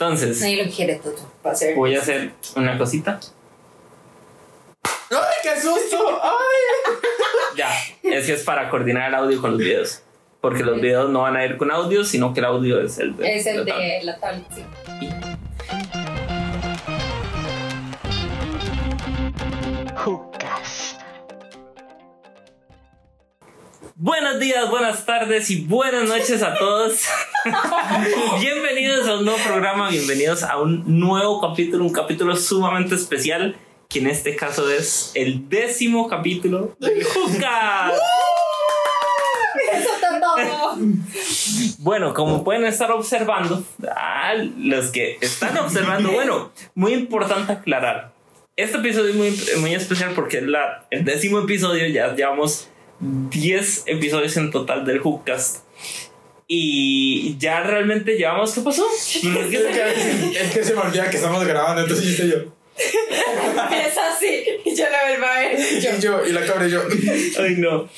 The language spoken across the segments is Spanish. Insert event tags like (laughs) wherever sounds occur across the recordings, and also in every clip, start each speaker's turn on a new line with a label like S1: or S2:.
S1: Entonces,
S2: Nadie lo quiere todo. Para hacer.
S1: voy a hacer una cosita.
S3: ¡Ay, qué susto! ¡Ay! (laughs)
S1: Ya, es que es para coordinar el audio con los videos. Porque los videos no van a ir con audio, sino que el audio es el de.
S2: Es el
S1: la tablet.
S2: de la tablet, sí.
S1: Buenos días, buenas tardes y buenas noches a todos. (laughs) bienvenidos a un nuevo programa, bienvenidos a un nuevo capítulo, un capítulo sumamente especial, que en este caso es el décimo capítulo de (laughs) Juca. Bueno, como pueden estar observando, a los que están observando, bueno, muy importante aclarar. Este episodio es muy, muy especial porque es la, el décimo episodio, ya llevamos 10 episodios en total del Hookcast. Y ya realmente llevamos, ¿qué pasó?
S3: Es que, es que se me olvida que estamos grabando, entonces yo estoy yo.
S2: Es así. Y yo la vuelvo a ver. y yo,
S3: Y yo, y la cabra y yo.
S1: Ay, no.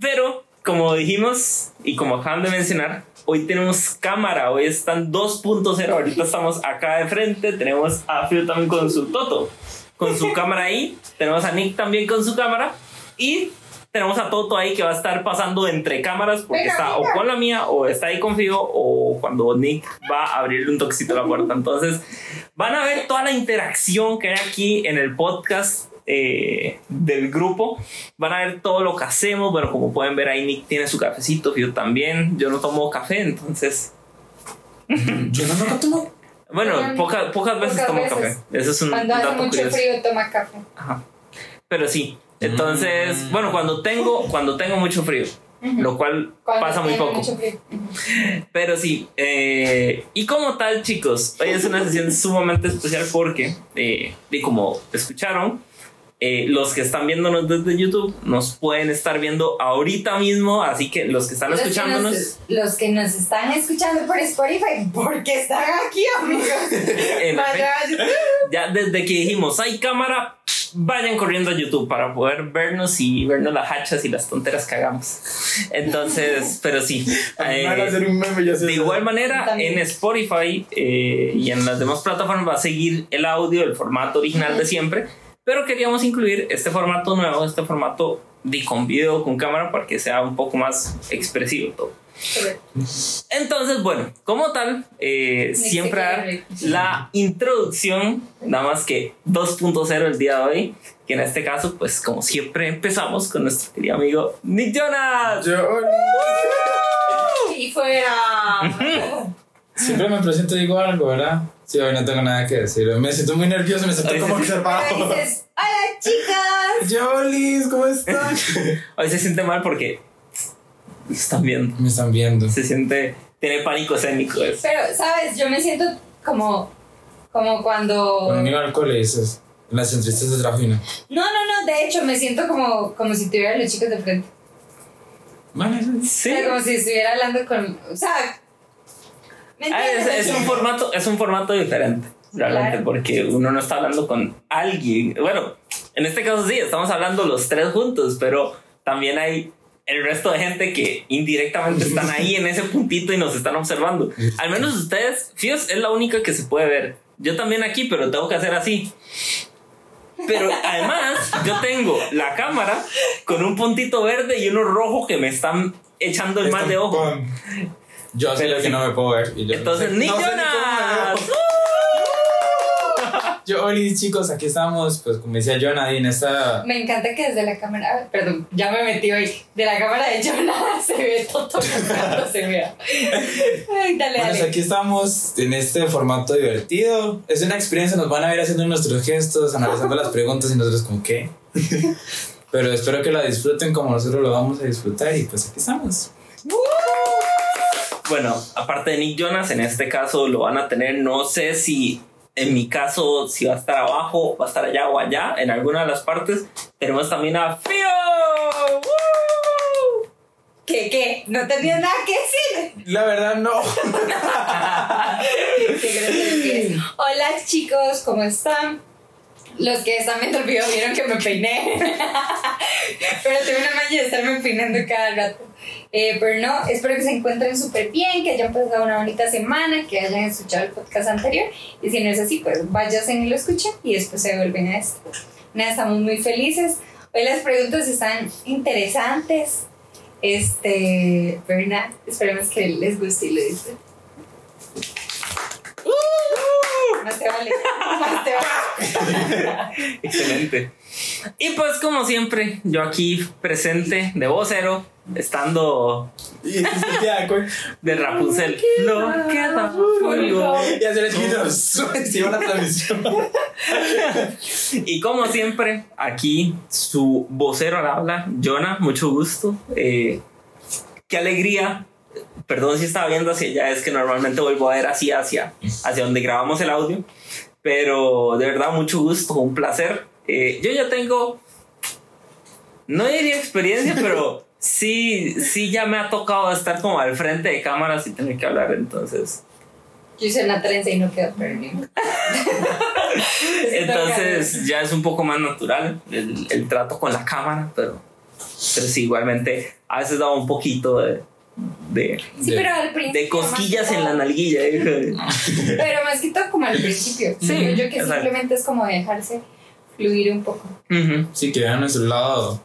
S1: Pero, como dijimos y como acaban de mencionar, hoy tenemos cámara, hoy están 2.0, ahorita estamos acá de frente, tenemos a Fio también con su Toto, con su cámara ahí, tenemos a Nick también con su cámara y tenemos a Toto ahí que va a estar pasando entre cámaras porque
S2: Venga,
S1: está o
S2: venga.
S1: con la mía o está ahí con Fio o cuando Nick va a abrirle un toquecito a la puerta. Entonces van a ver toda la interacción que hay aquí en el podcast eh, del grupo. Van a ver todo lo que hacemos. Bueno, como pueden ver ahí Nick tiene su cafecito, Fio también. Yo no tomo café, entonces...
S3: Yo no me tomo.
S1: Bueno,
S2: Bueno,
S1: poca- pocas veces
S2: pocas
S1: tomo
S2: veces.
S1: café. Eso es un
S2: Cuando hace
S1: dato
S2: mucho
S1: curioso.
S2: frío, toma café.
S1: Ajá. Pero sí. Entonces,
S3: Mm.
S1: bueno, cuando tengo, cuando tengo mucho frío, lo cual
S2: Cuando
S1: pasa muy poco. (laughs) Pero sí, eh, y como tal, chicos, hoy es una sesión sumamente especial porque, eh, y como escucharon, eh, los que están viéndonos desde YouTube nos pueden estar viendo ahorita mismo, así que los que están
S2: Los que
S1: escuchándonos,
S2: nos- Los que nos están escuchando por Spotify, porque están aquí, amigos. (laughs)
S1: ya desde que dijimos hay cámara, vayan corriendo a YouTube para poder vernos y vernos las hachas y las tonteras que hagamos. Entonces, (laughs) pero sí. Eh,
S3: van a hacer un meme.
S1: De igual manera,
S2: También.
S1: en Spotify eh, y en las demás plataformas va a seguir el audio, el formato original de siempre, pero queríamos incluir este formato nuevo, este formato de con video, con cámara, para que sea un poco más expresivo todo. Entonces, bueno, como tal, eh, siempre dar la introducción, nada más que 2.0 el día de hoy, que en este caso, pues como siempre empezamos con nuestro querido amigo Nick Jonas.
S3: Yo
S2: Y fuera.
S3: siempre me presento y digo algo, ¿verdad? Sí, hoy no tengo nada que decir. Me siento muy nervioso, me siento
S1: Ay,
S3: como observado.
S2: dices, hola chicas. (laughs)
S3: Jolis, ¿cómo están? (laughs)
S1: Hoy se siente mal porque lo están viendo.
S3: me están viendo.
S1: Se siente, tiene pánico escénico. Es.
S2: Pero, ¿sabes? Yo me siento como, como cuando...
S3: Con un nivel de alcohol le dices. Las centristas de.
S2: No, no, no, de hecho me siento como, como si tuviera los chicos de frente.
S3: Vale, sí.
S1: Sí.
S2: O sea, como si estuviera hablando con... O sea... ¿Me
S1: Ah, es, es un formato, es un formato diferente, realmente,
S2: Claro.
S1: porque uno no está hablando con alguien. Bueno, en este caso sí, estamos hablando los tres juntos, pero también hay el resto de gente que indirectamente están ahí en ese puntito y nos están observando. Al menos ustedes, Fios es la única que se puede ver. Yo también aquí, pero tengo que hacer así. Pero además, yo tengo la cámara con un puntito verde y uno rojo que me están echando el mal de ojo.
S3: Yo sé
S1: Pero
S3: lo
S1: sí.
S3: que no me puedo ver. y yo no
S1: Entonces,
S3: no sé ni me
S1: Jonas. (laughs)
S3: Yo, Oli, chicos, aquí estamos, pues como decía Jonah, y en esta...
S2: Me encanta que desde la cámara... Perdón, ya me metí hoy. De la cámara de Jonah (laughs) se ve todo se vea. Ay, dale,
S3: Bueno, pues
S2: dale.
S3: aquí estamos en este formato divertido. Es una experiencia, nos van a ver haciendo nuestros gestos, analizando las preguntas y nosotros como, ¿qué? (laughs) Pero espero que la disfruten como nosotros lo vamos a disfrutar y pues aquí estamos.
S1: Bueno, aparte de Nick Jonas, en este caso lo van a tener, no sé si en mi caso, si va a estar abajo, va a estar allá o allá, en alguna de las partes. Tenemos también a Fio. ¡Woo!
S2: ¿Qué, qué? No tenía nada que decir.
S3: La verdad, no. (laughs) (laughs)
S2: Qué. Hola chicos, ¿cómo están? Los que están viendo el video vieron que me peiné. (laughs) Pero tengo una maña de estarme peinando cada rato. Eh, pero no, espero que se encuentren súper bien, que hayan pasado una bonita semana, que hayan escuchado el podcast anterior. Y si no es así, pues váyanse y lo escuchen y después se vuelven a esto. Nada, estamos muy felices. Hoy las preguntas están interesantes. Este, pero nada, esperemos que les guste y lo disfruten. Más te vale, más te vale. (laughs)
S1: Excelente. Y pues como siempre, yo aquí presente de vocero, estando
S3: Y güey. (laughs)
S1: de Rapunzel. Lo que da fuego.
S3: Ya se les quitó. Se iba la transmisión. (laughs)
S1: Y como siempre, aquí su vocero al habla, Jonah, mucho gusto. Eh, qué alegría. Perdón si estaba viendo hacia allá, es que normalmente vuelvo a ver así hacia, hacia donde grabamos el audio. Pero de verdad, mucho gusto, un placer. Eh, yo ya tengo, no diría experiencia, (laughs) pero sí, sí ya me ha tocado estar como al frente de cámaras y tener que hablar, entonces.
S2: Yo hice una trenza y no quedó perdido. (laughs)
S1: Entonces ya es un poco más natural el, el trato con la cámara, pero, pero sí, igualmente a veces da un poquito de, de,
S2: Sí, pero al principio.
S1: de cosquillas en la nalguilla. eh. (laughs)
S2: Pero más que todo como al principio.
S1: Sí,
S2: Sí, yo que
S1: exacto.
S2: simplemente es como dejarse fluir un poco.
S1: Ujú.
S3: Sí, que vean nuestro lado.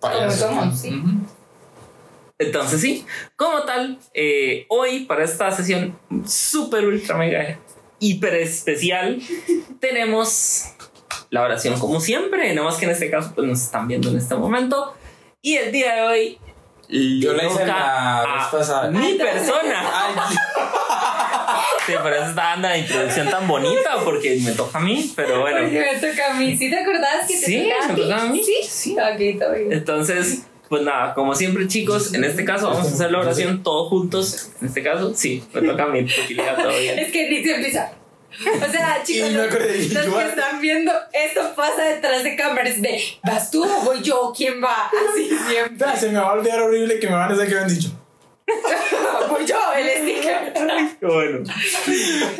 S3: payaso.
S2: Como somos, sí.
S3: Ujú.
S1: Entonces sí, como tal, eh, hoy para esta sesión super ultra mega hiper especial tenemos la oración como siempre, nada más que en este caso pues nos están viendo en este momento y el día de hoy
S3: Yo
S1: le
S3: la hice
S1: toca
S3: la vez pasada.
S1: mi persona. (laughs)
S3: Ay,
S1: Sí, por eso está dando la introducción tan bonita porque me toca a mí, pero bueno.
S2: Porque me toca a mí. ¿Sí te acordás que te
S1: Sí,
S2: tocaba
S1: me
S2: a ti?
S1: tocaba a mí.
S2: Sí.
S1: Sí.
S2: Ok, todo bien.
S1: Entonces, pues nada, como siempre, chicos, en este caso vamos a hacer la oración todos juntos. En este caso, sí, me toca a mí porque ya todo bien.
S2: Es que ni se empieza. O sea, chicos,
S3: Y
S2: los, que están viendo, esto pasa detrás de cámaras. De, ¿vas tú o voy yo? ¿Quién va? Así siempre.
S3: se me va a olvidar horrible que me van a decir que me han dicho. (laughs)
S2: voy yo, el sticker.
S1: Bueno.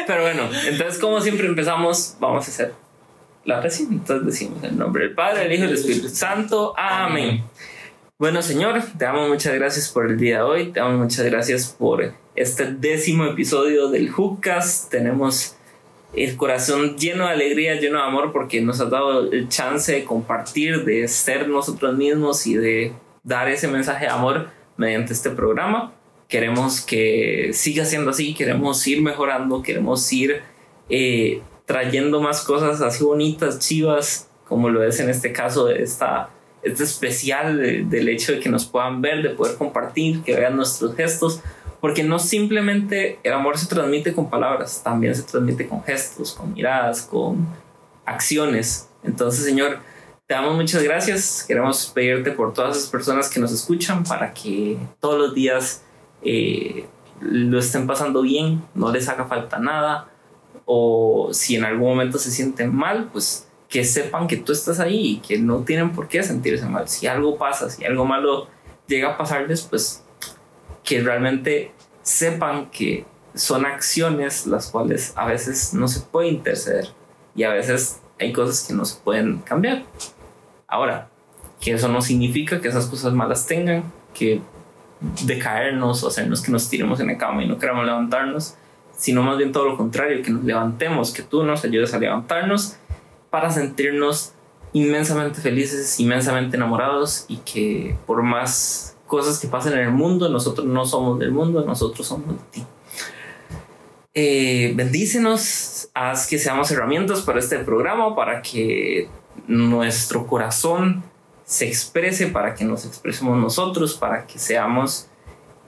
S1: Pero bueno, entonces, como siempre empezamos, vamos a hacer la oración. Entonces decimos el nombre del Padre, del Hijo y del Espíritu Santo. Amén. Bueno, Señor, te damos muchas gracias por el día de hoy. Te damos muchas gracias por este décimo episodio del Hookcast. Tenemos el corazón lleno de alegría, lleno de amor, porque nos has dado el chance de compartir, de ser nosotros mismos y de dar ese mensaje de amor mediante este programa. Queremos que siga siendo así, queremos ir mejorando, queremos ir eh, trayendo más cosas así bonitas, chivas, como lo es en este caso esta, este especial de- del hecho de que nos puedan ver, de poder compartir, que vean nuestros gestos, porque no simplemente el amor se transmite con palabras, también se transmite con gestos, con miradas, con acciones. Entonces, Señor, te damos muchas gracias. Queremos pedirte por todas esas personas que nos escuchan para que todos los días eh, lo estén pasando bien, no les haga falta nada, o si en algún momento se sienten mal, pues que sepan que tú estás ahí y que no tienen por qué sentirse mal. Si algo pasa, si algo malo llega a pasarles, pues que realmente sepan que son acciones las cuales a veces no se puede interceder y a veces hay cosas que no se pueden cambiar. Ahora, que eso no significa que esas cosas malas tengan que decaernos o hacernos que nos tiremos en la cama y no queramos levantarnos, sino más bien todo lo contrario, que nos levantemos, que tú nos ayudes a levantarnos para sentirnos inmensamente felices, inmensamente enamorados y que por más cosas que pasen en el mundo, nosotros no somos del mundo, nosotros somos de ti. Eh, bendícenos, haz que seamos herramientas para este programa, para que nuestro corazón se exprese, para que nos expresemos nosotros, para que seamos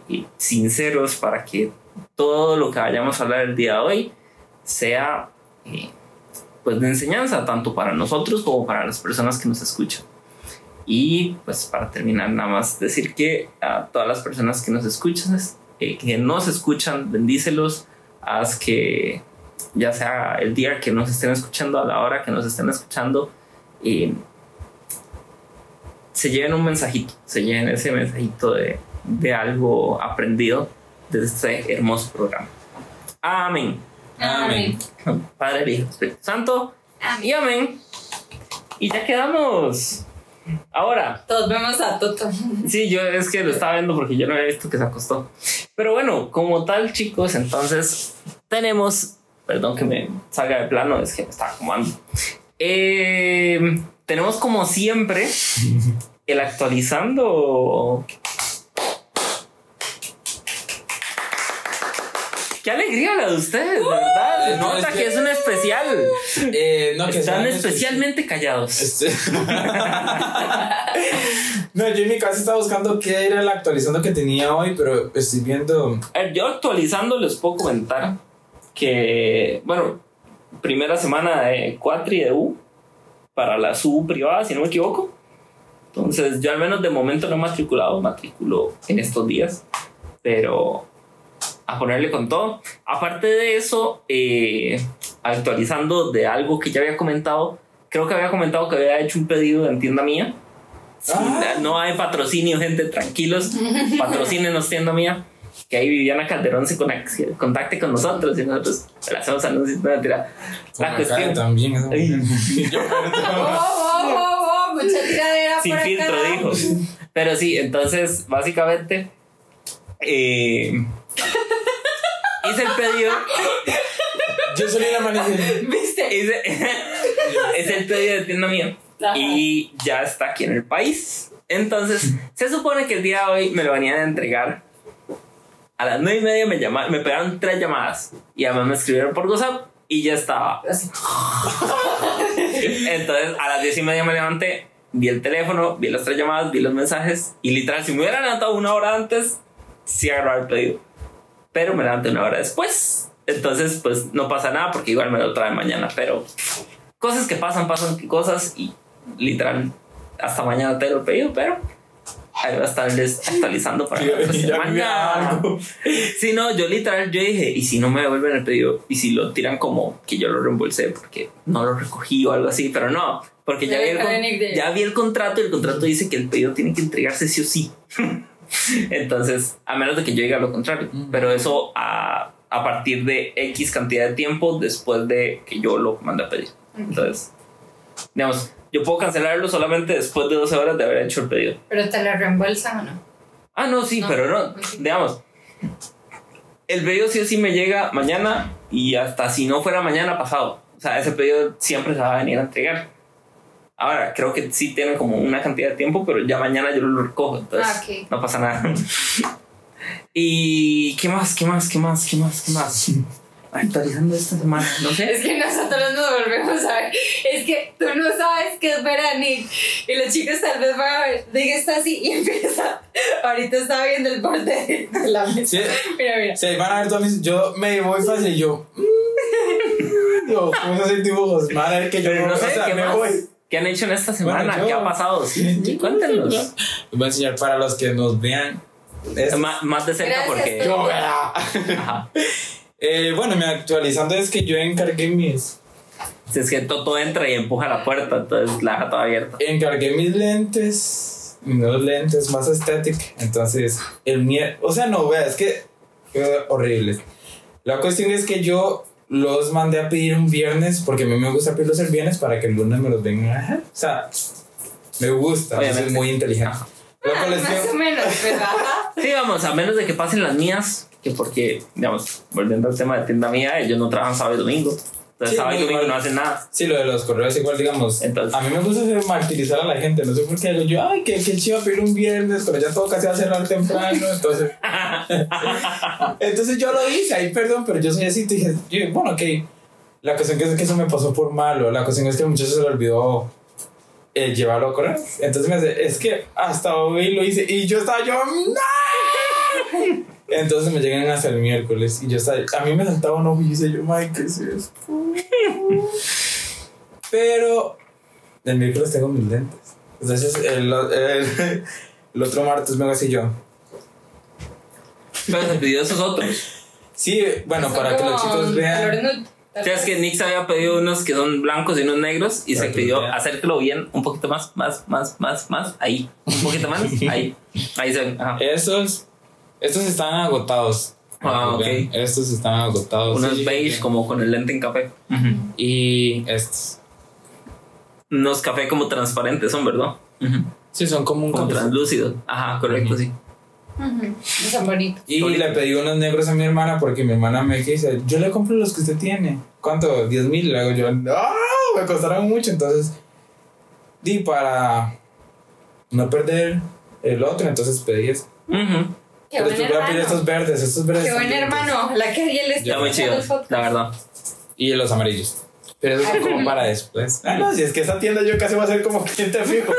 S1: eh, sinceros, para que todo lo que vayamos a hablar el día de hoy sea eh, pues de enseñanza, tanto para nosotros como para las personas que nos escuchan. Y pues para terminar, nada más decir que a todas las personas que nos escuchan, eh, que nos escuchan, bendícelos, haz que ya sea el día que nos estén escuchando, a la hora que nos estén escuchando, eh, se lleven un mensajito, se lleven ese mensajito de, de algo aprendido de este hermoso programa. Amén.
S3: Amén.
S1: Padre, Hijo, Espíritu Santo.
S2: Amén.
S1: Y amén. Y ya quedamos. Ahora,
S2: Todos vemos a Toto.
S1: sí, yo es que lo estaba viendo porque yo no había visto que se acostó. Pero bueno, como tal, chicos, entonces tenemos. Perdón que me salga de plano, es que me estaba acomodando. Eh, tenemos como siempre el actualizando. Qué alegría la de ustedes, de ¿verdad?
S3: No,
S1: nota
S3: es
S1: que
S3: que-
S1: es un especial.
S3: Eh, no, que
S1: Están especialmente callados.
S3: Este- (laughs) no, yo en mi casa estaba buscando qué era el actualizando que tenía hoy, pero estoy viendo.
S1: Yo actualizando les puedo comentar que, bueno, primera semana de Cuatri de U para la SU privada, si no me equivoco. Entonces, yo al menos de momento no he matriculado, matriculo en estos días, pero a ponerle con todo. Aparte de eso, eh, actualizando de algo que ya había comentado, creo que había comentado que había hecho un pedido en tienda mía.
S3: Ah.
S1: No hay patrocinio, gente, tranquilos. (laughs) Patrocínenos tienda mía. Que ahí Viviana Calderón se contacte con nosotros y nosotros le hacemos anuncios. No.
S3: Como
S1: La cuestión.
S3: también. (laughs) Yo,
S2: Oh, oh, mucha tiradera
S1: Sin
S2: acá.
S1: filtro, dijo. Pero sí, entonces, básicamente. eh, hice el pedido.
S3: Yo salí la manejé.
S2: ¿Viste?
S1: Hice, (laughs) hice el pedido de tienda mía.
S2: Ajá.
S1: Y ya está aquí en el país. Entonces, se supone que el día de hoy me lo venían a entregar. A las nueve y media me llamaron, me pegaron tres llamadas. Y además me escribieron por WhatsApp y ya estaba.
S2: Así.
S1: Entonces, a las diez y media me levanté, vi el teléfono, vi las tres llamadas, vi los mensajes. Y literal, si me hubiera levantado una hora antes, sí agarraba el pedido. Pero me levanté una hora después. Entonces, pues no pasa nada porque igual me lo traen mañana. Pero cosas que pasan, pasan cosas y literal, hasta mañana te lo he pedido, pero ahí va a estarles actualizando para (laughs) la semana.
S3: algo. (laughs)
S1: Sí, no, yo literal, yo dije, y si no me devuelven el pedido, y si lo tiran como que yo lo reembolsé porque no lo recogí o algo así, pero no, porque ya vi, el, ya vi el contrato y el contrato dice que el pedido tiene que entregarse sí o sí. (laughs) (laughs) Entonces, a menos de que yo diga lo contrario, pero eso a, a partir de X cantidad de tiempo después de que yo lo mande a pedir. Entonces, digamos, yo puedo cancelarlo solamente después de 12 horas de haber hecho el pedido.
S2: Pero te la reembolsan o no.
S1: Ah, no, sí,
S2: No.
S1: pero no. Digamos, el pedido sí o sí me llega mañana y hasta si no fuera mañana pasado. O sea, ese pedido siempre se va a venir a entregar. Ahora, creo que sí tiene como una cantidad de tiempo, pero ya mañana yo lo recojo, entonces
S2: Ah, ok.
S1: no pasa nada. (laughs) ¿Y qué más? ¿Qué más? ¿Qué más? ¿Qué más? ¿Qué más? Actualizando esta semana, no
S2: Es
S1: sé.
S2: que nosotros nos volvemos a ver. Es que tú no sabes qué es ver a Nick. Y los chicos tal vez van a ver. Diga está así y (laughs) empieza. Ahorita está viendo el borde de la mesa.
S3: Sí.
S2: Mira, mira.
S3: Se van a ver todos mis. Yo me voy fácil y yo. Yo comienzo a hacer dibujos. Van a ver que yo
S1: Pero no
S3: o
S1: sé,
S3: sea,
S1: ¿qué
S3: me
S1: más?
S3: voy.
S1: ¿Qué han hecho en esta semana?
S3: Bueno, yo-
S1: ¿Qué ha pasado? Sí, Cuéntenos.
S3: Voy a enseñar para los que nos vean. Es-
S1: Más, más de cerca
S2: Gracias,
S1: porque...
S3: Yo. Eh, bueno, me actualizando es que yo encargué mis.
S1: Si es que Toto entra y empuja la puerta, entonces la deja toda abierta.
S3: Encargué mis lentes. Mis nuevos lentes más estéticos. Entonces, el miedo. O sea, no, vea, es que. Fue horrible. La cuestión es que yo los mandé a pedir un viernes porque a mí me gusta pedirlos el viernes para que el lunes me los dejar. O sea, me gusta. Es muy inteligente.
S2: Ah, Más o menos, ¿verdad? (laughs)
S1: Sí, vamos, a menos de que pasen las mías, que porque, digamos, volviendo al tema de tienda mía, ellos no trabajan sábado y domingo. Entonces,
S3: Sí,
S1: sábado y
S3: no,
S1: domingo
S3: igual.
S1: no hacen nada.
S3: Sí, lo de los correos igual, digamos.
S1: Entonces-
S3: a mí me gusta hacer martirizar a la gente. No sé por qué yo, ay, que, que chido pedir un viernes, pero ya todo casi va a cerrar temprano. Entonces, (laughs) entonces yo lo hice, ahí perdón, pero yo soy así. te dije, yo, bueno, ok. La cuestión que es que eso me pasó por malo. La cuestión es que el muchacho se le olvidó eh, llevarlo a correr. Entonces me hace, es que hasta hoy lo hice. Y yo estaba yo, ¡no! Entonces me llegan hasta el miércoles. Y yo estaba, a mí me saltaba un ojo y dice yo, Mike, ¿qué es esto? (laughs) Pero el miércoles tengo mis lentes. Entonces el, el, el otro martes me así yo.
S1: Pero se pidió esos otros.
S3: Sí, bueno, para que los chicos vean.
S1: O sea, es que Nix había pedido unos que son blancos y unos negros y se
S3: que
S1: pidió
S3: vean.
S1: acérquelo bien, un poquito más, más, más, más, más, ahí. Un poquito más, (laughs) ahí. Ahí se ven. Ajá.
S3: Estos, estos están agotados.
S1: Ah, ok.
S3: Estos están agotados.
S1: Unos
S3: sí,
S1: beige
S3: bien.
S1: como con el lente en café.
S3: Y estos.
S1: Unos café como transparentes son, ¿verdad?
S3: Sí, son como un
S1: Como
S3: café.
S1: translúcido. Ajá, correcto,
S3: Ujú.
S1: sí.
S2: Ujú, Son bonitos.
S3: Y
S1: Bonito.
S3: le pedí unos negros a mi hermana porque mi hermana me dice, yo le compro los que usted tiene. ¿Cuánto? 10 mil. Le hago yo, no, me costaron mucho. Entonces, di para no perder el otro, entonces pedí eso.
S1: Ujú.
S2: Qué
S3: Pero
S2: buen hermano.
S3: estos verdes, estos verdes.
S2: Qué buen hermano. Ojalá que Ariel esté
S1: Está muy chido, la verdad.
S3: Y los amarillos. Pero eso es como para después. Ah, no, si es que esa tienda yo casi voy a ser como (laughs) cliente fijo.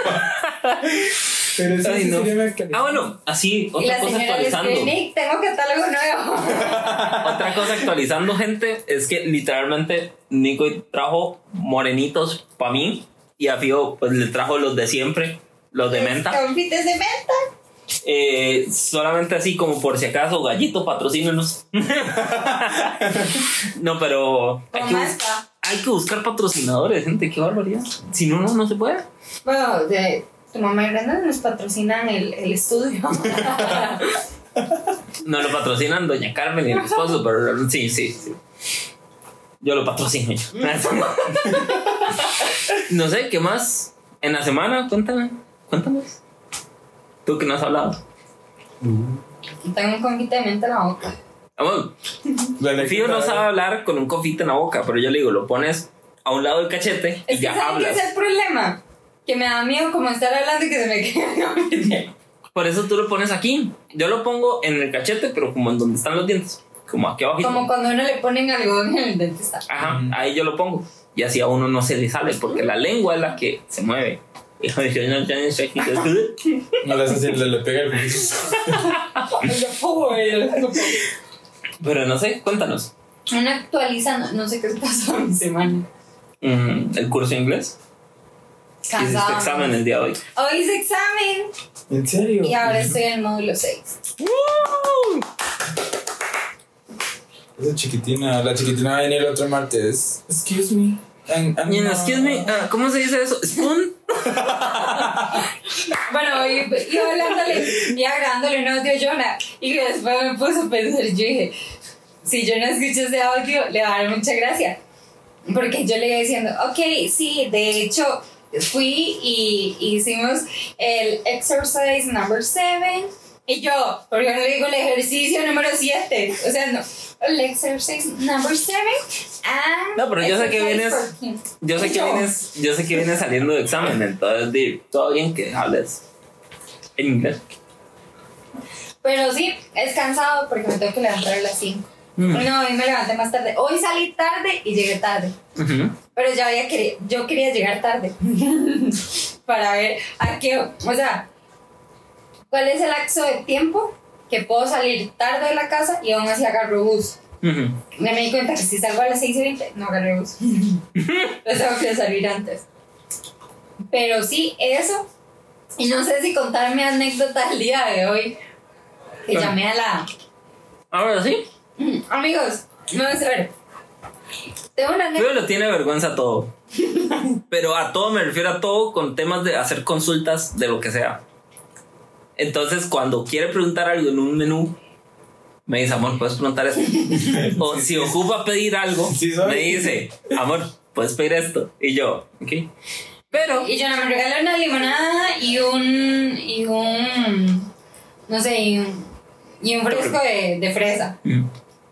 S3: Pero sí,
S1: Ay,
S3: sí
S1: no. Ah, bueno, así, otra
S2: la
S1: cosa actualizando.
S2: escribe, Nick, tengo catálogo nuevo. (laughs)
S1: Otra cosa actualizando, gente, es que literalmente Nico trajo morenitos para mí y a Fío pues le trajo los de siempre, los de menta.
S2: Confites de menta.
S1: Eh, solamente así como por si acaso, gallito, patrocínenos. (laughs) no, pero hay que, hay que buscar patrocinadores, gente, qué barbaridad. Si no, no, no se puede.
S2: Bueno, de tu mamá y Brenda nos patrocinan el, el estudio. (laughs)
S1: No lo patrocinan Doña Carmen y el esposo, pero sí, sí, sí. Yo lo patrocino yo. (laughs) no sé, ¿qué más? En la semana, cuéntame, cuéntanos. Tú que no has hablado.
S2: Tengo un confite de menta en la boca.
S1: Vamos, (laughs) Fío no sabe hablar con un confite en la boca, pero yo le digo, lo pones a un lado del cachete y
S2: Es que
S1: ya
S2: ¿saben qué
S1: hablas.
S2: es el problema? Que me da miedo como estar hablando y que se me quede el confite.
S1: Por eso tú lo pones aquí. Yo lo pongo en el cachete, pero como en donde están los dientes. Como aquí abajo.
S2: Como cuando a uno le ponen algodón en el dentista.
S1: Ajá, ahí yo lo pongo. Y así a uno no se le sale, porque la lengua es la que se mueve. No aquí.
S3: No le hace le, le pega el cuchillo. (laughs)
S1: Pero no sé, cuéntanos.
S2: Una actualiza, no, no sé qué pasó en mi semana.
S1: Mm, el curso de inglés. Hiciste examen el día de hoy.
S2: Hoy hice examen
S3: ¿En serio?
S2: y ahora estoy en el módulo 6.
S3: Esa chiquitina, la chiquitina va a venir el otro martes. Excuse me. And-
S1: Y excuse me, ah, ¿cómo se dice eso? ¿Spoon? (laughs)
S2: Bueno, hoy iba hablándole y agarrándole un audio a Jonah y que después me puse a pensar, yo dije, si yo no escucho ese audio, le va a dar mucha gracia. Porque yo le iba diciendo, ok, sí, de hecho, fui y hicimos el exercise number 7 y yo, porque no le digo el ejercicio número 7, o sea, no, el exercise number 7 and
S1: No, pero yo sé que vienes-
S2: 14.
S1: Yo sé que vienes, yo sé que vienes saliendo de examen, entonces todo bien que hables en inglés.
S2: Pero sí, es cansado porque me tengo que levantar a las 5.
S1: Mm.
S2: No, hoy me levanté más tarde. Hoy salí tarde y llegué tarde.
S1: Ujú.
S2: Pero ya había querido, yo quería llegar tarde. (laughs) Para ver a qué, o sea, cuál es el lapso de tiempo que puedo salir tarde de la casa y aún así agarro bus.
S1: Ujú.
S2: Me di cuenta que si salgo a las 6 y 20, no agarré bus. (laughs) Entonces tengo que salir antes. Pero sí, eso. Y no sé si contar mi anécdota del día de hoy. Que
S1: Claro.
S2: llamé a la.
S1: Ahora sí,
S2: Mm, Amigos, no es ver. Tengo una
S1: Feo le tiene vergüenza todo. (laughs) Pero a todo me refiero a todo con temas de hacer consultas de lo que sea. Entonces, cuando quiere preguntar algo en un menú, me dice, amor, puedes preguntar esto. (laughs) o si ocupa pedir algo,
S3: Sí,
S1: me dice, amor, puedes pedir esto. Y yo, ok. Pero,
S2: Y yo me regalé una limonada y un. y un. no sé, y un, y un fresco de, de fresa.
S1: Mm.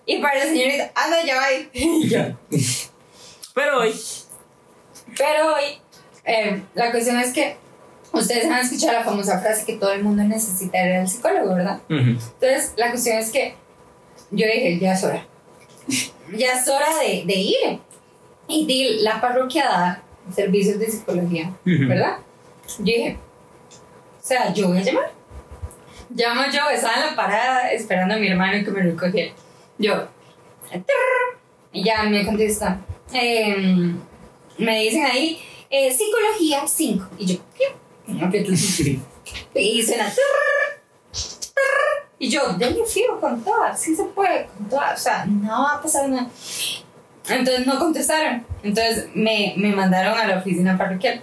S2: Y para la señorita, ah, no, ya va. (laughs) Y yo.
S1: pero hoy,
S2: Pero hoy, eh, la cuestión es que ustedes han escuchado la famosa frase que todo el mundo necesita ir al psicólogo, ¿verdad? Entonces, la cuestión es que yo dije, ya es hora. ya es hora de, de ir. Y di, la parroquia da servicios de psicología. ¿verdad? Yo dije, o sea, yo voy a llamar. Llamo yo, estaba en la parada esperando a mi hermano que me recogiera. Yo, y ya me contesta. em, me dicen ahí, eh, psicología 5. Y yo, ¿qué? Aprieto el cinco. Y yo, ya fío con todas, sí se puede con todas, o sea, no va a pasar nada. Entonces no contestaron. Entonces me, me mandaron a la oficina parroquial.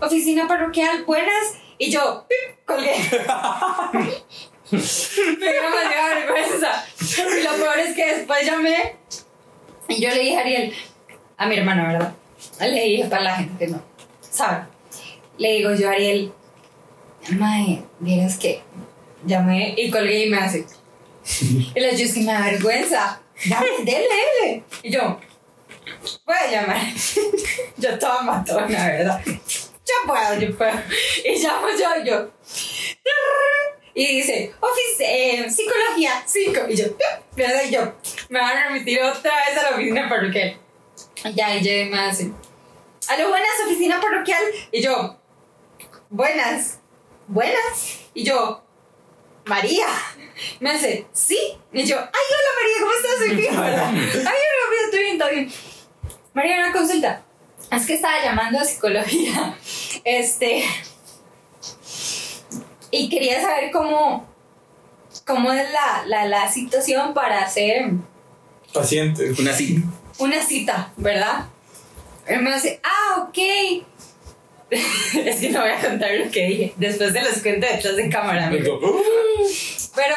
S2: Oficina parroquial, buenas. Y yo, ¡pip! colgué. (laughs) me dio demasiada vergüenza. Y lo peor es que después llamé y yo le dije a Ariel, a mi hermana, ¿verdad? Le dije para la gente que no, ¿sabe? Le digo yo a Ariel, Mae, vieras que llamé y colgué y me hace. Y la yo es que me da vergüenza. Dale, dele, dele. Y yo, puedo llamar. (laughs) yo toda matona, ¿verdad? Yo puedo, yo puedo. Y llamo yo, yo. Y dice, ofici- eh, psicología 5. Y yo, ¿verdad? Y yo, me van a remitir otra vez a la oficina parroquial. Y ya, y yo me hace, aló, buenas, oficina parroquial. Y yo, buenas, buenas. Y yo, María. Me hace, sí. Y yo, ay, hola María, ¿cómo estás? Soy bien, ¿verdad? (laughs) Ay, hola María, estoy bien, todo bien. María, una consulta. Es que estaba llamando a psicología. (laughs) Este. Y quería saber cómo. cómo es la, la, la situación para hacer
S3: Paciente.
S1: Una así.
S2: una cita, ¿verdad? Él me dice, ah, ok. (laughs) es que no voy a contar lo que dije. Después de los cuento detrás de cámara. Amigo.
S3: "Uh".
S2: Pero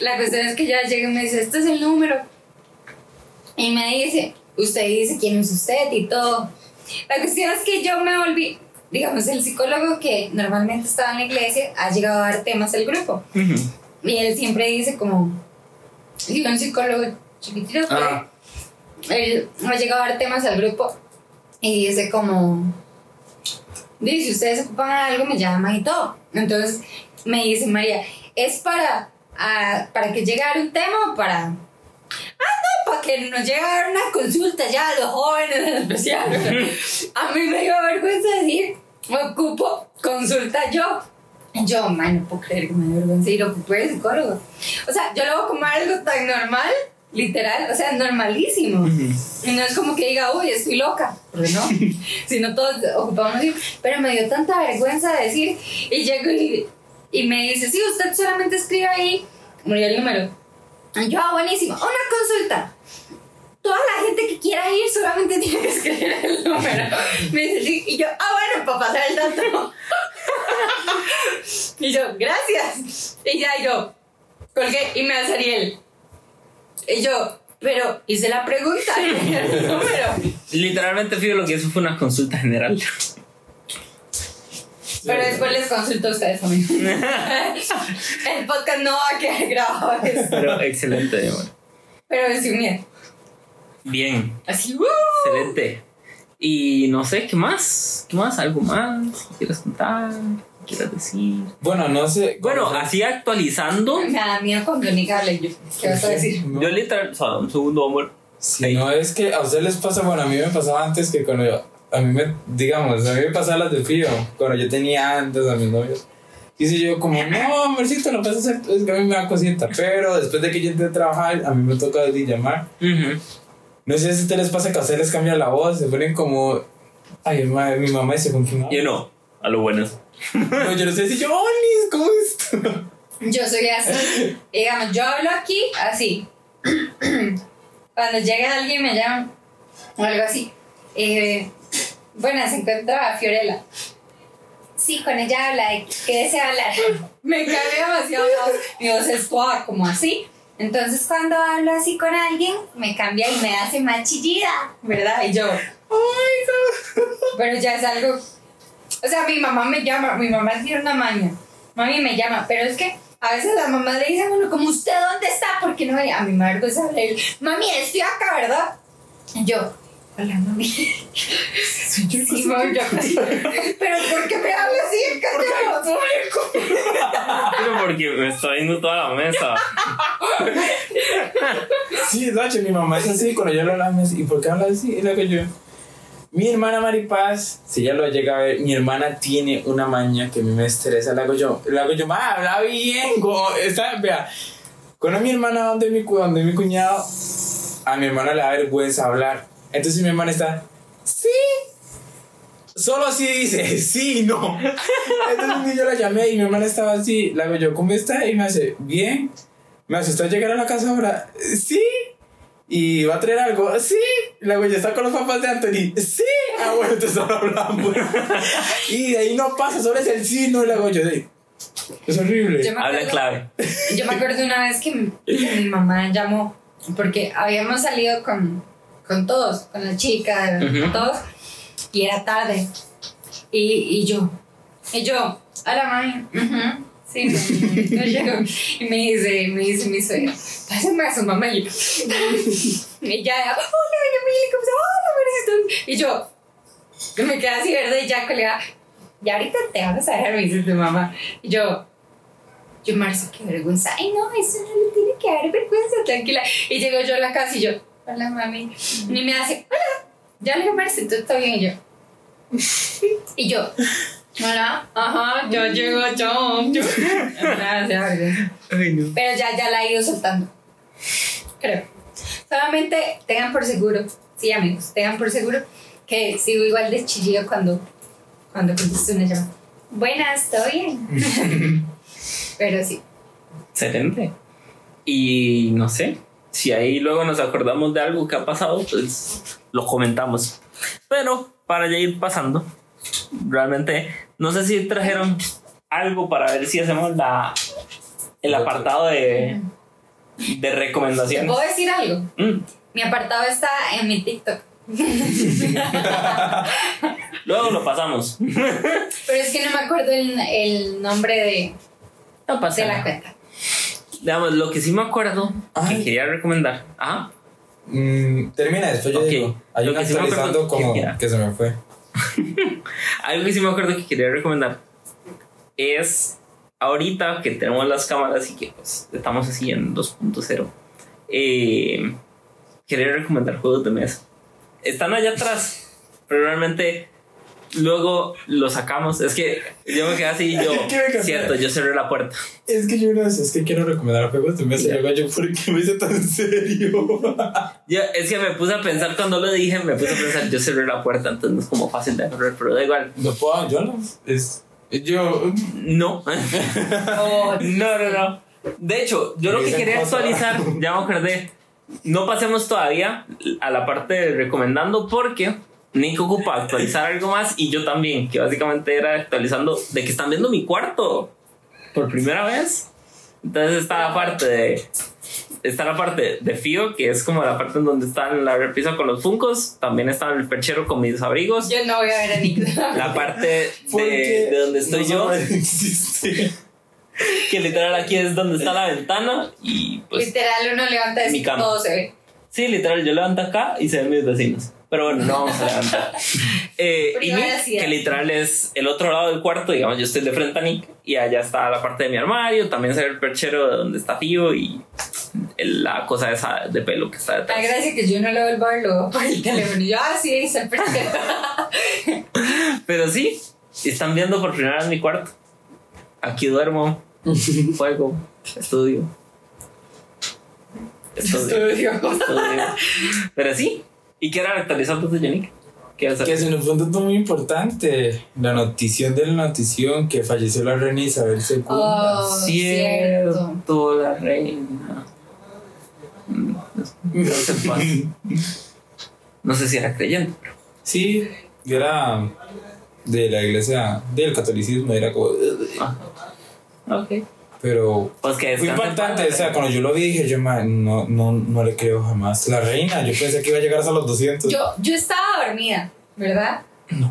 S2: la cuestión es que ya llega y me dice, este es el número. Y me dice, usted dice quién es usted y todo. La cuestión es que yo me volví, digamos, el psicólogo que normalmente estaba en la iglesia ha llegado a dar temas al grupo. Y él siempre dice como, y un psicólogo chiquitito,
S3: Ah,
S2: él ha llegado a dar temas al grupo y dice como, dice, si ustedes ocupan algo, me llaman y todo. Entonces me dice María, ¿es para, ah, para que llegue a dar un tema o para... Ah, no, para que nos llegue a dar una consulta ya a los jóvenes en especial. (laughs) a mí me dio vergüenza decir, me ocupo consulta yo. Yo, man, no puedo creer que me dio vergüenza ir a ocupar el psicólogo. O sea, yo lo veo como algo tan normal, literal, o sea, normalísimo. Y no es como que diga, uy, estoy loca, porque no, sino todos ocupamos. Pero me dio tanta vergüenza decir, y llego y, y me dice, sí, usted solamente escribe ahí, murió el número. Y yo, ah, buenísimo, una consulta. Toda la gente que quiera ir solamente tiene que escribir el número. Me dice, sí, y yo, ah, bueno, para pasar el dato. (laughs) y yo, gracias. Y ya yo, colgué y me hace Ariel. Y yo, pero hice la pregunta. (laughs)
S1: Literalmente, Fido, lo que hizo fue una consulta general.
S2: Pero después les consulto a ustedes amigos. (laughs) El podcast no va a quedar grabado.
S1: Pero excelente, bueno.
S2: Pero sin miedo.
S1: Bien,
S2: Así, ¡uh!
S1: excelente. Y no sé, ¿qué más? ¿Qué más? ¿Algo más? ¿Qué quieres contar? ¿Qué quieres decir?
S3: bueno, no sé.
S1: Bueno,
S3: ¿cómo se-
S1: así actualizando.
S2: Me da miedo cuando Nika hable yo. ¿Qué vas a decir?
S3: No.
S1: Yo literal, o sea, un segundo, amor.
S3: Si
S1: Ahí.
S3: no es que a ustedes les pasa, bueno, a mí me pasaba antes que cuando yo, a mí me, digamos, a mí me pasaba las de frío, cuando yo tenía antes a mis novios. Dice yo como, no, amorcito, lo puedes hacer, es que a mí me da cosita, pero después de que yo entré a trabajar, a mí me toca de llamar.
S1: Ujú.
S3: No sé si a ustedes les pasa que a ustedes les cambia la voz, se ponen como, ay, madre, mi mamá dice con quién hablo?"
S1: Yo no, a lo bueno.
S3: No, yo no sé si yo, Olis, ¿cómo estás?
S2: Yo soy así. Digamos, yo hablo aquí así. (clears throat) Cuando llega alguien me llama o algo así. Eh, bueno, se encuentra Fiorella. Sí, con ella habla de qué desea hablar. (laughs) Me cambia demasiado. Mi voz es toda como así. Entonces, cuando hablo así con alguien, me cambia y me hace más chillida, ¿verdad? Y yo, pero ya es algo. O sea, mi mamá me llama, mi mamá tiene una maña. Mami me llama, pero es que a veces la mamá le dice a uno, como usted dónde está, porque no a mi madre pues hablar, mami, estoy acá, ¿verdad? Y yo, hola mami. Sí, mami, yo (laughs) Pero ¿por qué me habla así en castellano?
S1: Pero porque me está viendo toda la mesa.
S3: Sí, Dacho, mi mamá es así, cuando yo lo hablo, me dice, ¿y por qué habla así? Es lo que yo. Mi hermana Maripaz, si ella lo llega a ver, mi hermana tiene una maña que a mí me estresa. Le hago yo, le hago yo, ma, habla bien. go-". Está, vea, cuando mi hermana donde mi, donde mi cuñado, a mi hermana le da vergüenza hablar. Entonces mi hermana está, sí. Solo así dice, (laughs) sí, no. Entonces yo la llamé y mi hermana estaba así. Le hago yo, ¿cómo está? Y me hace, bien. Me ¿está llegar a la casa ahora? Sí. ¿Y va a traer algo? Sí. Luego ya está con los papás de Anthony. Sí. Ah, bueno, entonces ahora hablamos. y de ahí no pasa, solo es el sí, no. Y luego yo de. Es horrible.
S2: Yo me
S1: Habla
S2: acuerdo-
S1: clave.
S2: Yo me acuerdo una vez que mi, que mi mamá llamó, porque habíamos salido con, con todos, con la chica,
S1: Ujú.
S2: todos, y era tarde. Y, y yo, Y yo, hola mami, ujú, sí, y me dice, me dice mi suegra, pásame a su mamá y y ya, hola ¿cómo se Hola. Y yo, me quedé así verde y ya colega, y ahorita te vas a dejar, me dice mamá. Y yo, yo, Marcia, qué vergüenza. Ay, no, eso no le tiene que dar vergüenza, tranquila. Y llego yo a la casa y yo, hola mami. Y me hace, hola. Ya le dije, Marcia, todo está bien. Y yo, (laughs) y yo, hola, ajá, yo llego, yo, yo. Gracias,
S1: Ay, no.
S2: pero ya, ya la he ido soltando. Creo. Solamente tengan por seguro, sí, amigos, tengan por seguro que sigo igual de chillido cuando, cuando contesto una llamada. Buenas, ¿todo bien? (laughs) Pero sí.
S1: Excelente. Y no sé, si ahí luego nos acordamos de algo que ha pasado, pues lo comentamos. Pero para ya ir pasando, realmente no sé si trajeron algo para ver si hacemos la el apartado de, de
S2: ¿Te
S1: recomendaciones.
S2: puedo decir algo?
S1: Mm,
S2: Mi apartado está en mi TikTok. (laughs)
S1: Luego lo pasamos.
S2: Pero es que no me acuerdo el, el nombre de,
S1: No pasa
S2: de la
S1: nada.
S2: cuenta.
S1: Digamos, lo que sí me acuerdo que quería recomendar. Ajá.
S3: Mm, termina después yo
S1: Ok.
S3: digo. Hay
S1: Lo
S3: un
S1: que sí me acuerdo
S3: como que se me fue. (laughs)
S1: Algo que sí me acuerdo que quería recomendar es ahorita que tenemos las cámaras y que pues, estamos así en 2.0. Eh, quería recomendar juegos de mesa. Están allá atrás, pero realmente luego lo sacamos. Es que yo me quedé así y yo, (laughs) cierto, yo cerré la puerta.
S3: Es que yo no sé, es que quiero recomendar juegos de mesa. Luego yo, ¿por qué me hice tan (laughs) serio?
S1: Yo, es que me puse a pensar cuando lo dije, me puse a pensar, yo cerré la puerta, entonces no es como fácil de agarrar, pero da igual.
S3: no puedo, yo no. Es. Yo.
S1: No. (laughs)
S2: Oh,
S1: No, no, no. De hecho, yo lo que quería actualizar, ya me acordé. No pasemos todavía a la parte de recomendando porque Nico ocupa actualizar algo más y yo también, que básicamente era actualizando de que están viendo mi cuarto por primera vez. Entonces está la parte de está la parte de Fío, que es como la parte en donde está la repisa con los funcos. También está el perchero con mis abrigos.
S2: yo no voy a ver a Nick.
S1: La parte
S3: ¿por
S1: de, de donde estoy
S3: no
S1: yo, que literal aquí es donde está la ventana y pues
S2: Literal, uno levanta
S1: Mi
S2: y
S1: cama.
S2: todo se ve.
S1: Sí, literal, yo levanto acá y se ven mis vecinos. Pero bueno, no vamos a levantar. (laughs) Eh, y Nick, que literal es el otro lado del cuarto, digamos, yo estoy de frente a Nick y allá está la parte de mi armario, también se ve el perchero de donde está Tío y la cosa esa de pelo que está
S2: La
S1: detrás.
S2: gracia que yo no lo vuelvo a ver, veo por el teléfono. Y yo, ah, sí, está el perfecto. (laughs)
S1: Pero sí, están viendo por primera vez mi cuarto. Aquí duermo, (laughs) juego, estudio. Estudio.
S2: Estudio.
S1: estudio. Pero sí, ¿y qué era actualizar de Yannick? ¿Qué vas a
S3: Que nos fue un dato muy importante. La notición de la notición que falleció la reina Isabel II.
S2: Oh, cierto.
S1: Cierto, la reina. Mm, no sé, paz. No sé si era creyente, pero.
S3: Sí, era de la iglesia del catolicismo, era como.
S1: Ah, ok.
S3: Pero
S1: Pues que
S3: fue impactante, o sea, cuando yo lo vi dije, yo man, no, no, no le creo jamás. La reina, yo pensé que iba a llegar hasta los 200.
S2: Yo, yo estaba dormida, ¿verdad?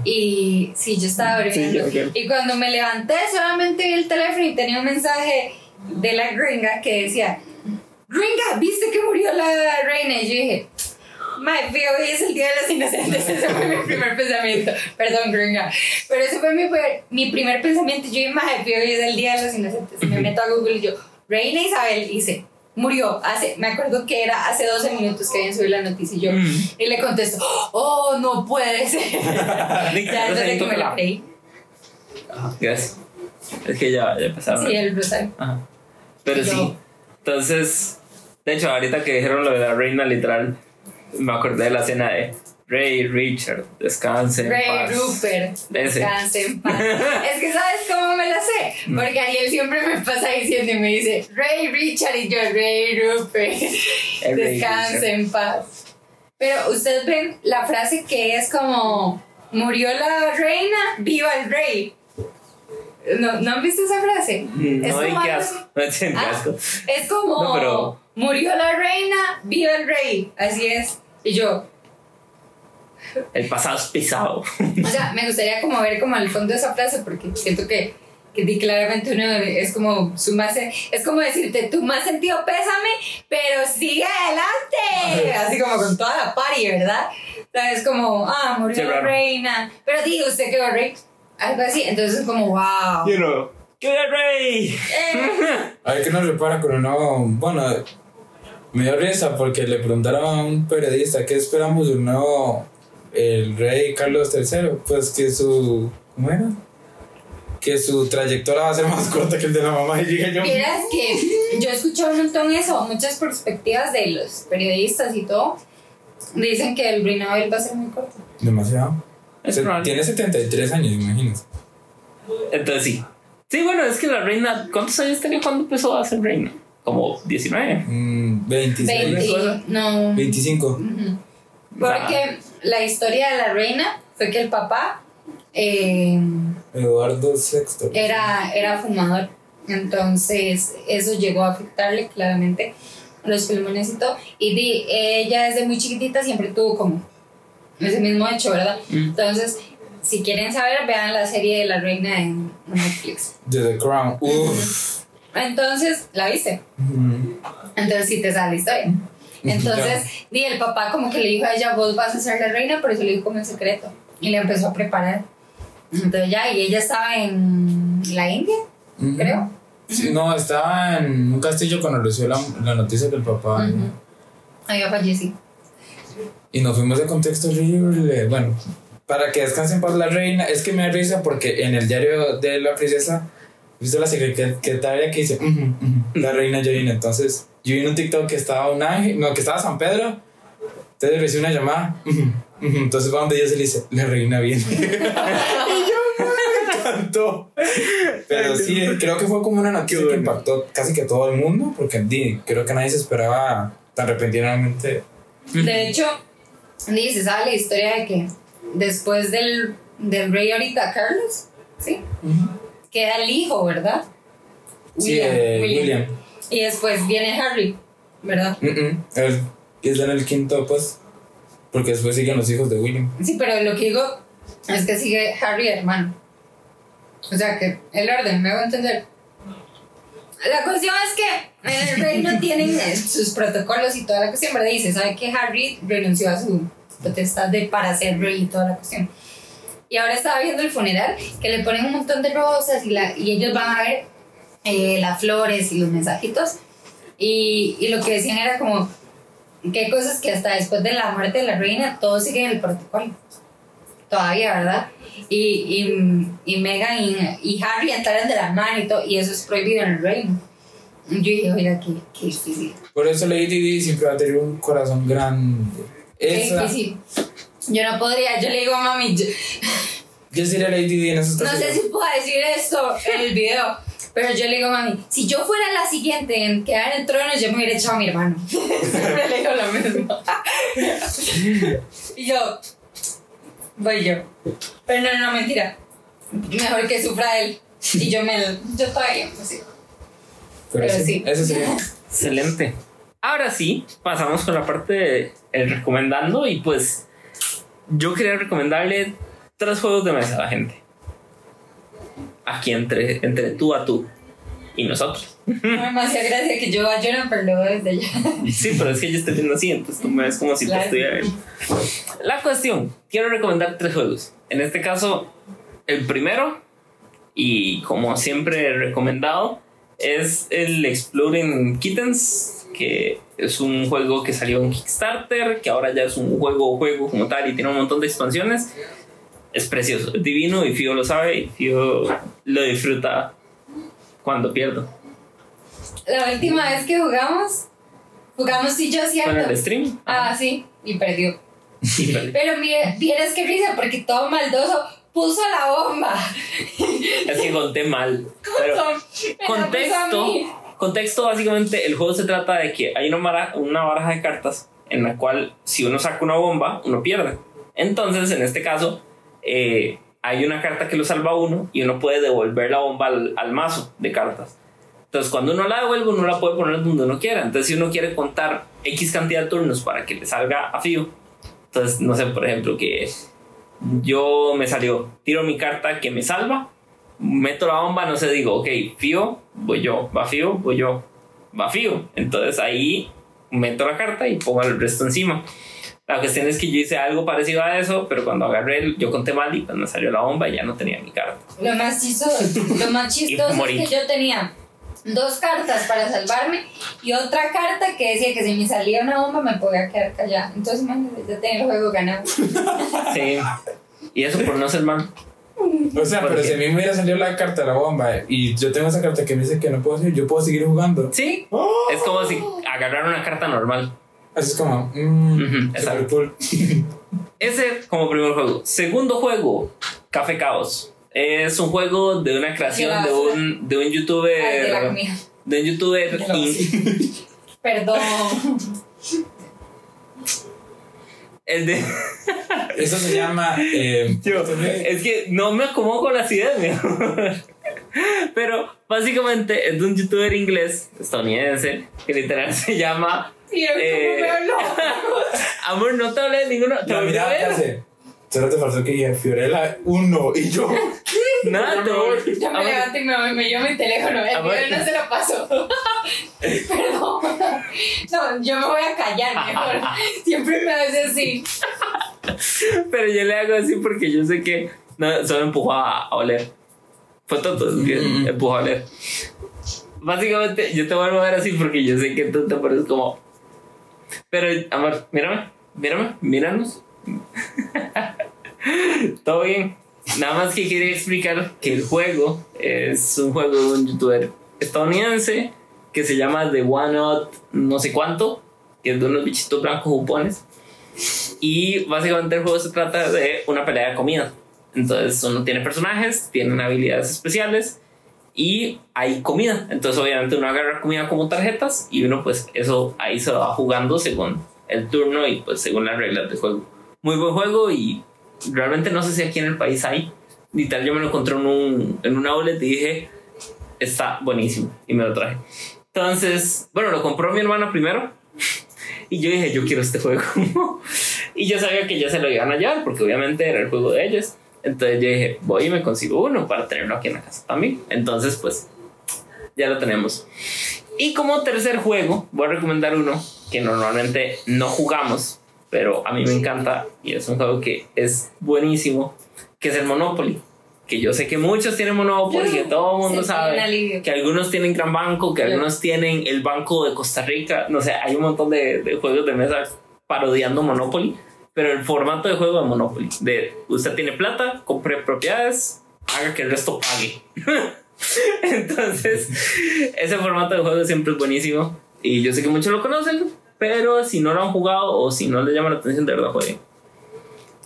S2: Y sí, yo estaba.
S1: Sí, yo-
S2: Y cuando me levanté, solamente vi el teléfono y tenía un mensaje de la gringa que decía: Gringa, ¿viste que murió la reina? Y yo dije: My fío, hoy es el día de los inocentes. (laughs) Ese fue mi primer pensamiento. Perdón, gringa. Pero ese fue mi, mi primer pensamiento. Yo dije: fío, hoy es el día de los inocentes. Me meto a Google y yo: Reina Isabel, dice. Murió hace, me acuerdo que era hace 12 minutos que habían subido la noticia y yo,
S1: Mm.
S2: y le contesto, oh, no puede ser. (laughs) Ya desde que me la creí.
S1: Ajá, Gracias. Es que ya, ya pasaron.
S2: Sí, el rosario.
S1: Ajá. Pero
S2: Yo-
S1: sí. Entonces, de hecho, ahorita que dijeron lo de la reina, literal, me acordé de la escena de Rey Richard, descanse en
S2: Rey
S1: paz.
S2: Rupert, descanse en paz. (laughs) es que ¿sabes cómo me la sé? Porque Ariel siempre me pasa diciendo y me dice, Rey Richard y yo, Rey Rupert, (laughs) descanse en paz. Pero ustedes ven la frase que es como, murió la reina, viva el rey. ¿No, ¿no han visto esa frase? Es
S1: No, y
S2: como
S1: qué asco. No, qué
S2: Ah,
S1: asco.
S2: Es como,
S1: No, pero-
S2: murió la reina, viva el rey. Así es. Y yo,
S1: El pasado es pisado.
S2: O sea, me gustaría como ver como al fondo de esa frase porque siento que, que di claramente uno es como su más, es como decirte tu más sentido pésame, pero sigue adelante. Así como con toda la party, ¿verdad? O sea, es como, ah, murió
S1: Qué
S2: la
S1: raro.
S2: reina. Pero digo, usted quedó rey. Algo así. Entonces es como, wow.
S1: You know. ¡Que el rey!
S2: Eh, (laughs)
S3: A ver qué nos repara con uno. Bueno, me dio risa porque le preguntaron a un periodista qué esperamos de un nuevo. El rey Carlos III. Pues que su. ¿Cómo era? Que su trayectoria va a ser más corta que el de la mamá. Y dije yo.
S2: Vieras que yo he escuchado un montón eso, muchas perspectivas de los periodistas y todo. Dicen que el reinado de él va a ser muy corto.
S3: Demasiado.
S1: Es
S3: Se- tiene 73 años, imagínense.
S1: Entonces sí. Sí, bueno, es que la reina. ¿Cuántos años tenía cuando empezó a ser reina? Como 19.
S3: Mm, 26.
S2: 20,
S1: cosa?
S2: no.
S3: 25.
S2: Ujú. Porque la historia de la reina fue que el papá eh,
S3: Eduardo VI.
S2: era, era fumador. Entonces, eso llegó a afectarle claramente los pulmones y todo. Y di- ella desde muy chiquitita siempre tuvo como ese mismo hecho, ¿verdad?
S1: Mm.
S2: Entonces, si quieren saber, vean la serie de la reina en Netflix.
S3: De The Crown. Uf.
S2: Entonces, ¿la viste? Entonces sí te sale la historia. Entonces, di, el papá como que le dijo a ella, vos vas a ser la reina, pero eso le dijo como en secreto. Y le empezó a preparar. Entonces ya, y ella estaba en la India,
S3: Ujú.
S2: creo.
S3: Sí, no, estaba en un castillo cuando recibió la, la noticia que el papá.
S2: Ujú. Había fallecido.
S3: Y nos fuimos de contexto horrible. Bueno, para que descanse en paz la reina, es que me da risa porque en el diario de la princesa, ¿viste la secretaria que dice, "Ujú, ujú, la reina ya vino? Entonces, yo vi en un TikTok que estaba un ángel, no, que estaba San Pedro, entonces recibe una llamada, entonces va donde ella se le dice, la reina viene. (laughs) y yo, (laughs) me encantó. Pero sí, creo que fue como una noticia
S1: Qué
S3: que
S1: bueno.
S3: impactó casi que todo el mundo, porque di, creo que nadie se esperaba tan repentinamente.
S2: De hecho, dice, sabe la historia de que después del, del rey ahorita, Carlos, ¿sí? Queda el hijo, ¿verdad?
S3: Sí, eh, William.
S2: Y después viene Harry, ¿verdad?
S3: Mm, mm. Él está en el quinto, pues. Porque después siguen los hijos de William.
S2: Sí, pero lo que digo es que sigue Harry hermano. O sea que el orden, me hago entender. La cuestión es que en el reino (laughs) tienen sus protocolos y toda la cuestión, ¿verdad? Dice, ¿sabe que Harry renunció a su potestad de para ser rey y toda la cuestión? Y ahora estaba viendo el funeral, que le ponen un montón de rosas y, la, y ellos van a ver eh, las flores y los mensajitos. Y, y lo que decían era como que hay cosas que hasta después de la muerte de la reina, todos siguen el protocolo. Todavía, ¿verdad? Y, y, y Meghan y, y Harry entraron de la mano y todo, y eso es prohibido en el reino. Yo dije, oiga, qué, qué difícil.
S3: Por eso Lady Di siempre va a tener un corazón grande.
S2: Qué
S3: Esa,
S2: difícil. Yo no podría, yo le digo a mami, yo-
S3: yo sería Lady Di en esos
S2: no sé si puedo decir esto en el video, pero yo le digo a mami, si yo fuera la siguiente en quedar en el trono, yo me hubiera echado a mi hermano. (laughs) Siempre le digo lo mismo. y yo, voy yo. Pero no, no, mentira. Mejor que sufra él. Y yo me, yo todavía, pues sí.
S3: Pero,
S2: pero
S3: sí,
S2: sí.
S3: Eso sería.
S1: Excelente. Ahora sí, pasamos con la parte de el recomendando y pues yo quería recomendarle tres juegos de mesa a la gente. Aquí entre, entre tú a tú y nosotros.
S2: No me hacía gracia que yo a pero desde allá. (laughs)
S1: Sí, pero es que yo estoy viendo así, entonces tú me ves como si
S2: Claro.
S1: te estuviera viendo. La cuestión, quiero recomendar tres juegos. En este caso, el primero, y como siempre he recomendado, es el Exploding Kittens, que es un juego que salió en Kickstarter, que ahora ya es un juego, juego como tal, y tiene un montón de expansiones. Es precioso, es divino, y Fío lo sabe, y Fío lo disfruta cuando pierdo.
S2: La última vez que jugamos, jugamos y yo,
S1: Con
S2: ¿cierto?
S1: el stream.
S2: Ah, sí, y perdió.
S1: Sí.
S2: Pero mire, vieras qué risa, porque todo maldoso puso la bomba.
S1: Es que conté mal. (laughs) Pero contexto. Contexto básicamente el juego se trata de que hay una, baraja de cartas en la cual si uno saca una bomba, uno pierde. Entonces, en este caso, eh, hay una carta que lo salva a uno y uno puede devolver la bomba al, al mazo de cartas. Entonces, cuando uno la devuelve, uno la puede poner donde uno quiera. Entonces, si uno quiere contar X cantidad de turnos para que le salga a Fío, Entonces, no sé, por ejemplo, que yo me salió, tiro mi carta que me salva, meto la bomba, no sé, digo, ok, fío, voy yo, va fío, voy yo, va fío. Entonces ahí meto la carta y pongo el resto encima. La cuestión es que yo hice algo parecido a eso, pero cuando agarré, yo conté mal y pues me salió la bomba y ya no tenía mi carta.
S2: Lo más chistoso, lo más (laughs) chistoso es que yo tenía dos cartas para salvarme y otra carta que decía que si me salía una bomba me podía quedar callada. Entonces, imagínate, ya tenía el juego ganado. (laughs)
S1: Sí. Y eso por no ser mal.
S3: O sea,
S1: ¿Por
S3: pero
S1: qué?
S3: si a mí me hubiera salido la carta de la bomba y yo tengo esa carta que me dice que no puedo seguir, yo puedo seguir jugando.
S1: Sí.
S3: Oh.
S1: Es como si agarrar una carta normal.
S3: Así es como,
S1: Ujú,
S3: super
S1: exacto.
S3: cool. (laughs)
S1: Ese como primer juego. Segundo juego, Café Caos. Es un juego de una creación de un, de un
S2: Ay, de la
S1: youtuber. De un youtuber. (laughs)
S2: Perdón. (laughs)
S1: el de. (laughs)
S3: Eso se llama. Eh,
S1: Yo, es que no me acomodo con las ideas, mi amor. (laughs) Pero básicamente es de un youtuber inglés, estadounidense, que literal (laughs) se llama.
S2: Mira cómo
S1: Eh,
S2: me habló.
S1: Amor, no te hablé de ninguno. Te
S3: la mirada que hace. Solo te faltó que diga Fiorella 1 y yo. (laughs)
S1: Nada, te volví-
S2: Ya me levanto y me, voy, me llevo mi teléfono. El
S1: Amor.
S2: video no se lo paso. (laughs) Perdón. No, yo me voy a callar mejor. (laughs) Siempre me hace así.
S1: Pero yo le hago así porque yo sé que no, solo empujó a, a oler. Fue tonto,
S3: Mm.
S1: empujó a oler. Básicamente, yo te vuelvo a ver así porque yo sé que tú te pones como. Pero, amor, mírame, mírame, míranos. (laughs) Todo bien. Nada más que quería explicar que el juego es un juego de un youtuber estadounidense que se llama The One Not no sé cuánto, que es de unos bichitos blancos jupones. Y básicamente el juego se trata de una pelea de comida. Entonces uno tiene personajes, tienen habilidades especiales y hay comida. Entonces obviamente uno agarra comida como tarjetas y uno pues eso ahí se va jugando según el turno y pues según las reglas del juego. Muy buen juego y realmente no sé si aquí en el país hay. Literal yo me lo encontré en un, en un outlet y dije, está buenísimo y me lo traje. Entonces, bueno, lo compró mi hermana primero y yo dije, yo quiero este juego. (laughs) y yo sabía que ya se lo iban a llevar porque obviamente era el juego de ellos. Entonces yo dije, voy y me consigo uno para tenerlo aquí en la casa también. Entonces, pues, ya lo tenemos. Y como tercer juego, voy a recomendar uno que normalmente no jugamos, pero a mí me encanta y es un juego que es buenísimo, que es el Monopoly. Que yo sé que muchos tienen Monopoly, que todo el mundo sabe que algunos tienen Gran Banco, que algunos tienen el Banco de Costa Rica. No sé, hay un montón de, de juegos de mesa parodiando Monopoly, pero el formato de juego de Monopoly, de usted tiene plata, compre propiedades, haga que el resto pague. (laughs) Entonces, ese formato de juego siempre es buenísimo y yo sé que muchos lo conocen, pero si no lo han jugado o si no les llama la atención, de verdad jueguen.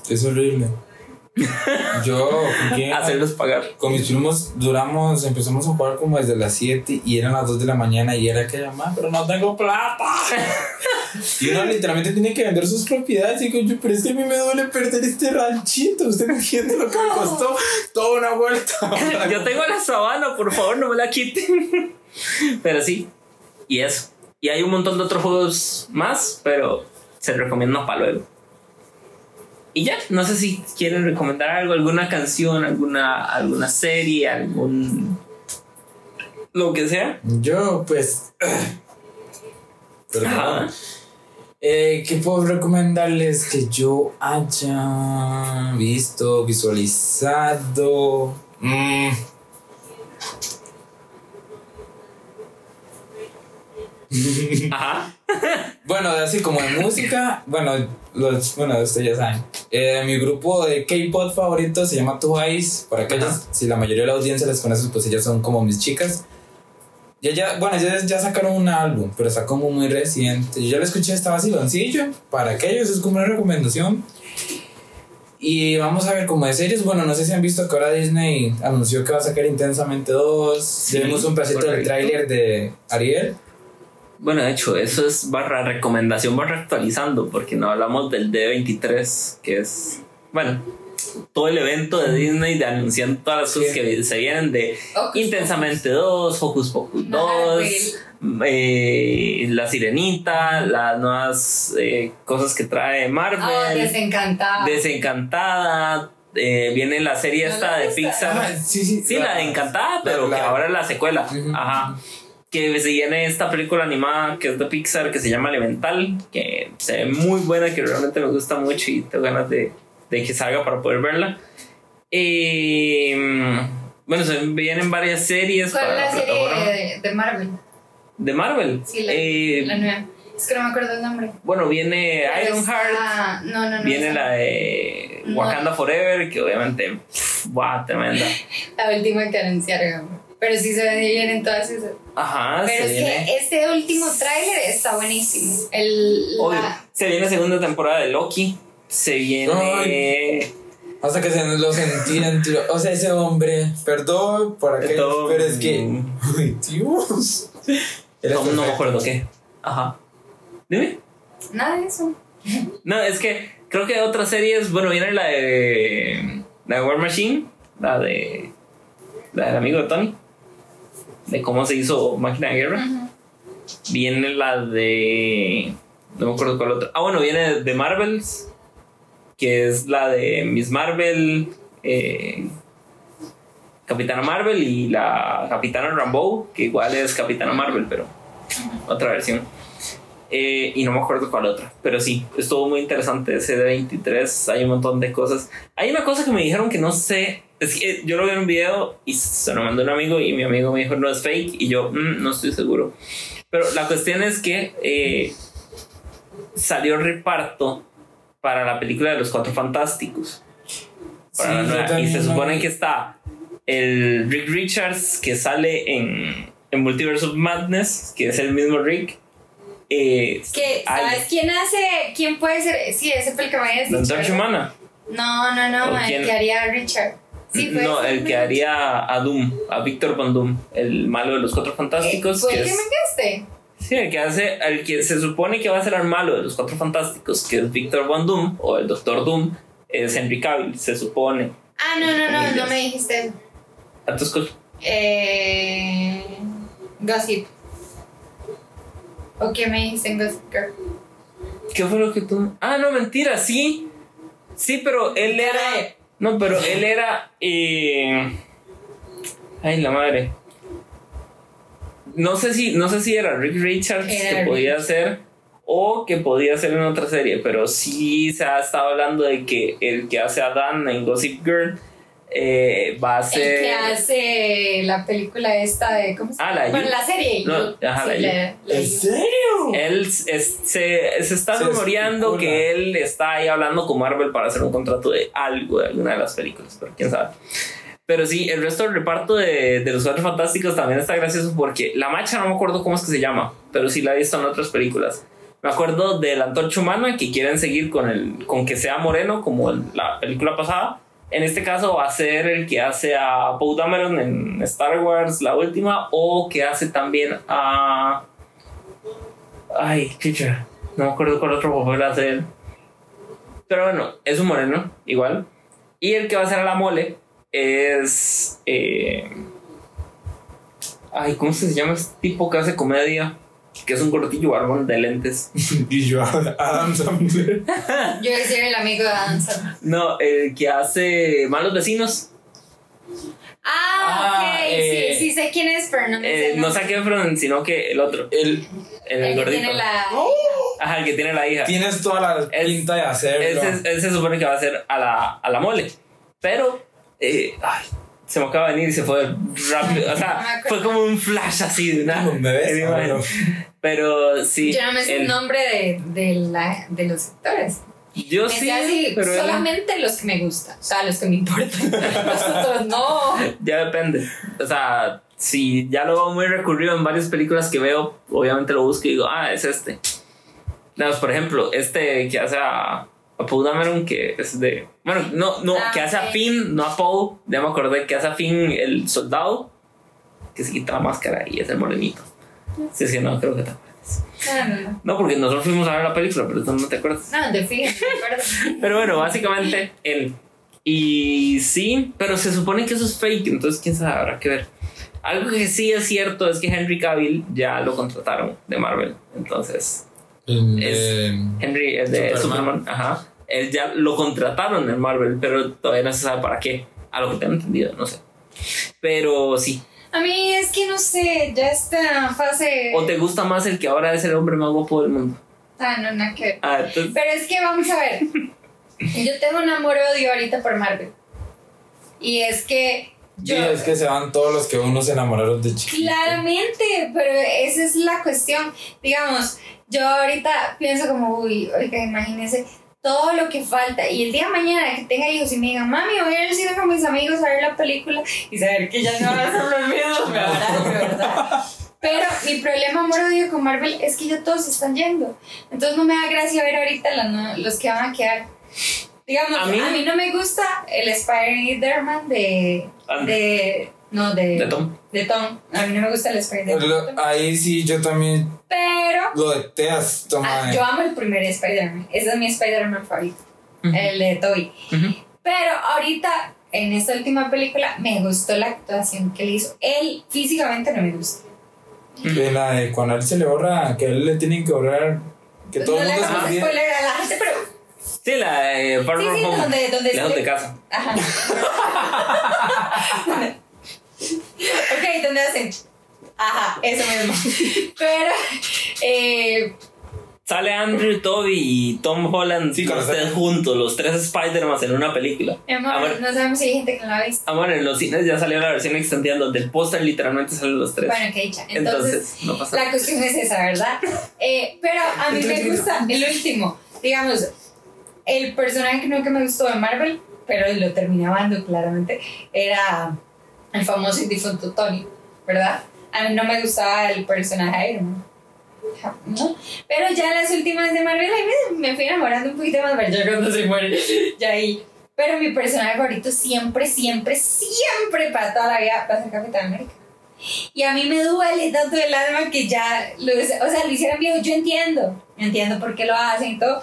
S3: Es horrible. (laughs) Yo, ¿con quién?
S1: Hacerlos pagar.
S3: Con mis primos duramos, empezamos a jugar como desde las 7 y eran las 2 de la mañana y era que llamar, pero no tengo plata. (laughs) y uno literalmente tiene que vender sus propiedades y digo yo, pero es que a mí me duele perder este ranchito. Usted no entiende lo que me costó toda una vuelta. (laughs)
S1: Yo tengo la sabana, por favor, no me la quiten. Pero sí, y eso. Y hay un montón de otros juegos más, pero se recomienda para luego. Y ya, no sé si quieren recomendar algo, alguna canción, alguna, alguna serie, algún. lo que sea.
S3: Yo, pues. (clears throat) Perdón.
S1: Ajá.
S3: Eh, ¿Qué puedo recomendarles que yo haya visto, visualizado? Mm. (laughs)
S1: Ajá. (laughs)
S3: Bueno, así como de música, bueno, los, bueno, ustedes ya saben. Eh, mi grupo de K-pop favorito se llama Twice. Para aquellos, si la mayoría de la audiencia les conoce, pues ellas son como mis chicas. Ya, ya, bueno, ya, ya sacaron un álbum, pero está como muy reciente. Yo ya lo escuché, está vaciloncillo. Para aquellos es como una recomendación. Y vamos a ver como de series. Bueno, no sé si han visto que ahora Disney anunció que va a sacar Intensamente 2.
S1: Sí,
S3: Vimos un pedacito del tráiler de Ariel.
S1: Bueno, de hecho, eso es barra recomendación, barra actualizando, porque no hablamos del D23, que es. Bueno, todo el evento de Disney de anunciando todas las cosas
S3: Sí.
S1: que se vienen de
S2: Hocus
S1: Intensamente 2, Hocus Pocus
S2: Marvel.
S1: 2, eh, La Sirenita, las nuevas eh, cosas que trae Marvel,
S2: Ah, desencantada.
S1: Desencantada, eh, viene la serie
S2: ¿No
S1: esta
S2: la
S1: de? Pixar.
S3: Ah, sí, sí.
S1: Sí, la de Encantada, pero
S3: la-
S1: que ahora es la secuela. Ajá. Que se viene esta película animada que es de Pixar que se llama Elemental, que se ve muy buena, que realmente me gusta mucho y tengo ganas de, de que salga para poder verla. Eh, bueno, se vienen varias series
S2: ¿Cuál
S1: para
S2: la serie de, de Marvel?
S1: de Marvel.
S2: Sí, la,
S1: Eh,
S2: la nueva. Es que no me acuerdo el nombre.
S1: bueno, viene Ironheart,
S2: está- No, no, no.
S1: viene la
S2: no.
S1: de
S2: No.
S1: Wakanda Forever, que obviamente, guau, tremenda. (laughs)
S2: La última que anunciaron. Pero sí se vienen todas esas.
S1: Ajá,
S2: Pero
S1: se
S2: es
S1: viene.
S2: que este último tráiler está buenísimo. El,
S1: Obvio,
S2: la-
S1: se viene segunda temporada de Loki. Se viene.
S3: Hasta que se lo sentí en tiro. O sea, ese hombre, perdón por aquello,
S1: Todo-
S3: pero es que. Ay, Dios.
S1: No, no me acuerdo qué. Ajá. Dime.
S2: Nada de eso.
S1: No, es que creo que otras series. Bueno, viene la de. La de War Machine. La de. La del amigo de Tony. De cómo se hizo Máquina de Guerra. Viene la de. No me acuerdo cuál otra. Ah, bueno, viene de Marvels. Que es la de Miss Marvel. eh, Capitana Marvel y la Capitana Rambeau, que igual es Capitana Marvel, pero otra versión. Eh, y no me acuerdo cuál otra, pero sí, estuvo muy interesante ese de 23. Hay un montón de cosas. Hay una cosa que me dijeron que no sé. Es que yo lo vi en un video y se lo mandó un amigo y mi amigo me dijo no es fake y yo "Mm, no estoy seguro. Pero la cuestión es que eh, salió reparto para la película de los Cuatro Fantásticos. Para
S3: Sí,
S1: la
S3: yo
S1: nueva. y se supone que está el Rick Richards que sale en, en Multiverse of Madness, que es el mismo Rick. Eh,
S2: Que,
S1: hay-
S2: ¿Sabes quién hace? ¿Quién puede ser? Sí, ese fue el que me habías
S1: la
S2: dicho, ¿verdad?
S1: humana.
S2: No, no, no,
S1: ¿O
S2: el que haría Richard. Sí,
S1: no, el que haría a Doom, a Victor Von Doom, el malo de los Cuatro Fantásticos.
S2: ¿Fue el que
S1: es-
S2: me?
S1: Sí, el que hace, el que se supone que va a ser el malo de los Cuatro Fantásticos, que es Victor Von Doom, o el Doctor Doom, es Henry Cavill, se supone.
S2: Ah, no, no, no, no me dijiste.
S1: Entonces, ¿cuál?
S2: Eh, gossip. ¿O qué me dijiste en Gossip Girl?
S1: ¿Qué fue lo que tú.? Ah, no, mentira, sí. Sí, pero él era. No, pero él (laughs) era. eh, Ay, la madre. No sé si, no sé si era Rick Richards
S2: Era
S1: que podía ser o que podía ser en otra serie, pero sí se ha estado hablando de que el que hace a Dan en Gossip Girl eh, va a
S2: El
S1: ser.
S2: que hace la película esta de. ¿Cómo se
S1: Ah,
S2: llama?
S1: la
S2: Bueno,
S1: You.
S2: la serie.
S1: No, ajá,
S2: Sí,
S1: la
S2: la- la
S3: ¿En serio?
S1: Él es- se, se está rumoreando que él está ahí hablando con Marvel para hacer un contrato de algo de alguna de las películas, pero quién sabe. Pero sí, el resto del reparto de, de los Cuatro Fantásticos también está gracioso porque la macha no me acuerdo cómo es que se llama, pero sí la he visto en otras películas. Me acuerdo de la Antorcha Humana que quieren seguir con, el, con que sea moreno como en la película pasada. En este caso va a ser el que hace a Poe Dameron en Star Wars, la última, o que hace también a... Ay, chicha, no me acuerdo cuál otro papel hace él. Pero bueno, es un moreno, igual. Y el que va a hacer a la mole es. eh, ay, ¿cómo se llama este tipo que hace comedia? Que es un gordillo barbón de lentes. (laughs)
S3: Y yo, Adam Sandler.
S2: Yo iba a decir el amigo de Adam Sandler.
S1: No, el que hace malos vecinos.
S2: Ah,
S1: Ah,
S2: ok.
S1: eh,
S2: sí, sí sé quién es, pero no me
S1: Eh,
S2: sé
S1: no
S2: nombre.
S1: Zac Efron, sino que el otro.
S3: Él,
S1: El,
S2: El que
S1: gordito.
S2: tiene la.
S1: Ajá, el que tiene la hija.
S3: tienes toda la
S1: Es-
S3: pinta de hacerlo.
S1: Ese, ese se supone que va a ser a la, a la mole. Pero, eh, ay, se me acaba de venir y se fue rápido. O sea, fue como un flash así de una.
S3: ¿Me ves?
S1: de una
S3: Ah, no.
S1: Pero sí.
S2: Yo no me sé el nombre de, de, la, de los actores.
S1: Yo
S2: Me
S1: sí,
S2: así
S1: pero
S2: solamente los que me gustan. O sea, los que me importan. (laughs) los otros no.
S1: ya depende. O sea, si ya lo veo muy recurrido en varias películas que veo, obviamente lo busco y digo, ah, es este. Digamos, por ejemplo, este que hace a, a Poe Dameron, que es de. Bueno, no, no,
S2: Ah,
S1: que hace a
S2: ok.
S1: Finn, no a Poe. Ya me acordé que hace a Finn el soldado, que se quita la máscara y es el morenito. Sí, que no, creo que te acuerdas.
S2: No, no, no.
S1: No, porque nosotros fuimos a ver la película, pero tú no te acuerdas.
S2: No, me acuerdo. (laughs)
S1: Pero bueno, básicamente él. Y sí, pero se supone que eso es fake, entonces quién sabe, habrá que ver. Algo que sí es cierto es que Henry Cavill ya lo contrataron de Marvel, entonces
S3: El-
S1: Henry el de
S3: Superman.
S1: Superman, ajá, él ya lo contrataron en Marvel, pero todavía no se sabe para qué, a lo que tengo entendido, no sé. Pero sí,
S2: A mí es que no sé, ya esta fase.
S1: o te gusta más el que ahora es el hombre más guapo del mundo.
S2: Ah, no, nada que ver.
S1: Ah, entonces,
S2: Pero es que vamos a ver. (laughs) Yo tengo un amor-odio ahorita por Marvel. Y es que.
S3: Sí,
S2: Yo,
S3: es que se van todos los que uno se enamoraron de chiquito.
S2: Claramente, pero esa es la cuestión. Digamos, yo ahorita pienso como, uy, oiga, imagínense todo lo que falta. Y el día de mañana que tenga hijos y me digan, mami, voy a ir al cine con mis amigos a ver la película y saber que ya no van a los mismos, me ¿verdad? Pero mi problema, amor, odio con Marvel es que ya todos se están yendo. Entonces no me da gracia ver ahorita los que van a quedar. Digamos,
S1: A
S2: a
S1: mí-
S2: mí, no me gusta el Spider-Man de,
S1: Ah.
S2: de. No, de.
S1: de Tom.
S2: De Tom. A mí no me gusta el Spider-Man.
S3: Ahí sí, yo también
S2: Pero
S3: lo detesto,
S2: ah,
S3: mae.
S2: yo amo el primer Spider-Man. Ese es mi Spider-Man favorito. El de Toby. Pero ahorita, en esta última película, me gustó la actuación que le hizo. Él físicamente no me gusta.
S3: De la de cuando a él se le borra, que a él le tienen que borrar, que todo
S2: no
S3: el
S2: le
S3: mundo se
S2: hagamos
S3: olvide.
S2: spoiler a la gente, pero.
S1: Sí, la de Far
S2: Sí,
S1: From
S2: sí,
S1: Home,
S2: donde, donde
S1: casa.
S2: Ajá. (laughs) ok, ¿dónde hacen? Ajá, eso mismo. Pero, eh,
S1: Sale Andrew, Toby y Tom Holland,
S3: Sí, con
S1: los tres juntos, los tres Spider-Man en una película.
S2: mi amor,
S1: Amor,
S2: no sabemos si hay gente que no la ha visto.
S1: amor, en los cines ya salió la versión extendida donde el póster literalmente salen los tres.
S2: Bueno, que dicha. Entonces,
S1: Entonces, no pasa
S2: la cuestión es esa, ¿verdad? Eh, pero a mí me gusta el último. Digamos, el personaje que me gustó de Marvel, pero lo terminé amando claramente, era el famoso y difunto Tony, ¿verdad? A mí no me gustaba el personaje Iron Man. ¿no? Pero ya las últimas de Marvel me, me fui enamorando un poquito más, ya cuando se muere, (laughs) ya ahí. Pero mi personaje favorito siempre, siempre, siempre para toda la vida va a ser Capitán América. Y a mí me duele tanto el alma que ya, lo, o sea, lo hicieron viejo. Yo entiendo, entiendo por qué lo hacen y todo.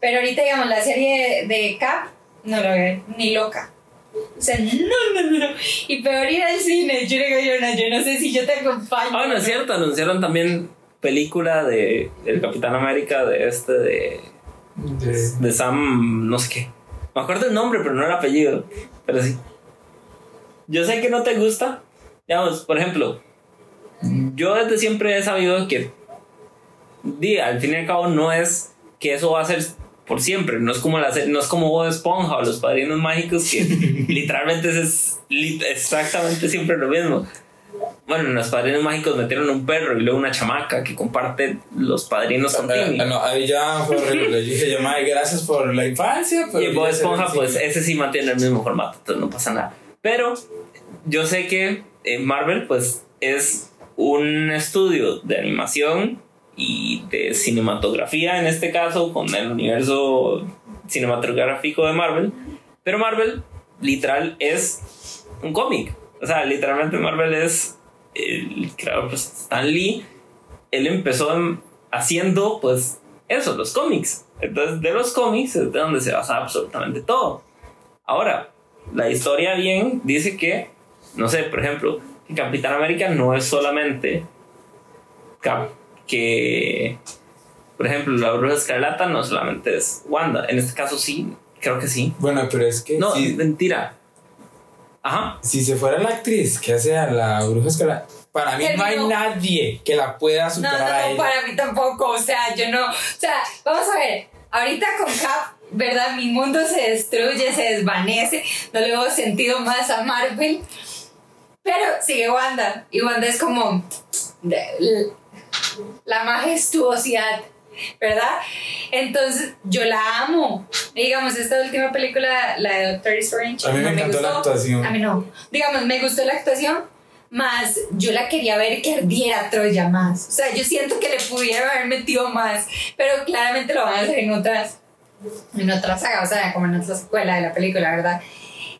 S2: Pero ahorita, digamos, la serie de, Cap, no lo veo ni loca. O sea, (laughs) no, no, no, no. Y peor ir al cine. Yo le digo, yo no, yo no sé si yo te acompaño.
S1: Ah, no es cierto, anunciaron también película de el Capitán América de este de,
S3: De-
S1: de Sam no sé qué. Me acuerdo el nombre, pero no el apellido. Pero sí. Yo sé que no te gusta. Digamos, por ejemplo, yo desde siempre he sabido que di, al fin y al cabo no es que eso va a ser por siempre. No es como la no es como Bob Esponja o los padrinos mágicos que (laughs) literalmente es lit- exactamente siempre lo mismo. Bueno, en los padrinos mágicos metieron un perro y luego una chamaca que comparte los padrinos con
S3: Eh,
S1: Timmy.
S3: no, ahí ya fue horrible. Yo dije, yo, mae, gracias por la infancia. Pero
S1: Y Bob Esponja, pues ese sí mantiene el mismo formato, entonces no pasa nada. Pero yo sé que eh, Marvel, pues es un estudio de animación y de cinematografía, en este caso, con el universo cinematográfico de Marvel. Pero Marvel, literal, es un cómic. O sea, literalmente Marvel es el creador, pues Stan Lee. Él empezó en- haciendo, pues, eso, los cómics. Entonces, de los cómics es de donde se basa absolutamente todo. Ahora, la historia bien dice que, no sé, por ejemplo, Capitán América no es solamente Cap, que, por ejemplo, la bruja escarlata no solamente es Wanda. En este caso sí, creo que sí.
S3: Bueno, pero es que
S1: No,
S3: si,
S1: mentira. Ajá.
S3: si se fuera la actriz que hace a la bruja escarlata, para mí no hay nadie que la pueda
S2: No,
S3: superar
S2: no,
S3: a
S2: no,
S3: ella.
S2: para mí tampoco. O sea, yo no. O sea, vamos a ver. Ahorita con Cap, ¿verdad? Mi mundo se destruye, se desvanece. No le veo sentido más a Marvel. Pero sigue Wanda. Y Wanda es como. La majestuosidad. ¿Verdad? Entonces, yo la amo. Digamos, esta última película, la de Doctor Strange.
S3: A mí me
S2: no
S3: encantó la
S2: gustó.
S3: actuación.
S2: A mí no. Digamos, me gustó la actuación, más yo la quería ver que ardiera Troya más. O sea, yo siento que le pudieron haber metido más, pero claramente lo van a hacer en otras, en otras sagas, o sea, como en otra secuela de la película, ¿verdad?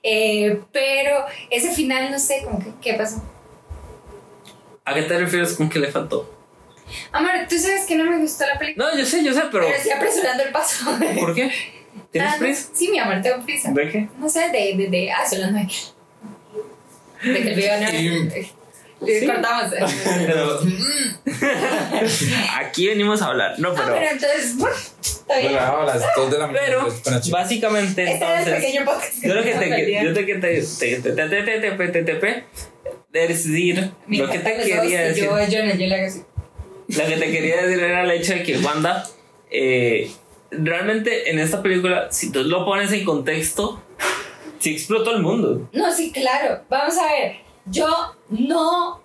S2: Eh, pero ese final, no sé, como que, ¿qué pasó?
S1: ¿A qué te refieres con que le faltó?
S2: Amor, tú sabes que no me gustó la película.
S1: No, yo sé, yo sé, pero.
S2: Pero estoy apresurando el paso.
S1: ¿Por qué? ¿Tienes prisa?
S2: Sí, mi amor, tengo prisa.
S1: ¿De qué?
S2: No sé, de. de, de ah, solo no De que el video no.
S1: Sí.
S2: Cortamos.
S1: Aquí venimos a hablar. No, pero.
S2: Ah,
S1: pero
S2: entonces. Bueno,
S3: a las 2 de la mañana.
S1: Pero, básicamente, entonces.
S2: Es pequeño
S1: yo lo que te. Yo te que te. Te. Te. Te. Te. Te. Te. Te. Lo que te quería decir.
S2: Yo, yo, yo le hago así
S1: lo que te quería decir era el hecho de que Wanda eh, realmente en esta película si tú lo pones en contexto sí explotó el mundo
S2: No, sí, claro. Vamos a ver. Yo no.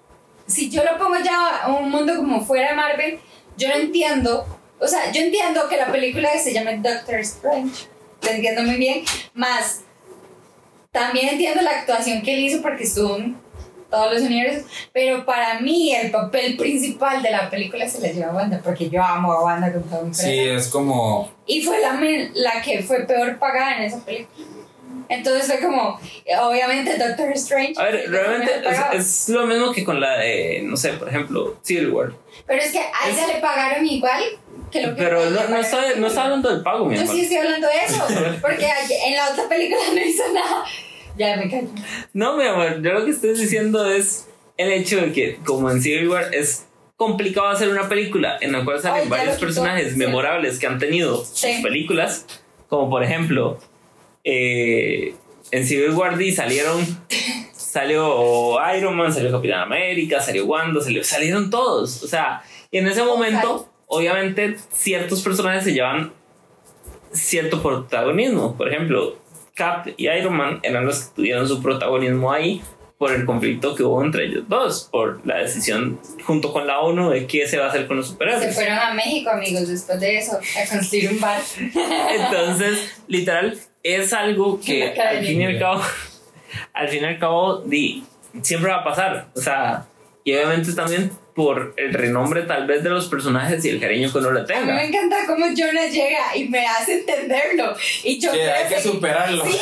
S2: Si yo lo pongo ya a un mundo como fuera de Marvel, yo no entiendo. O sea, yo entiendo que la película se llama Doctor Strange. Lo entiendo muy bien. Más, también entiendo la actuación que él hizo porque estuvo en todos los universos. Pero para mí, el papel principal de la película se le lleva a Wanda. Porque yo amo a Wanda con todo mi corazón.
S3: Sí, es como.
S2: Y fue la, la que fue peor pagada en esa película. Entonces fue como, obviamente Doctor Strange.
S1: a ver realmente es, es lo mismo que con la de no sé por ejemplo Civil War
S2: Pero es que a ella le pagaron igual que lo que
S1: pero no, no está no está hablando del pago mi
S2: Yo sí estoy hablando de eso. (laughs) Porque en la otra película (laughs) no hizo nada. Ya me callo.
S1: No, mi amor, yo lo que estoy diciendo es el hecho de que, como en Civil War, es complicado hacer una película en la cual salen
S2: Ay,
S1: varios personajes memorables que han tenido
S2: Sí.
S1: sus películas, como por ejemplo, eh, en Civil War D salieron, salió Iron Man, salió Capitán América, salió Wanda, salió, salieron todos, o sea, y en ese momento, obviamente, ciertos personajes se llevan cierto protagonismo, por ejemplo, Cap y Iron Man eran los que tuvieron su protagonismo ahí por el conflicto que hubo entre ellos dos, por la decisión junto con la ONU de qué se va a hacer con los
S2: Se
S1: superhéroes.
S2: fueron a México, amigos, después de eso, a construir un bar. (laughs)
S1: Entonces, literal, es algo (laughs) que al fin y al cabo, al fin y al cabo, di, siempre va a pasar. O sea, y obviamente también por el renombre tal vez de los personajes y el cariño que uno le
S2: A mí
S1: tenga.
S2: me encanta cómo Jonah llega y me hace entenderlo. Y yo
S3: Sí, hay que superarlo.
S2: Sí,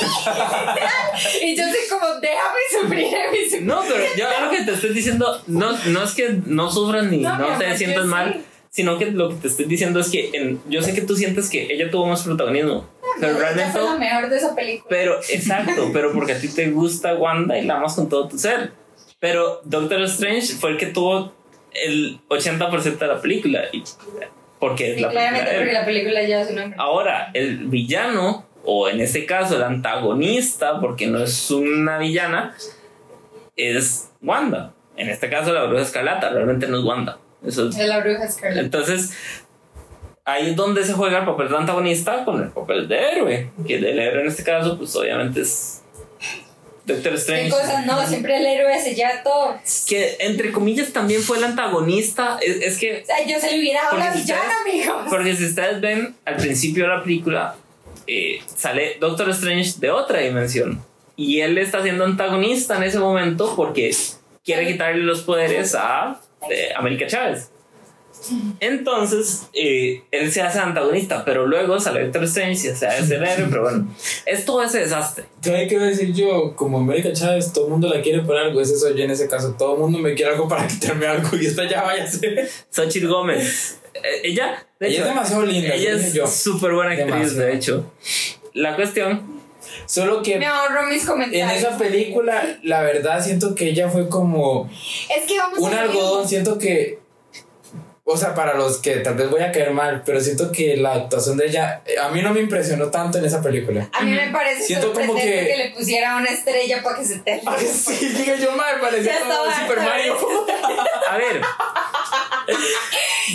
S2: y yo soy como, déjame sufrir, déjame sufrir.
S1: No, pero yo lo que te estoy diciendo no, no es que no sufras ni
S2: No,
S1: no,
S2: mi
S1: te
S2: amor,
S1: sientas mal,
S2: sí.
S1: sino que lo que te estoy diciendo es que en- yo sé que tú sientes que ella tuvo más protagonismo, pero realmente...
S2: fue la mejor de esa película.
S1: Pero, exacto, pero porque a ti te gusta Wanda y la amas con todo tu ser. Pero Doctor Strange fue el que tuvo el 80% de la película. Y, porque
S2: Sí,
S1: la película
S2: claramente
S1: de él.
S2: porque la película lleva su nombre.
S1: Ahora, el villano, o en este caso el antagonista, porque no es una villana, es Wanda. En este caso la bruja escarlata, realmente no es Wanda. Eso es-
S2: la bruja Scarlet.
S1: entonces, ahí es donde se juega el papel de antagonista con el papel de héroe. Que el héroe en este caso, pues obviamente es Doctor
S2: ¿Qué
S1: Strange.
S2: cosas? No, siempre el héroe se lleva todo. O
S1: Que entre comillas también fue el antagonista. Es, es que,
S2: sea, yo se le hubiera dado la
S1: si
S2: villana, amigos.
S1: porque si ustedes ven al principio de la película, eh, sale Doctor Strange de otra dimensión. Y él está siendo antagonista en ese momento porque quiere quitarle los poderes a eh, América Chávez. Entonces, eh, él se hace antagonista, pero luego sale Doctor Strange y se hace el héroe, pero bueno, es todo ese desastre.
S3: ¿Qué quiero decir yo? Como América Chávez, todo el mundo la quiere por algo. Ese soy yo en ese caso. Todo el mundo me quiere algo para (laughs) quitarme algo. Y esta ya vaya a ser.
S1: Xochitl Gómez. Eh, ella, de
S3: Ella
S1: hecho,
S3: es demasiado linda.
S1: ella es súper buena actriz,
S3: Demasiado.
S1: de hecho. La cuestión,
S3: Solo que
S2: Me ahorro mis
S3: en
S2: comentarios.
S3: esa película, la verdad, siento que ella fue como
S2: Es que vamos
S3: un
S2: a ver.
S3: algodón. Siento que. O sea, para los que tal vez voy a caer mal, pero siento que la actuación de ella eh, a mí no me impresionó tanto en esa película.
S2: A mí me parece
S3: Siento como que-
S2: que... le pusiera una estrella para que se te.
S3: Ay, (laughs) sí, digo yo mal, parecía como Super. Mario.
S1: a ver.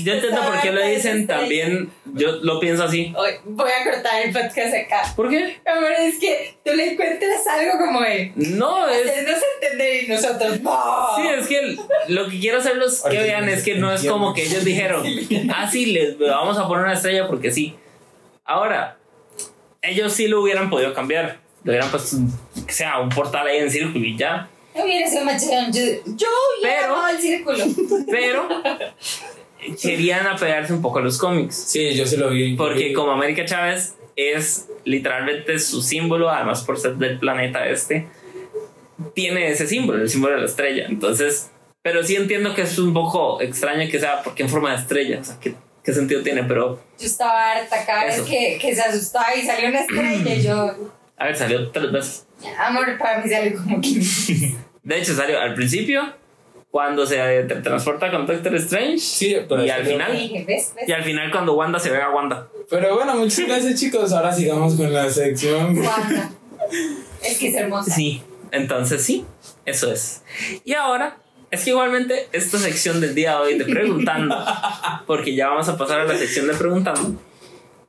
S1: Yo entiendo por qué lo dicen también. Yo lo pienso así.
S2: Hoy voy a cortar el podcast acá.
S1: ¿Por qué?
S2: Amor, es que tú le encuentras algo como de.
S1: No, es.
S2: Hacernos entender y nosotros. ¡No!
S1: Sí, es que lo que quiero hacerlos que vean es que no es como que ellos (laughs) dijeron, ah, sí, les vamos a poner una estrella porque sí. Ahora, ellos sí lo hubieran podido cambiar. Le hubieran puesto, un- que sea, un portal ahí en círculo y ya.
S2: Hubiera sido machón. Yo, yo hubiera
S1: Pero-
S2: el círculo. (laughs)
S1: Pero querían apegarse un poco a los cómics.
S3: Sí, yo sí lo vi.
S1: Porque como América Chávez es literalmente su símbolo, además por ser del planeta este, tiene ese símbolo, el símbolo de la estrella. Entonces, pero sí entiendo que es un poco extraño que sea porque en forma de estrella, o sea, que, qué sentido tiene, pero
S2: Yo estaba harta cada vez que, que se asustaba y salió una estrella y yo,
S1: a ver, salió tres veces.
S2: amor, para mí salió como que... (laughs)
S1: De hecho, salió al principio, cuando se transporta con Doctor Strange.
S3: Sí, pero
S1: y al final.
S2: dije, ¿ves? ¿ves?
S1: Y al final, cuando Wanda se ve a Wanda.
S3: Pero bueno, muchas gracias chicos. Ahora sigamos con la sección.
S2: Wanda. (laughs) Es que es hermosa.
S1: Sí, entonces sí, eso es. Y ahora, es que igualmente esta sección del día de hoy de preguntando, (laughs) porque ya vamos a pasar a la sección de preguntando,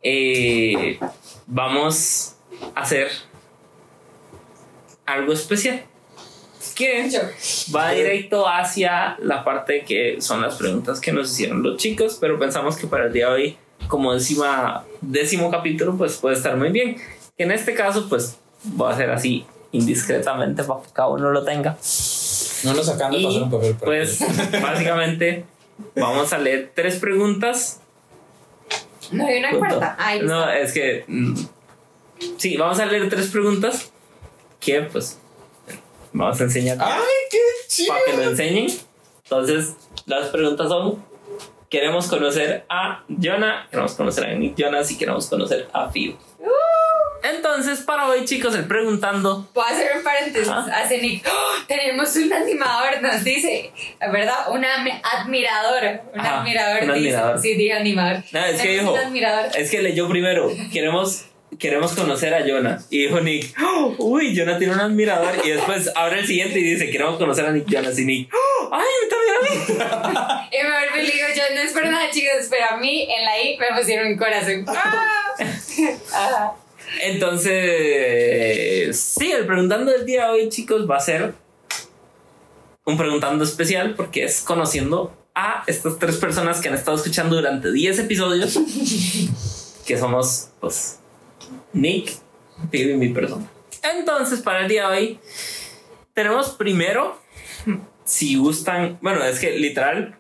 S1: eh, vamos a hacer algo especial. Que
S2: Yo.
S1: va directo hacia la parte que son las preguntas que nos hicieron los chicos, pero pensamos que para el día de hoy, como décima, décimo capítulo, pues puede estar muy bien. En este caso, pues voy a hacer así indiscretamente para que cada uno lo tenga.
S3: No nos sacan de
S1: Y
S3: pasar un papel.
S1: pues
S3: aquí. (laughs)
S1: básicamente vamos a leer tres preguntas.
S2: No hay una cuarta.
S1: No,
S2: está.
S1: es que... mm, Sí, vamos a leer tres preguntas que pues vamos a enseñar
S3: ¡Ay, qué chido!
S1: para que lo enseñen. Entonces, las preguntas son: queremos conocer a Jonah, queremos conocer a Nick Jonas y queremos conocer a Fiu. Entonces, para hoy, chicos, el preguntando.
S2: Puedo hacer un paréntesis.
S1: Ajá.
S2: Hace Nick. ¡Oh! tenemos un animador, nos dice. ¿Verdad? Un admirador. Un
S1: Ajá,
S2: admirador.
S1: un
S2: dice.
S1: admirador.
S2: Sí, dije animador.
S1: No, es que dijo. Es que leyó primero: (laughs) queremos. Queremos conocer a Jonah. Y dijo Nick, "Oh, uy, Jonah tiene un admirador. Y después abre el siguiente y dice, queremos conocer a Nick Jonas. Y Nick, "Oh, ay, también a mí.
S2: Y me vuelvo y le digo yo, no es por nada, chicos, pero a mí en la I me pusieron un corazón. (laughs) ¡Ah!
S1: Entonces, sí, el preguntando del día de hoy, chicos, va a ser un preguntando especial porque es conociendo a estas tres personas que han estado escuchando durante 10 episodios, (laughs) que somos, pues, Nick, y mi persona. Entonces, para el día de hoy, tenemos primero, si gustan, bueno, es que literal,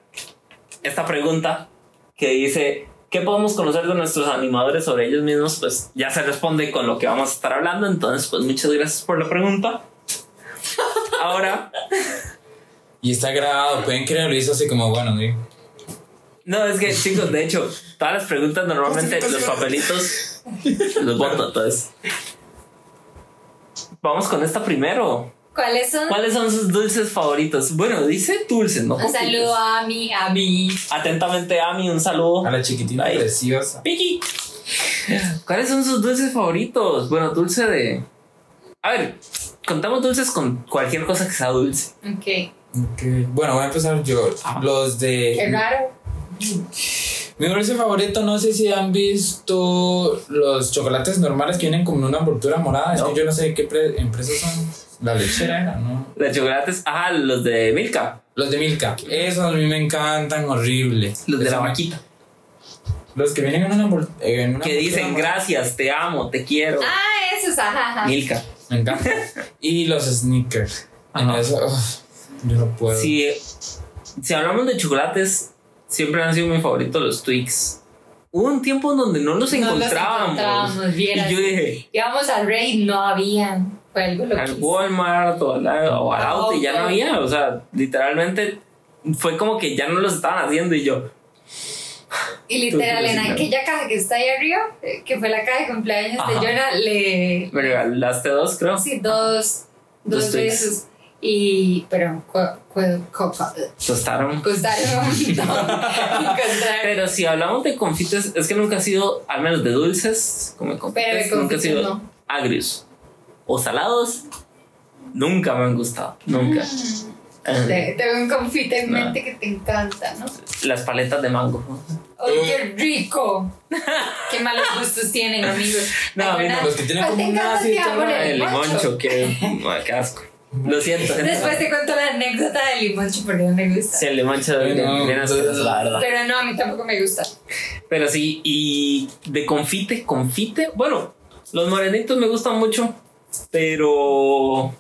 S1: esta pregunta que dice, ¿qué podemos conocer de nuestros animadores sobre ellos mismos? Pues ya se responde con lo que vamos a estar hablando. Entonces, pues muchas gracias por la pregunta. Ahora,
S3: Y está grabado, pueden creerlo, hizo así como bueno, ¿sí?
S1: No, es que chicos, de hecho, todas las preguntas normalmente los papelitos (laughs) los boto. Entonces, vamos con esta primero.
S2: ¿Cuáles son?
S1: ¿Cuáles son sus dulces favoritos? Bueno, dice dulces, ¿no?
S2: Un saludo a mi, a mi.
S1: Atentamente, Ami, un saludo.
S3: A la chiquitina
S1: Ahí.
S3: preciosa.
S1: Piki. ¿Cuáles son sus dulces favoritos? Bueno, dulce de. A ver, contamos dulces con cualquier cosa que sea dulce.
S2: Ok.
S3: Ok, Bueno, voy a empezar yo.
S1: Ah.
S3: Los
S2: Qué
S3: de.
S2: raro.
S3: Mi dulce favorito, no sé si han visto los chocolates normales que vienen como en una envoltura morada. Es
S1: No.
S3: que yo no sé qué pre- empresas son. La lechera era, ¿no?
S1: De chocolates, ajá, los de Milka,
S3: Los de Milka. Esos a mí me encantan horrible.
S1: los de la vaquita.
S3: Los que vienen en una envol- en una
S1: Que dicen
S3: morada.
S1: gracias, te amo, te quiero.
S2: Ah, esos, ajá, ajá.
S1: Milka.
S3: Me encanta. y los sneakers. En
S1: Ajá.
S3: eso, yo no puedo.
S1: Si, si hablamos de chocolates, siempre han sido mi favorito los Twix. Hubo un tiempo en donde no los
S2: No los
S1: encontrábamos. y yo dije,
S2: Íbamos al Raid, no había. Fue algo
S1: al. Walmart o, la- o al
S2: A
S1: Audi ya no
S2: Auto.
S1: había. O sea, literalmente fue como que ya no los estaban haciendo y yo,
S2: Y literal, en aquella caja que está ahí arriba, eh, que fue la caja de cumpleaños
S1: Ajá.
S2: de Jonah, le.
S1: me regalaste dos, creo.
S2: Sí, dos.
S1: Dos
S2: Dos
S1: Twix.
S2: Y. Pero.
S1: Tostaron.
S2: Costaron un montón. (laughs) Costaron.
S1: Pero si hablamos de confites, es que nunca ha sido, al menos de dulces, como de confites,
S2: Pero de
S1: nunca ha sido
S2: no.
S1: agrios o salados. Nunca me han gustado, nunca. Ah,
S2: Te- Tengo un confite en
S1: No.
S2: mente que te encanta, ¿no?
S1: Las paletas de mango.
S2: ¡Ay, qué rico! (laughs) ¡Qué malos gustos tienen, amigos!
S1: No, a mí no,
S2: ¿Alguna-
S3: los que tienen
S2: ¿Cuál
S3: como un ácido
S2: El
S1: limoncho, que, ay, qué asco. Lo siento.
S2: Después te cuento la anécdota del limoncho porque no me gusta.
S1: Sí, el limoncho bien,
S3: no.
S1: bien asqueroso, la verdad.
S2: Pero no, a mí tampoco me gusta.
S1: Pero sí, y de confite, confite. Bueno, los morenitos me gustan mucho, pero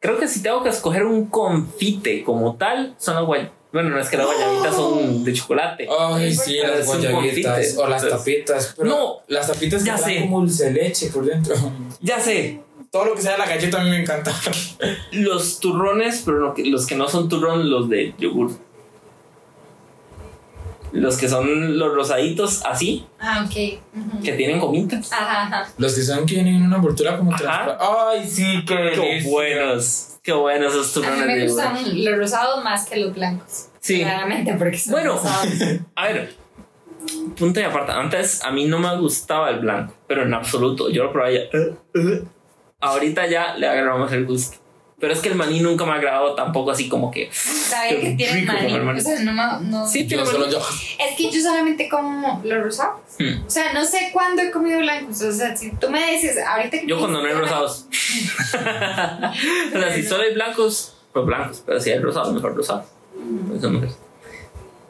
S1: creo que si tengo que escoger un confite como tal, son las guay. Bueno, no es que las guayabitas son de chocolate.
S3: Ay, sí, las guayabitas. O las
S1: Entonces-
S3: tapitas. Pero
S1: No,
S3: las tapitas que
S1: ya sé.
S3: como dulce de leche por dentro.
S1: Ya sé,
S3: Todo lo que sea de la galleta a mí me encanta. (laughs)
S1: los turrones, pero los que no son turrón, los de yogur. Los que son los rosaditos así,
S2: Ah, ok.
S1: Que tienen gomitas.
S2: Ajá, ajá.
S3: Los que son que vienen en una envoltura como transparente. Ay, sí, qué
S1: Qué buenos. Qué buenos esos
S2: A mí
S1: turrones
S2: me
S1: de
S2: gustan los rosados más que los blancos.
S1: Sí.
S2: Claramente, porque son
S1: Bueno.
S2: rosados. (laughs)
S1: A ver, punto y aparte. Antes a mí no me gustaba el blanco, pero en absoluto. Yo lo probaba ya. eh, eh. Ahorita ya le agarramos el gusto. Pero es que el maní nunca me ha agradado tampoco así como que.
S2: Sabía que tienen
S1: rico
S2: maní.
S1: comer maní.
S2: O sea, no, no.
S1: Sí, tiene
S3: Yo solo yo.
S2: Es que yo solamente como los rosados.
S1: Hmm.
S2: O sea, no sé cuándo he comido blancos. O sea, si tú me dices, ahorita que
S1: Yo cuando no hay rosados. (laughs) o sea, si solo hay blancos, pues blancos. Pero si hay rosados, mejor rosados. Eso mejor.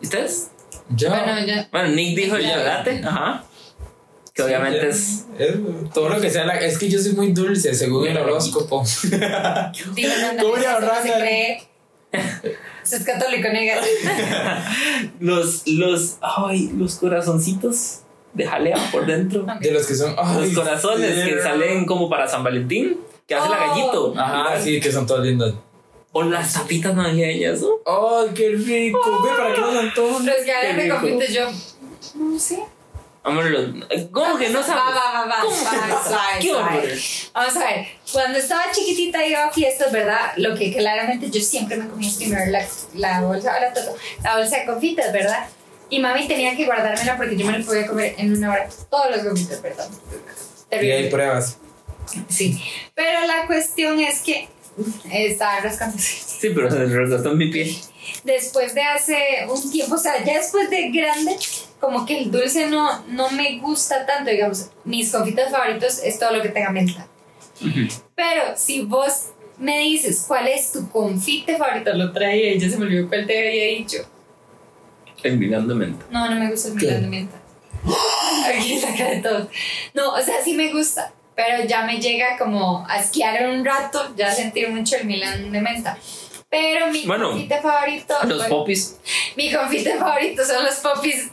S1: ¿Y ustedes?
S3: Ya.
S2: Bueno, ya.
S1: Bueno, Nick dijo el chocolate. Ajá. Que obviamente es.
S3: Es todo lo que sea. la- es que yo soy muy dulce, según el horóscopo.
S2: Digo, no, no,
S3: ¿Cómo le
S2: eso no
S3: ahorras
S2: se
S3: al-
S2: cree. Eso es católico, nega. (laughs)
S1: Los, los, ay, los corazoncitos de jalea por dentro.
S3: De los que son. ay,
S1: Los corazones
S3: sí.
S1: que salen como para San Valentín, que hace la
S2: Oh.
S1: gallito.
S3: Ajá, sí, que son todos lindos.
S1: O las tapitas navideñas, ¿no?
S3: ¡Ay, qué rico! Ve para que los antojos.
S2: Pero es que ahora me compite yo. No sé.
S1: ¿Cómo que no
S2: Va,
S1: sabes?
S2: va, va, va.
S1: ¿Cómo que? ¿Qué
S2: suave.
S1: hombre?
S2: Vamos a ver, cuando estaba chiquitita iba a fiestas, ¿verdad? Lo que claramente yo siempre me comía primero la, la bolsa, ahora todo, la bolsa de confitas, ¿verdad? Y mami tenía que guardármela porque yo me la podía comer en una hora. Todos los confitas, perdón.
S3: Y hay
S2: Terrible.
S3: pruebas.
S2: Sí. Pero la cuestión es que estaba rascándose.
S1: Sí, pero se recortó en mi piel.
S2: Después de hace un tiempo, o sea, ya después de grande, como que el dulce no, no me gusta tanto, digamos. Mis confitas favoritos es todo lo que tenga menta. Pero si vos me dices cuál es tu confite favorito, lo traía y ya se me olvidó cuál te había dicho.
S1: El milán de menta.
S2: No, no me gusta el milán de menta. (gasps) Aquí saca de todo. No, o sea, sí me gusta, pero ya me llega como a esquiar un rato, ya sentir mucho el milán de menta. Pero mi
S1: Bueno,
S2: confite favorito.
S1: Los
S2: bueno,
S1: popis.
S2: mi confite favorito son los popis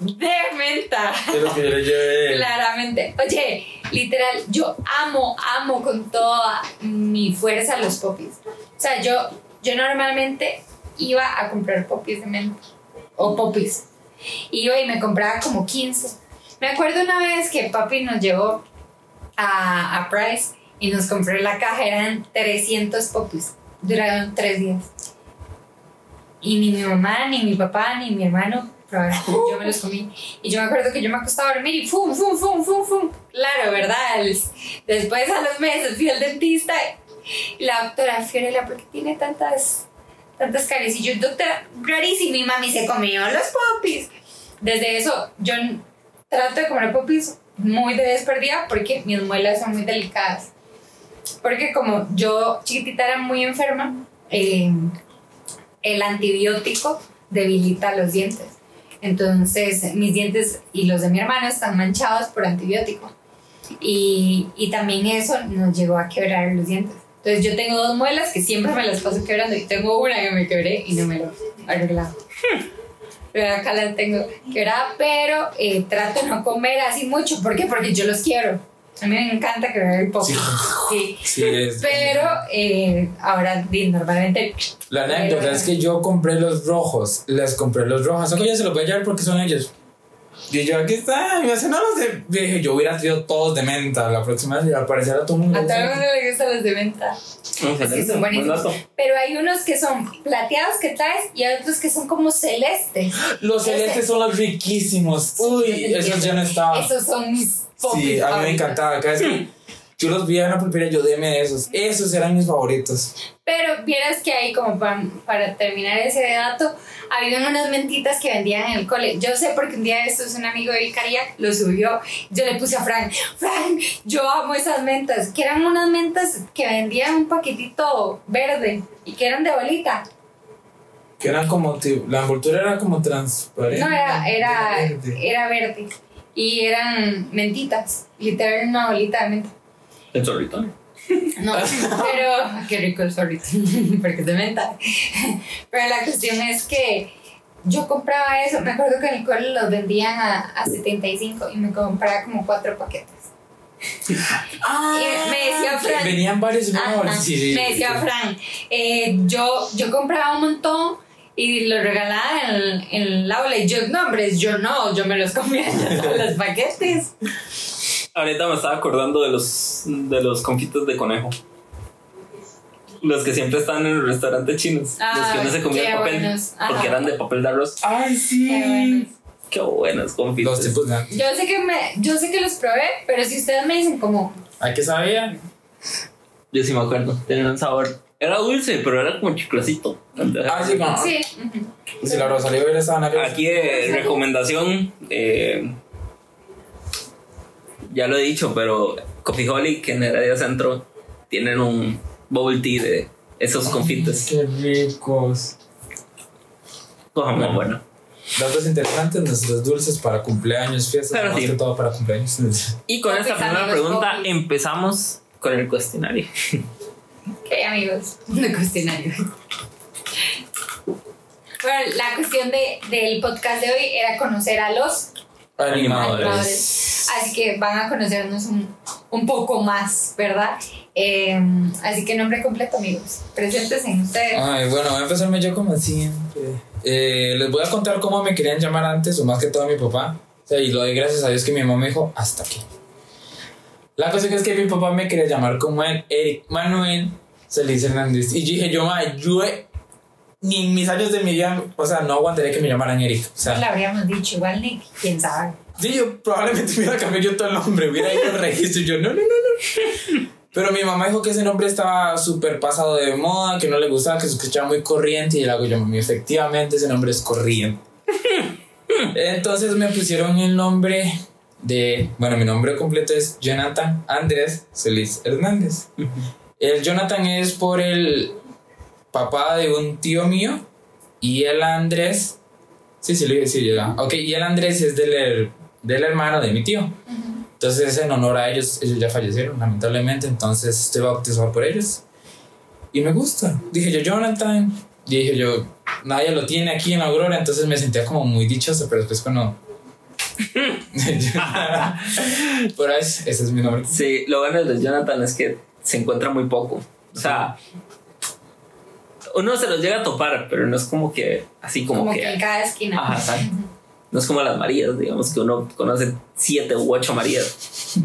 S2: de menta.
S3: Es lo que yo le llevé. (laughs)
S2: Claramente. Oye, literal, yo amo, amo con toda mi fuerza los popis. O sea, yo, yo normalmente iba a comprar popis de menta. O popis. Iba y me compraba como 15. Me acuerdo una vez que papi nos llevó a, a Price y nos compró la caja, eran 300 popis. Duraron tres días. Y ni mi mamá, ni mi papá, ni mi hermano (laughs) Yo me los comí. Y yo me acuerdo que yo me acostaba a dormir y fum, fum, fum, fum, fum. Claro, ¿verdad? Después a los meses fui al dentista y la doctora Fiorella, ¿por qué tiene tantas, tantas caries? Y yo, doctora, rarísimo. Y mami se comió los popis. Desde eso, yo trato de comer popis muy de desperdida porque mis muelas son muy delicadas. Porque como yo chiquitita era muy enferma, eh, el antibiótico debilita los dientes. Entonces, mis dientes y los de mi hermano están manchados por antibiótico. Y, y también eso nos llegó a quebrar los dientes. Entonces, yo tengo dos muelas que siempre me las paso quebrando y tengo una que me quebré y no me lo he arreglado. Pero acá la tengo quebrada, pero eh, trato de no comer así mucho. ¿Por qué? Porque yo los quiero. A mí me encanta quebrar el poco.
S3: Sí. (laughs)
S2: Sí.
S3: Sí, es.
S2: Pero eh, ahora normalmente
S3: La anécdota es que yo compré los rojos. Les compré los rojos. Aunque ya se los voy a llevar porque son ellos. Y yo, aquí está. Y me hace, no los de. Dije, yo hubiera traído todos de menta. La próxima vez y al parecer a todo el mundo.
S2: a todo el mundo le gustan los de venta.
S1: Vamos a
S2: Es que
S1: hacer
S2: son
S1: buen
S2: buenísimos. Pero hay unos que son plateados que traes y hay otros que son como celestes.
S3: Los celestes son los riquísimos. Uy, esos ya no estaban.
S2: Esos son mis
S3: Sí, a mí me encantaba. Cada vez que yo los veía en la pulpería, yo deme de esos. Esos eran mis favoritos.
S2: Pero vieras que ahí, como para, para terminar ese dato, habían unas mentitas que vendían en el cole. Yo sé porque un día de estos un amigo de Cariac lo subió. Yo le puse a Frank, Frank, yo amo esas mentas. Que eran unas mentas que vendían un paquetito verde y que eran de bolita.
S3: Que eran como. tipo- La envoltura era como transparente.
S2: No, era, era,
S3: verde.
S2: era verde. Y eran mentitas. Literal, una bolita de menta.
S1: El zorrito. (laughs)
S2: No, pero (laughs) qué rico el zorrito, (laughs) porque es de menta. Pero la cuestión es que yo compraba eso, me acuerdo que en el cole los vendían a, a 75 y me compraba como cuatro paquetes. Y me decía Fran,
S3: Venían varios en
S2: Ajá.
S3: Sí, sí,
S2: me decía
S3: sí.
S2: Fran, eh, yo, yo compraba un montón y lo regalaba en, en el aula y yo, no, hombre, yo no, yo me los comía (laughs) los paquetes.
S1: Ahorita me estaba acordando de los, de los confites de conejo. Los que siempre están en los restaurantes chinos.
S2: Ah,
S1: los que uno se comía
S2: qué
S1: el papel.
S2: buenos.
S1: Porque eran de papel de arroz.
S3: ¡Ay, sí!
S2: Qué buenos.
S1: Qué buenos confites.
S3: Dos tipos de.
S2: Yo sé que me, yo sé que los probé, pero si ustedes me dicen como,
S3: ¿A qué sabía?
S1: Yo sí me acuerdo. Tenían un sabor. Era dulce, pero era como chiclosito.
S3: Ah, sí, como.
S2: sí.
S3: Si la Rosalía hubiera estado en
S1: Aquí de recomendación. eh, ya lo he dicho, pero Coffeeholic en Heredia Centro tienen un bubble tea de esos confites.
S3: Qué ricos.
S1: Cosa muy buena.
S3: Datos interesantes, nuestros dulces para cumpleaños, fiestas,
S1: Pero
S3: más
S1: sí.
S3: que todo para cumpleaños.
S1: Y con esta primera pregunta
S2: coffee.
S1: empezamos con el cuestionario.
S2: Ok, amigos, de cuestionario. Bueno, la cuestión de, del podcast de hoy era conocer a los
S3: Animadores.
S2: animadores. Así que van a conocernos un, un poco más, ¿verdad? Eh, así que nombre completo, amigos. Preséntense ustedes.
S3: Ay, bueno, voy a empezarme yo como siempre. Eh, les voy a contar cómo me querían llamar antes, o más que todo mi papá. O sea, y lo doy gracias a Dios que mi mamá me dijo, hasta aquí. La cosa es que mi papá me quería llamar como él, Eric Manuel Celis Hernández. Y yo dije, yo, ma, yo ni en mis años de mi vida, o sea, no aguantaría que me llamaran Eric. O sea,
S2: Le habríamos dicho igual, Nick, quién sabe.
S3: Sí, yo probablemente (laughs) hubiera cambiado yo todo el nombre, hubiera ido al registro y yo, no, no, no, no. Pero mi mamá dijo que ese nombre estaba súper pasado de moda, que no le gustaba, que se escuchaba muy corriente y le hago yo, mami, efectivamente ese nombre es corriente. (laughs) Entonces me pusieron el nombre de, bueno, mi nombre completo es Jonathan Andrés Celis Hernández. El Jonathan es por el papá de un tío mío y el Andrés, sí, sí, lo dije, sí, ya. Ok, y el Andrés es del, del hermano de mi tío. Entonces es en honor a ellos, ellos ya fallecieron lamentablemente, entonces estoy bautizado por ellos. Y me gusta. Dije yo, Jonathan, y dije yo, nadie lo tiene aquí en Aurora, entonces me sentía como muy dichoso, pero después cuando... (laughs) pero es, ese es mi nombre.
S1: Sí, lo bueno de Jonathan es que se encuentra muy poco. O sea, uno se los llega a topar, pero no es como que así como,
S2: Como
S1: que.
S2: que en cada esquina.
S1: Ajá, exacto. No es como las Marías, digamos que uno conoce siete u ocho Marías.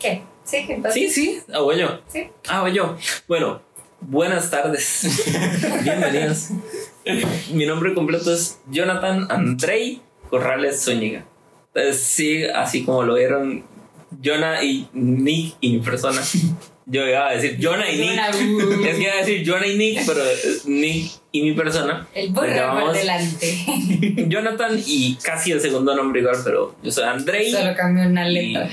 S2: ¿Qué? Sí, ¿qué pasa?
S1: Sí, sí, abuelo.
S2: Sí.
S1: Ah, abuelo. Bueno, buenas tardes. (laughs) Bienvenidos. Mi nombre completo es Jonathan Andrei Corrales Zúñiga. Entonces, sí, así como lo vieron, Jonah y Nick y mi persona. Yo iba a decir Jonah y Nick. (laughs)
S2: Uh.
S1: Es que iba a decir Jonah y Nick, pero Nick y mi persona.
S2: El burro por delante. (laughs)
S1: Jonathan y casi el segundo nombre igual, pero yo soy Andrei.
S2: Solo cambió una
S1: y,
S2: letra.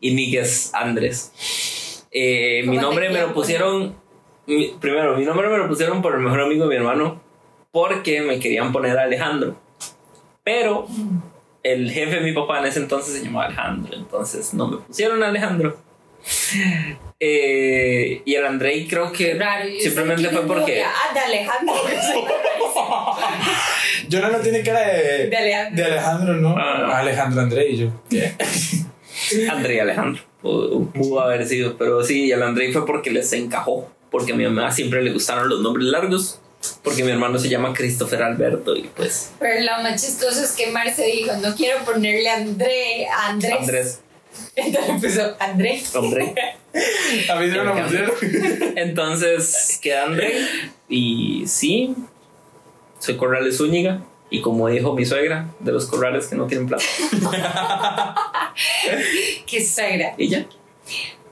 S1: y Nick es Andrés. Eh, mi
S2: ¿Cómo te
S1: nombre me lo pusieron. mi- primero, mi nombre me lo pusieron por el mejor amigo de mi hermano porque me querían poner Alejandro. Pero el jefe de mi papá en ese entonces se llamaba Alejandro, entonces no me pusieron Alejandro. Eh, y el Andrei creo que
S2: Raro. ¿y
S1: simplemente fue porque.
S2: Ah, de Alejandro.
S3: Jonah no tiene cara de,
S2: De Alejandro.
S3: de Alejandro, ¿no?
S1: Ah.
S3: Alejandro André y yo.
S1: André y Alejandro. Pudo, pudo haber sido, pero sí, el André fue porque les encajó. Porque a mi mamá siempre le gustaron los nombres largos. Porque mi hermano se llama Christopher Alberto y pues
S2: Pero lo más chistoso es que Marce dijo, no quiero ponerle André, Andrés.
S1: Andrés,
S2: Entonces puso André.
S1: André.
S3: A mí no me pusieron.
S1: Entonces queda André y sí, soy Corrales Zúñiga. Y como dijo mi suegra, de los corrales que no tienen plata. (laughs)
S2: Qué suegra.
S1: Y ya.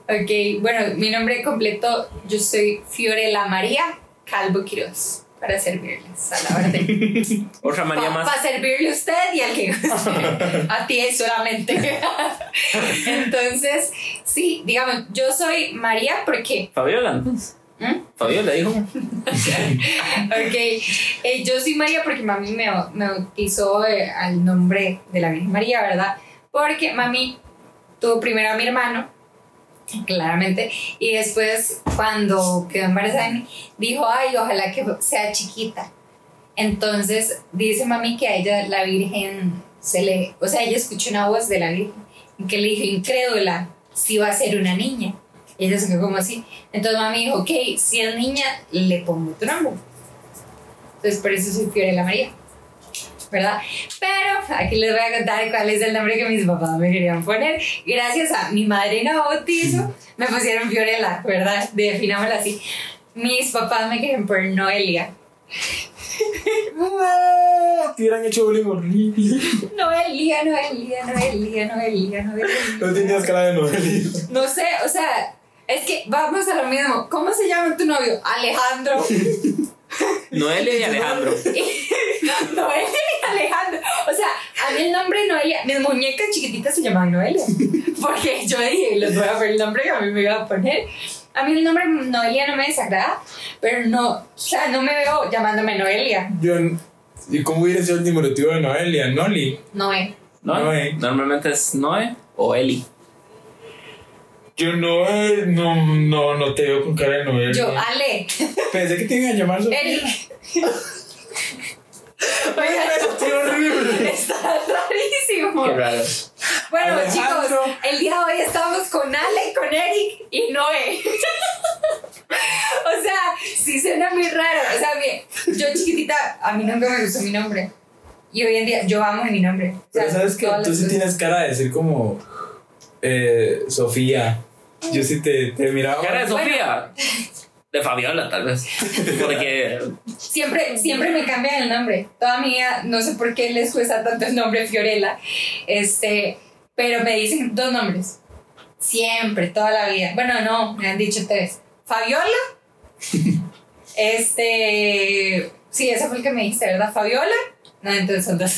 S2: Ok, bueno, mi nombre completo, yo soy Fiorella María Calvo Quiroz, para servirles a la orden. (laughs)
S1: Otra María
S2: Para
S1: más.
S2: servirle a usted y al que (laughs) a ti solamente. (laughs) Entonces, sí, digamos, yo soy María porque...
S1: Fabiola, entonces.
S2: ¿Mm?
S1: Fabiola dijo.
S2: Ok, eh, yo soy María porque mami me, me bautizó eh, al nombre de la Virgen María, ¿verdad? Porque mami tuvo primero a mi hermano, (laughs) claramente, y después cuando quedó embarazada de mí, dijo, ay, ojalá que sea chiquita. Entonces dice mami que a ella la Virgen se le, o sea, ella escuchó una voz de la Virgen que le dijo, incrédula, si va a ser una niña. Ella se quedó como así. Entonces mami dijo, ok, si es niña, le pongo tu. Entonces por eso soy Fiorella María. ¿Verdad? Pero aquí les voy a contar cuál es el nombre que mis papás me querían poner. Gracias a mi madrina bautizo me pusieron Fiorella, ¿verdad? Definámoslo así. Mis papás me querían poner Noelia.
S3: No, te hubieran hecho bullying horrible.
S2: Noelia, Noelia, Noelia, Noelia, Noelia.
S3: No tenías cara de Noelia.
S2: No sé, o sea, es que vamos a lo mismo. ¿Cómo se llama tu novio? Alejandro. (laughs)
S1: Noelia y Alejandro. (laughs)
S2: Noelia y Alejandro. O sea, a mí el nombre Noelia, mis muñecas chiquititas se llamaban Noelia. Porque yo dije, les voy a poner el nombre que a mí me iba a poner. A mí el nombre Noelia no me desagrada, pero no, o sea, no me veo llamándome Noelia.
S3: Yo, ¿Y cómo hubiera sido el diminutivo de Noelia? Noli.
S2: Noé.
S1: ¿No?
S3: Noé.
S1: Normalmente es Noé o Eli.
S3: Yo no, eh, no, no, no te veo con cara de Noelia.
S2: Yo, Ale.
S3: Pensé que te iban a llamar Sofía.
S2: Eric.
S3: Oigan, eso qué horrible.
S2: Está rarísimo.
S1: Qué raro.
S2: Bueno,
S3: Alejandro.
S2: chicos, el día de hoy estamos con Ale, con Eric y Noé. o sea, sí suena muy raro. O sea, mi- yo chiquitita, a mí nunca me gustó mi nombre. Y hoy en día yo amo mi nombre. O sea,
S3: Pero sabes que tú sí
S2: cosas.
S3: tienes cara de decir como eh, Sofía. Yo sí te, te miraba.
S1: Cara de Sofía. De Fabiola, tal vez. Porque
S2: Siempre, siempre me cambian el nombre. Toda mi vida, no sé por qué les cuesta tanto el nombre Fiorella. Este, pero me dicen dos nombres. Siempre, toda la vida. Bueno, no, me han dicho tres. Fabiola. este. Sí, ese fue el que me dijiste, ¿verdad? Fabiola. No, entonces son dos.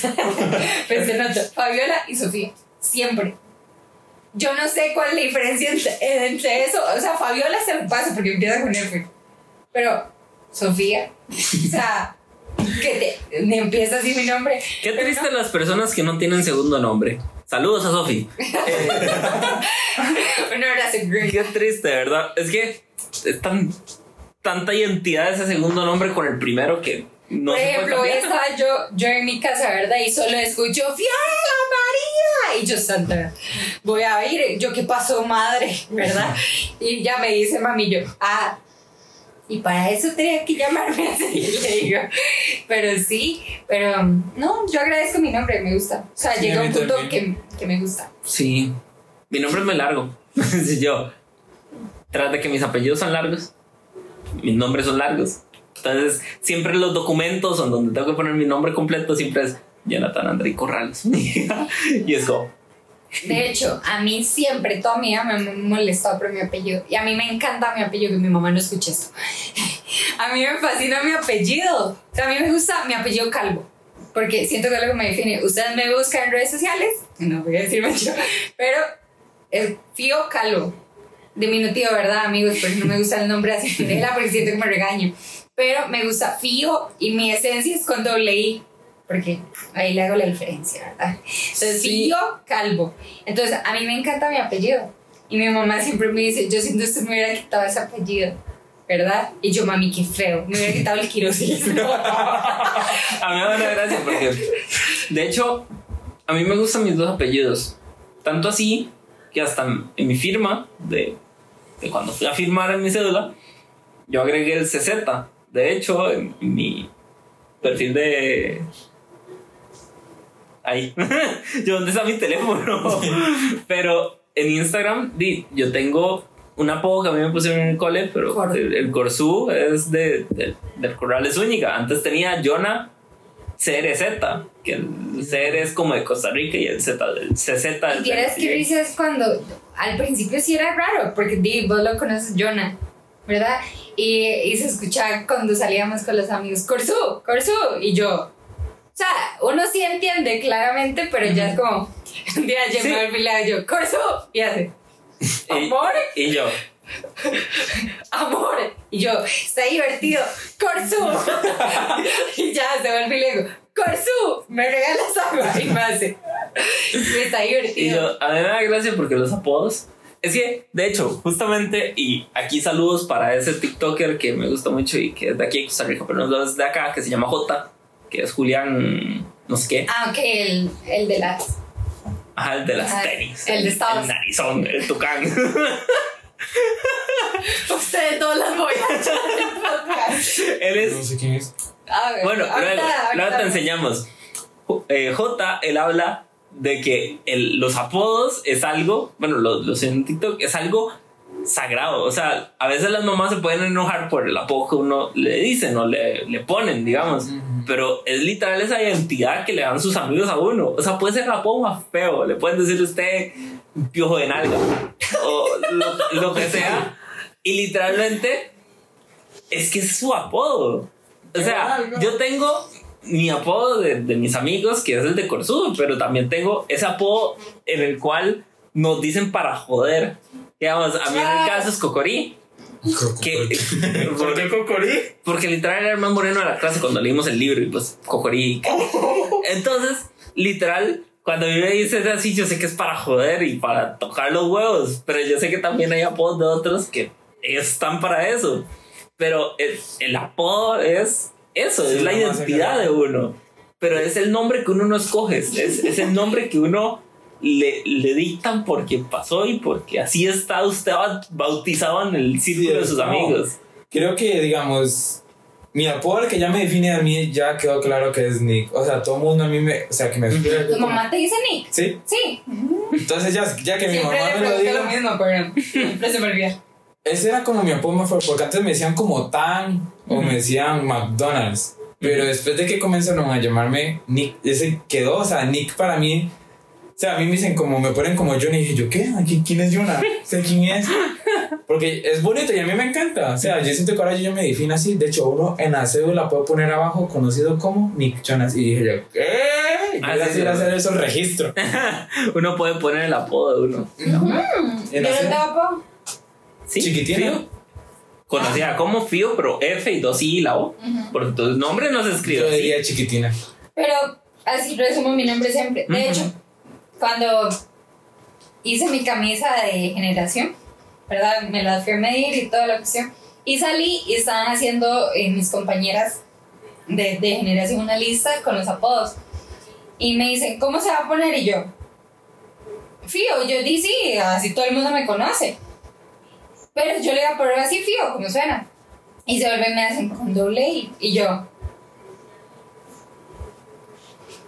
S2: Pensé en otro. Fabiola y Sofía. Siempre. Yo no sé cuál es la diferencia entre, entre eso. O sea, Fabiola se lo pasa porque empieza con F. Pero Sofía. O sea, que te, me empieza así mi nombre.
S1: qué triste las personas que no tienen segundo nombre. Saludos a Sofi.
S2: no, (laughs) Un abrazo.
S1: Qué triste, ¿verdad? Es que es tan tanta identidad ese segundo nombre con el primero que no
S2: Por ejemplo, estaba yo, yo en mi casa, ¿verdad? Y solo escucho Fiorella María. Y yo, Santa, voy a ir. Yo, ¿qué pasó, madre? ¿Verdad? Y ya me dice mami, yo, ah. Y para eso tenía que llamarme así, (laughs) le digo. Pero sí, pero no, yo agradezco mi nombre, me gusta. O sea,
S3: Sí,
S2: llega un punto que, que me gusta.
S1: Sí. Mi nombre es muy largo. (laughs) Yo, tras de que mis apellidos son largos, mis nombres son largos. Entonces, siempre los documentos en donde tengo que poner mi nombre completo siempre es Jonathan André Corrales. (laughs) y es
S2: De hecho, a mí siempre, toda mi vida me ha molestado por mi apellido. Y a mí me encanta mi apellido, que mi mamá no escuche esto. (laughs) A mí me fascina mi apellido. O a mí me gusta mi apellido calvo. Porque siento que es me define. Ustedes me buscan en redes sociales, no voy a decir mucho, pero es Fío Calvo. Diminutivo, ¿verdad, amigos? Porque no me gusta el nombre así, Fiorella, porque siento que me regaño. Pero me gusta Fío y mi esencia es con doble I. Porque ahí le hago la diferencia, ¿verdad? Entonces,
S1: Sí.
S2: Fío Calvo. Entonces, a mí me encanta mi apellido. Y mi mamá siempre me dice, yo siento que usted me hubiera quitado ese apellido, ¿verdad? Y yo, mami, qué feo. Me hubiera quitado el quirosismo. (laughs)
S1: a mí me da gracia porque, de hecho, a mí me gustan mis dos apellidos. Tanto así que hasta en mi firma, de, de cuando fui a firmar en mi cédula, yo agregué el CZ. De hecho, en mi perfil de. Ahí. (laughs) yo, ¿dónde está mi teléfono? (laughs) Pero en Instagram, di, yo tengo un apodo que a mí me pusieron en el cole, pero
S2: Cor-
S1: el, el Corsú es de, de- del Corral de Zúñiga. Antes tenía Jonah CRZ, que el CR es como de Costa Rica y el Z, el CZ
S2: Y tienes que risa es cuando al principio sí era raro, porque di, vos lo conoces, Jonah, ¿verdad? Y, y se escuchaba cuando salíamos con los amigos, Corsú, Corsú, y yo. O sea, uno sí entiende claramente, pero ya es como, un día yo
S1: Sí.
S2: me olvidaba yo, Corsú, y hace,
S1: y,
S2: amor,
S1: y yo, (laughs)
S2: amor, y yo, está divertido, Corsú, (laughs) y ya se vuelve y le digo, Corsú, me regalas agua, y me hace, está
S1: y
S2: divertido.
S1: yo, a mí me da gracia porque los apodos. Es que, de hecho, justamente, y aquí saludos para ese TikToker que me gusta mucho y que es de aquí de Costa Rica, pero no es de acá, que se llama J, que es Julián, no sé qué.
S2: Ah, ok, el, el de las.
S1: Ajá, el de las
S2: Ajá,
S1: tenis.
S2: el de Estados.
S1: El narizón, el tucán. (laughs)
S2: Ustedes todos las voy a echar en podcast.
S1: Él
S3: No
S1: es.
S3: sé quién es.
S2: A ver,
S1: Bueno,
S2: ahorita-
S1: luego,
S2: ahorita-
S1: luego te enseñamos. J- eh, J, él habla de que el- los apodos es algo, bueno, los, los en TikTok es algo sagrado. O sea, a veces las mamás se pueden enojar por el apodo que uno le dicen o le, le ponen, digamos. Pero es literal esa identidad que le dan sus amigos a uno. O sea, puede ser el apodo más feo. Le pueden decir usted piojo de nalga (laughs) o lo, lo que sea. Y literalmente es que es su apodo. O sea, yo tengo mi apodo de, de mis amigos, que es el de Corsudo, pero también tengo ese apodo en el cual nos dicen para joder. Digamos, a mí en el caso es Cocorí. Que, (laughs)
S3: ¿Por qué Cocorí?
S1: porque literal era el más moreno de la clase cuando leímos el libro y pues Cocorí. Entonces, literal, cuando a mí me dices así, yo sé que es para joder y para tocar los huevos, pero yo sé que también hay apodos de otros que están para eso. Pero el, el apodo es eso,
S3: Sí,
S1: es la identidad de uno. Pero es el nombre que uno no escoge, es, es el nombre que uno le, le dictan porque pasó y porque así está usted bautizado en el círculo de sus
S3: no.
S1: amigos.
S3: Creo que, digamos, mi apodo que ya me define a mí ya quedó claro que es Nick. O sea, todo el mundo a mí me. O sea, que me.
S2: ¿Tu mamá te dice Nick?
S3: Sí.
S2: Sí.
S3: Entonces, ya, ya que mi
S2: Siempre
S3: mamá
S2: le
S3: me lo diga.
S2: lo mismo, pero siempre se me olvida.
S3: Ese era como mi apodo más fuerte, porque antes me decían como Tan o me decían McDonald's. Pero después de que comenzaron a llamarme Nick, ese quedó, o sea, Nick para mí. O sea, a mí me dicen como, me ponen como Jonah y dije, ¿yo qué? ¿Aquí, ¿Quién es Jonah? ¿Sé quién es? (laughs) Porque es bonito y a mí me encanta. O sea, yo siento que ahora yo me defino así. De hecho, uno en la cédula puedo poner abajo conocido como Nick Jonas. Y dije yo, ¿qué? Y
S1: Ah, sí.
S3: hacer eso el registro. (laughs)
S1: Uno puede poner el apodo de uno.
S3: En
S2: Yo no tengo apodo.
S1: Sí,
S3: Chiquitina.
S1: Fío. Conocida como Fío, pero F y dos I y la O. Porque tu nombre no se escribe
S3: Yo
S1: así.
S3: diría chiquitina.
S2: Pero así resumo mi nombre siempre. De hecho, cuando hice mi camisa de generación, ¿verdad? Me la fui a medir y toda la cuestión. Y salí y estaban haciendo eh, mis compañeras de, de generación una lista con los apodos. Y me dicen, ¿cómo se va a poner? Y yo, Fío, yo di sí, así todo el mundo me conoce. Pero yo le iba a poner así Fío, como suena. Y se vuelven y me hacen con doble I. Y yo,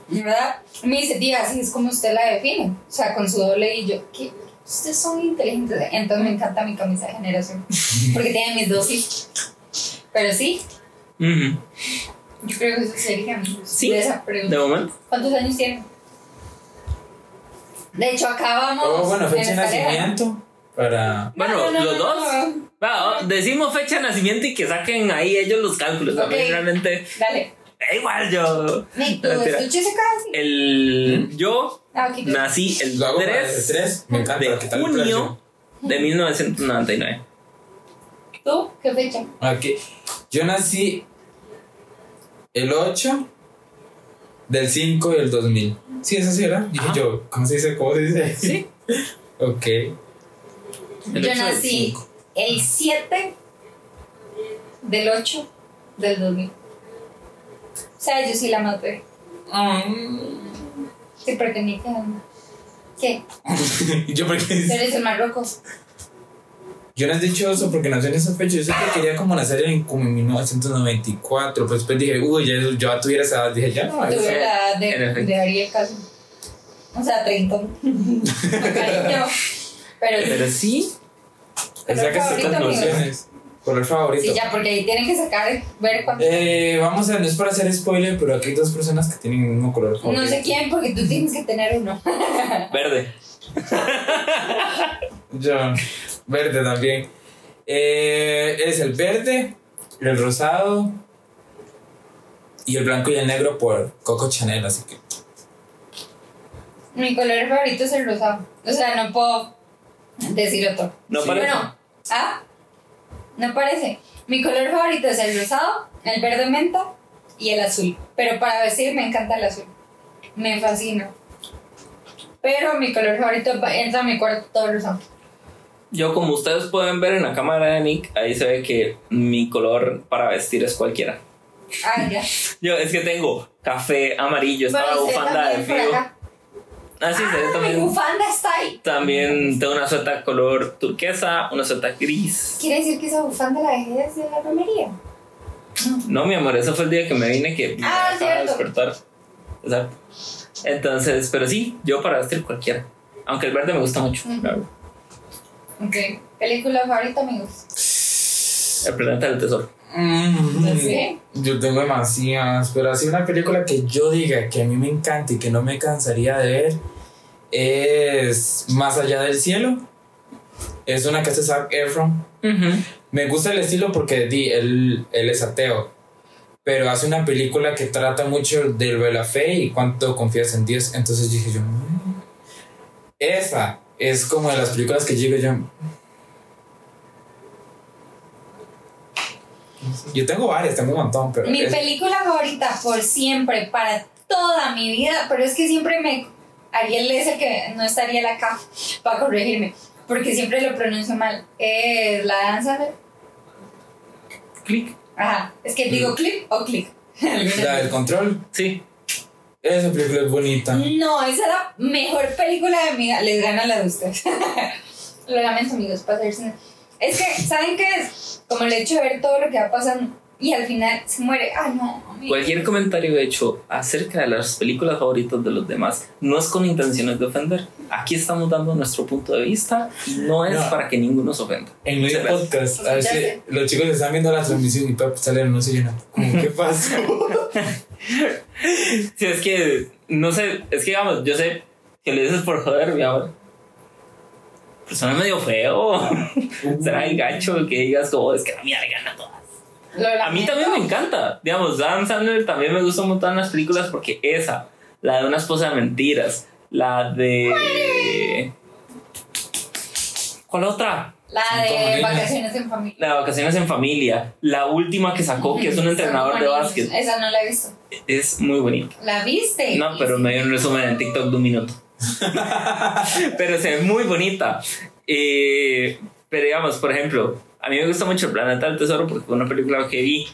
S2: ¿verdad? Me dice, diga, así es como usted la define. O sea, con su doble I. Yo, ¿qué? Ustedes son inteligentes. Entonces me encanta mi camisa de generación. (laughs) Porque tiene mis dosis. Pero sí, yo creo que eso sería
S1: Sí,
S2: de esa pregunta.
S1: De momento.
S2: ¿Cuántos años tiene? De hecho, acabamos.
S3: Oh, bueno, fecha de nacimiento. Para.
S1: Bueno,
S2: No, no,
S1: los
S2: no,
S1: dos.
S2: no.
S1: Va, decimos fecha de nacimiento y que saquen ahí ellos los cálculos. A mí
S2: Ok.
S1: realmente.
S2: Dale.
S1: da igual yo.
S2: ¿tu estuche se?
S1: El. Yo
S2: Ah, ok.
S1: nací el
S3: Lo hago para el
S1: 3
S3: 3. Me encanta
S1: de
S3: el
S1: junio de 1999.
S2: ¿Tú? ¿Qué fecha?
S3: Aquí. Yo nací el 8 del 5 del 2000. Sí, eso sí era. Dije
S1: Ajá.
S3: yo, ¿cómo se dice? ¿Cómo se dice?
S1: Sí. (laughs)
S3: ok.
S1: El
S2: Yo
S1: 8 del
S2: nací
S1: 5.
S2: el 7 del 8 del 2000. O sea, yo sí la maté. Sí, porque ni que. ¿Qué? (laughs)
S3: ¿Y yo por qué?
S2: Tú eres el Marruecos.
S3: Yo no he dicho eso porque nací en esa fecha. Yo siempre quería como nacer en, como en 1994. Pues después dije, uy, ya, yo ya tuviera esa edad. Dije, ya no.
S2: Tuve la edad de, de Ariel Caso. O sea, 30. (laughs) Pero
S1: Pero sí.
S2: Color
S3: Saca sus
S2: favorito,
S3: conclusiones. Color favorito.
S2: sí, ya, porque ahí tienen que sacar, ver cuánto.
S3: Eh, vamos a, no es para hacer spoiler, pero aquí hay dos personas que tienen el mismo color favorito.
S2: No sé quién, porque tú tienes que tener uno. (laughs)
S1: Verde. (laughs)
S3: Yo, verde también. Eh, es el verde, el rosado y el blanco y el negro por Coco Chanel, así que.
S2: Mi color favorito es el rosado. O sea, no puedo decir otro.
S1: No
S3: Sí.
S1: parece.
S2: Bueno, ah, no parece. Mi color favorito es el rosado, el verde menta y el azul. Pero para vestir me encanta el azul. Me fascina. Pero mi color favorito entra a mi cuarto todo rosado.
S1: Yo, como ustedes pueden ver en la cámara de Nick, ahí se ve que mi color para vestir es cualquiera.
S2: Ah, ya. (laughs)
S1: Yo es que tengo café, amarillo, está la
S2: Bueno,
S1: bufanda de frío.
S2: Acá.
S1: Ah, sí, se ve
S2: Ah, mi
S1: también.
S2: bufanda está ahí.
S1: También tengo una sueta color turquesa, una sueta gris.
S2: ¿Quiere decir que esa bufanda la dejé desde la romería?
S1: No, mi amor, ese fue el día que me vine que me
S2: Ah,
S1: acaba de
S2: cierto.
S1: despertar. Exacto. Entonces, pero sí, yo para vestir cualquiera. Aunque el verde me gusta mucho. Claro.
S2: Ok. ¿Película favorita, amigos?
S1: El planeta del tesoro.
S3: Mm,
S2: Sí.
S3: Yo tengo demasiadas, pero así una película que yo diga que a mí me encanta y que no me cansaría de ver es Más allá del cielo. Es una que hace Zac Efron. Me gusta el estilo porque di, él, él es ateo, pero hace una película que trata mucho de lo de la fe y cuánto confías en Dios. Entonces dije yo, "Mm". esa es como de las películas que digo yo. Yo tengo varias, tengo un montón, pero
S2: Mi
S3: es-
S2: película favorita por siempre, para toda mi vida, pero es que siempre me. Ariel es el que no estaría él acá para corregirme, porque siempre lo pronuncio mal. Es la danza de.
S1: Clic.
S2: Ajá, es que digo clip o click. (laughs)
S3: la del control,
S1: Sí.
S3: esa película es bonita.
S2: No, esa es la mejor película de mi vida. Les gana la de ustedes. (laughs) lo lamento, amigos, cine. Es que, ¿saben qué es? Como el hecho de ver todo lo que va pasando y al final se muere. Ay, no, amigo.
S1: Cualquier comentario hecho acerca de las películas favoritas de los demás no es con intenciones de ofender. Aquí estamos dando nuestro punto de vista y no es
S3: No.
S1: para que ninguno se ofenda.
S3: En
S1: gracias.
S3: podcast, a ver si los chicos están viendo la transmisión y Pep sale no sé llena. Como, ¿Qué (laughs) pasó?
S1: Sí, es que, no sé, es que digamos, yo sé que le dices por joder, mi amor. Pero suena medio feo. (laughs) Será el gacho que digas como es que la mía le gana todas. A mí también me encanta. Digamos, Dan Sandler también me gusta un montón las películas porque esa, la de una esposa de mentiras, la de. ¿Cuál otra?
S2: La de vacaciones en familia.
S1: La de vacaciones en familia. La última que sacó, que es un (laughs) entrenador de básquet.
S2: Esa no la he visto.
S1: Es muy bonita.
S2: ¿La viste?
S1: No, pero me dio un resumen en TikTok de un minuto. (laughs) (laughs) pero ve muy bonita. Eh, pero digamos, por ejemplo, a mí me gusta mucho El Planeta del Tesoro porque fue una película que vi.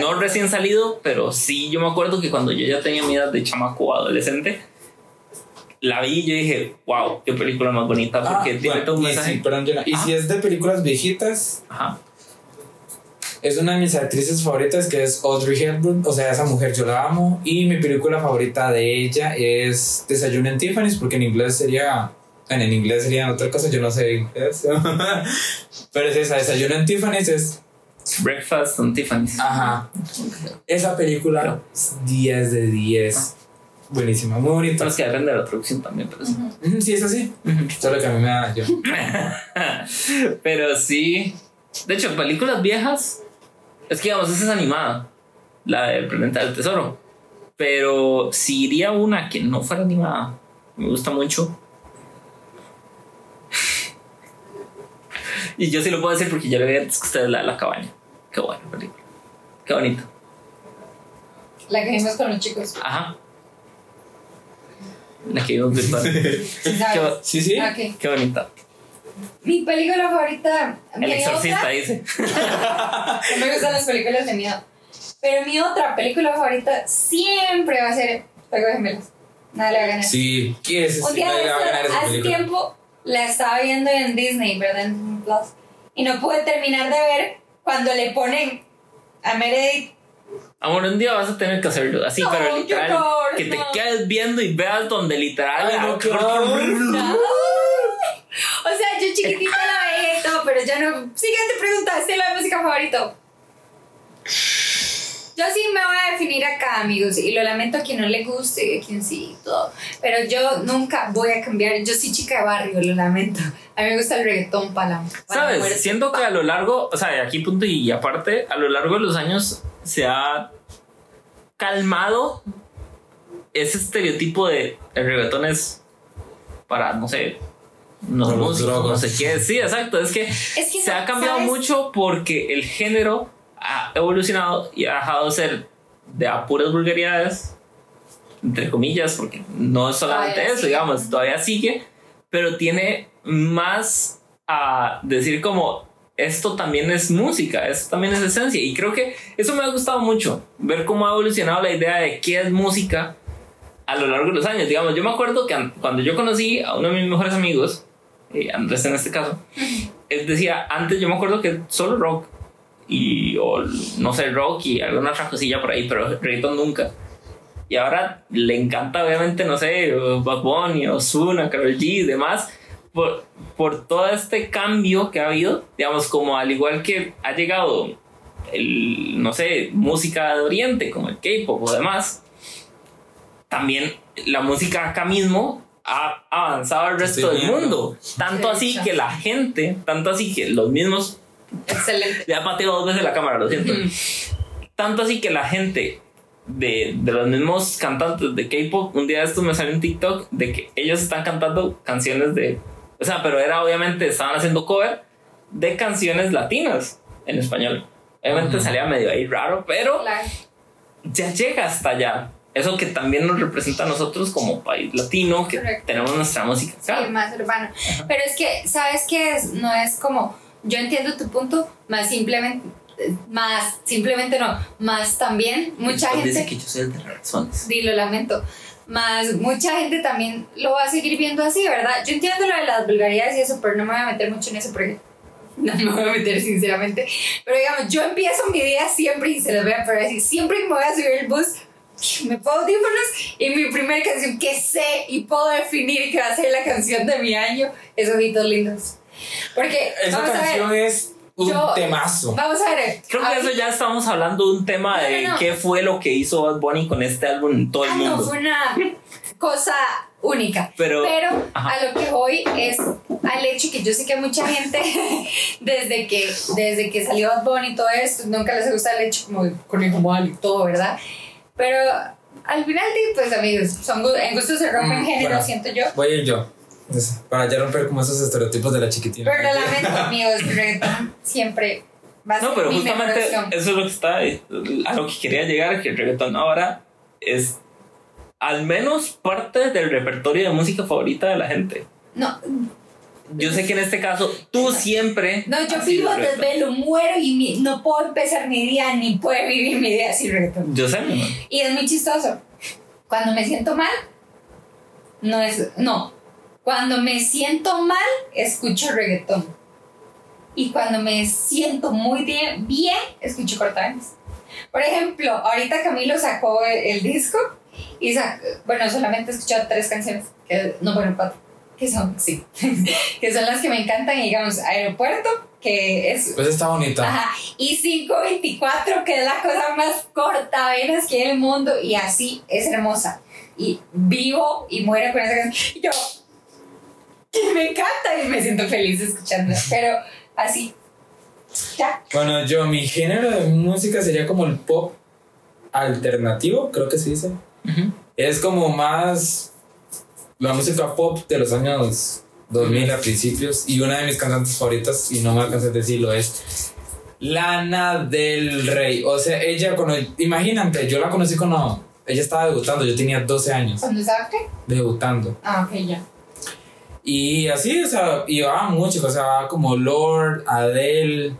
S1: No recién salido, pero sí, yo me acuerdo que cuando yo ya tenía mi edad de chamaco adolescente, la vi y yo dije, wow, qué película más bonita porque
S3: Ah,
S1: tiene
S3: bueno,
S1: todo un
S3: y
S1: mensaje.
S3: perdón, y si es de películas viejitas,
S1: Ajá.
S3: es una de mis actrices favoritas que es Audrey Hepburn. O sea, esa mujer yo la amo. Y mi película favorita de ella es Desayuno en Tiffany's, porque en inglés sería. Bueno, en inglés sería otra cosa, yo no sé inglés. (laughs) Pero es esa, Desayuno en Tiffany's es.
S1: Breakfast on Tiffany's.
S3: Ajá. Esa película es 10 de 10. Buenísima, muy bonita.
S1: Son los que depende de la producción también, pero sí.
S3: Sí, es así. Solo que a mí me da yo. (laughs)
S1: Pero sí. De hecho, películas viejas. Es que digamos, esa es animada. La del Planeta del Tesoro. Pero si iría una que no fuera animada. Me gusta mucho. Y yo sí lo puedo decir porque yo le vi antes que ustedes la, la cabaña. Qué buena película. Qué bonito.
S2: La que vimos con los chicos.
S1: Ajá. La que vimos virtual. (laughs)
S2: ¿sí sabes?
S3: Sí, sí.
S2: Ok.
S1: qué bonita.
S2: Mi película favorita.
S1: El
S2: mi
S1: exorcista
S2: otra-
S1: dice. (laughs)
S2: No me gustan las películas de miedo. Pero mi otra película favorita siempre va a ser Juego de Gemelas. Nada le va a ganar.
S3: Sí, ¿qué es?
S2: Un día de
S3: ganar
S2: hace
S3: película.
S2: tiempo la estaba viendo en Disney, ¿verdad? En Plus. Y no pude terminar de ver cuando le ponen a Meredith.
S1: Amor, un día vas a tener que hacerlo así,
S2: No,
S1: pero literal,
S2: horror,
S1: que te
S2: no.
S1: quedes viendo y veas donde literal.
S3: Ay,
S1: la-
S3: no. (laughs)
S2: O sea, yo chiquitita la veía y todo, pero ya no. Siguiente pregunta, estilo de música favorito. Yo sí me voy a definir acá, amigos, y lo lamento a quien no le guste, a quien sí, y todo. Pero yo nunca voy a cambiar. Yo soy chica de barrio, lo lamento. A mí me gusta el reggaetón para la.
S1: ¿Sabes?
S2: muerte.
S1: Siento que a lo largo, o sea, aquí punto y aparte, a lo largo de los años se ha calmado ese estereotipo de el reggaetón es para, no sé, no músicos, no sé qué. Sí, exacto. Es que
S2: Es que
S1: se
S2: no,
S1: ha cambiado
S2: ¿sabes?
S1: mucho porque el género ha evolucionado y ha dejado de ser de a puras vulgaridades, entre comillas, porque no es solamente
S2: Todavía
S1: eso,
S2: sigue.
S1: digamos, todavía sigue, pero tiene más a decir como esto también es música, esto también es esencia. Y creo que eso me ha gustado mucho, ver cómo ha evolucionado la idea de qué es música a lo largo de los años. Digamos, yo me acuerdo que an- cuando yo conocí a uno de mis mejores amigos, eh, Andrés en este caso, él decía, antes yo me acuerdo que solo rock. Y o no sé, rock y alguna otra cosilla por ahí, pero reggaetón nunca. Y ahora le encanta, obviamente, no sé, Bad Bunny, Ozuna, Karol G y demás, por, por todo este cambio que ha habido, digamos, como al igual que ha llegado el, no sé, música de Oriente, como el K-pop o demás, también la música acá mismo ha avanzado al resto del mundo. Tanto
S2: Sí,
S1: así que la gente, tanto así que los mismos
S2: Excelente.
S1: ya pateo dos veces la cámara, lo siento. Tanto así que la gente de, de los mismos cantantes de K-pop, un día de estos me salió un TikTok de que ellos están cantando canciones de. O sea, pero era obviamente, estaban haciendo cover de canciones latinas en español. Obviamente
S3: Ujú.
S1: salía medio ahí raro, pero
S2: Claro.
S1: ya llega hasta allá. Eso que también nos representa a nosotros como país latino, que
S2: Correcto.
S1: tenemos nuestra música.
S2: Sí, más urbano. Pero es que, ¿sabes qué? Es, no es como, yo entiendo tu punto, más simplemente, más simplemente no, más también mucha
S1: Pues Dice
S2: gente,
S1: que yo soy el de razones.
S2: sí, lo lamento, más mucha gente también lo va a seguir viendo así, ¿verdad? Yo entiendo lo de las vulgaridades y eso, pero no me voy a meter mucho en eso porque (laughs) no me voy a meter sinceramente. Pero digamos, yo empiezo mi día siempre y se los voy a poner así, siempre que me voy a subir el bus, me pongo audífonos y mi primera canción que sé y puedo definir que va a ser la canción de mi año es Ojitos Lindos. Porque,
S3: Esa
S2: vamos a
S3: canción
S2: ver,
S3: es un
S2: Yo-
S3: temazo.
S2: vamos a ver.
S1: Creo que eso ya estamos hablando de un tema
S2: No,
S1: de
S2: no, no.
S1: qué fue lo que hizo Bad Bunny con este álbum en todo el
S2: Ah, no,
S1: mundo.
S2: fue una cosa única.
S1: Pero- ajá.
S2: a lo que voy es al hecho que yo sé que mucha gente, (laughs) desde que, desde que salió Bad Bunny y todo esto, nunca les gusta el hecho como conejo mal y todo, ¿verdad? Pero al final, pues amigos, son, en gusto se rompen
S3: Mm,
S2: género,
S3: bueno.
S2: siento yo.
S3: Voy a ir yo. Es- Para ya romper como esos estereotipos de la chiquitina.
S2: Pero lo lamento, amigos, reggaetón siempre va a ser
S1: No, pero
S2: mi
S1: justamente eso es lo que está, a lo que quería llegar, que el reggaetón ahora es al menos parte del repertorio de música favorita de la gente.
S2: No,
S1: Yo sé que en este caso tú siempre...
S2: no, yo vivo desvelo, muero y mi- no puedo empezar mi día ni puedo vivir mi día sin reggaetón.
S1: Yo sé.
S2: Y es muy chistoso. Cuando me siento mal, no es. No. Cuando me siento mal, escucho reggaetón. Y cuando me siento muy bien, bien escucho cortavenas. Por ejemplo, ahorita Camilo sacó el, el disco y sacó, bueno, solamente he escuchado tres canciones, que, no, bueno, cuatro, que son, sí, (laughs) que son las que me encantan, digamos, Aeropuerto, que es
S3: Pues está bonita.
S2: Ajá. Y 524, que es la cosa más corta venas que hay en el mundo. Y así es hermosa. Y vivo y muero con esa canción. Yo. (laughs) Y me encanta y me siento feliz escuchándola. Pero así. Ya.
S3: Bueno, yo, mi género de música sería como el pop alternativo, creo que se dice. Es como más la música pop de los años 2000 a principios. Y una de mis cantantes favoritas, y no me alcanzo a decirlo, es Lana del Rey. O sea, ella, cuando, imagínate, yo la conocí cuando ella estaba debutando, yo tenía 12 años,
S2: ¿Cuándo estaba qué?
S3: debutando.
S2: Ah, ok, ya.
S3: Y así, o sea, va mucho, o sea, como Lord, Adele.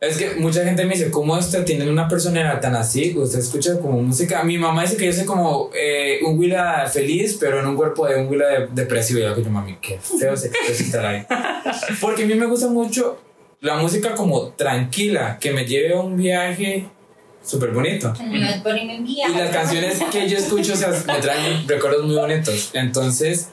S3: Es que mucha gente me dice, ¿cómo usted tiene una personalidad tan así? Usted escucha como música. Mi mamá dice que yo soy como eh, un Willa feliz, pero en un cuerpo de un Willa de- depresivo. Y yo, que yo, mami, qué feo se expresa ahí. Porque a mí me gusta mucho la música como tranquila, que me lleve a un viaje súper bonito. Y las canciones que yo escucho o sea, me traen recuerdos muy bonitos. Entonces,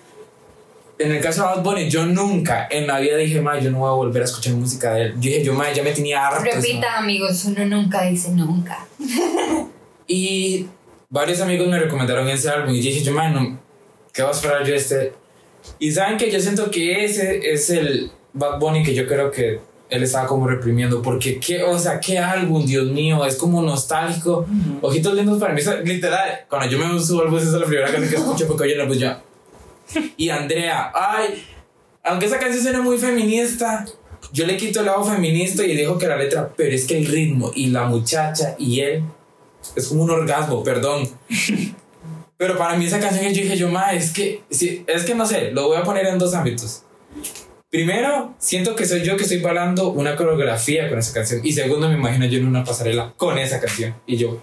S3: en el caso de Bad Bunny, yo nunca en la vida dije, ma, yo no voy a volver a escuchar música de él. Yo dije, yo, ma, ya me tenía harto.
S2: Repita, amigos, uno nunca dice nunca. (laughs)
S3: Y varios amigos me recomendaron ese álbum y dije, yo, ma, no, ¿qué vas a esperar yo este? Y saben que yo siento que ese es el Bad Bunny que yo creo que él estaba como reprimiendo. Porque, qué, o sea, qué álbum, Dios mío, es como nostálgico. Ojitos lindos para mí, literal. Cuando yo me subo al bus, esa es la primera canción que escucho porque oye la bus ya. Y Andrea, ay, aunque esa canción suena muy feminista, yo le quito el lado feminista y dejo que la letra, pero es que el ritmo y la muchacha y él es como un orgasmo, perdón. (laughs) Pero para mí esa canción yo dije yo, ma, es que, sí, es que no sé, lo voy a poner en dos ámbitos. Primero, siento que soy yo que estoy bailando una coreografía con esa canción. Y segundo, me imagino yo en una pasarela con esa canción. Y yo,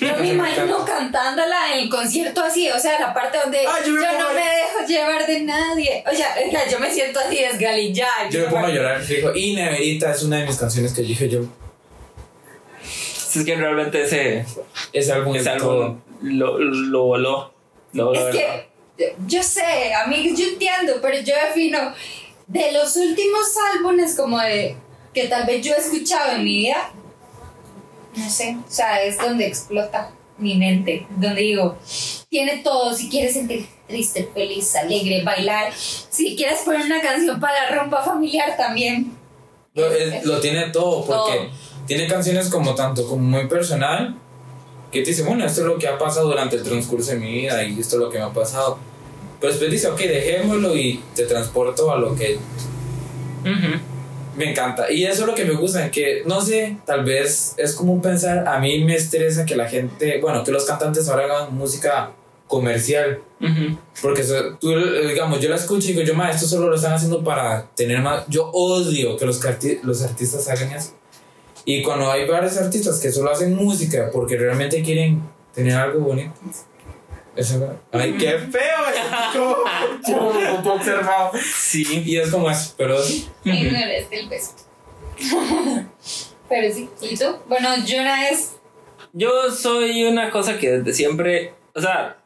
S2: Yo me imagino cantándola en el concierto así, o sea, la parte donde
S3: Ah, yo me
S2: no me dejo llevar de nadie. O sea, o sea, yo me siento así desgalillada.
S3: Yo me pongo a llorar, fijo. Y Neverita es una de mis canciones que dije yo.
S1: Es que realmente ese,
S3: Ese álbum
S1: ese álbum lo, lo voló. Lo voló
S2: Es que yo- yo sé, amigos, yo entiendo, pero yo defino de los últimos álbumes como de que tal vez yo he escuchado en mi vida, no sé, o sea, es donde explota mi mente, donde digo, tiene todo, si quieres sentir triste, feliz, alegre, bailar, si quieres poner una canción para la rumba familiar también.
S3: Lo, es- lo tiene todo, porque
S2: Todo.
S3: tiene canciones como tanto como muy personal, que te dice, bueno, esto es lo que ha pasado durante el transcurso de mi vida y esto es lo que me ha pasado. Pero después dice, ok, dejémoslo y te transporto a lo que
S1: Ujú.
S3: Me encanta. Y eso es lo que me gusta, que no sé, tal vez es como pensar, a mí me estresa que la gente, bueno, que los cantantes ahora hagan música comercial. Porque eso, tú, digamos, yo la escucho y digo, yo, ma, esto solo lo están haciendo para tener más. Yo odio que los, los artistas hagan eso. Y cuando hay varios artistas que solo hacen música porque realmente quieren tener algo bonito. Eso, ay, qué feo, como, (laughs) como, observado.
S1: Sí.
S3: Y es como eso, pero sí.
S2: Y no eres del beso. pero sí, ¿y tú? Bueno, yo una vez
S1: Yo soy una cosa que desde siempre, o sea,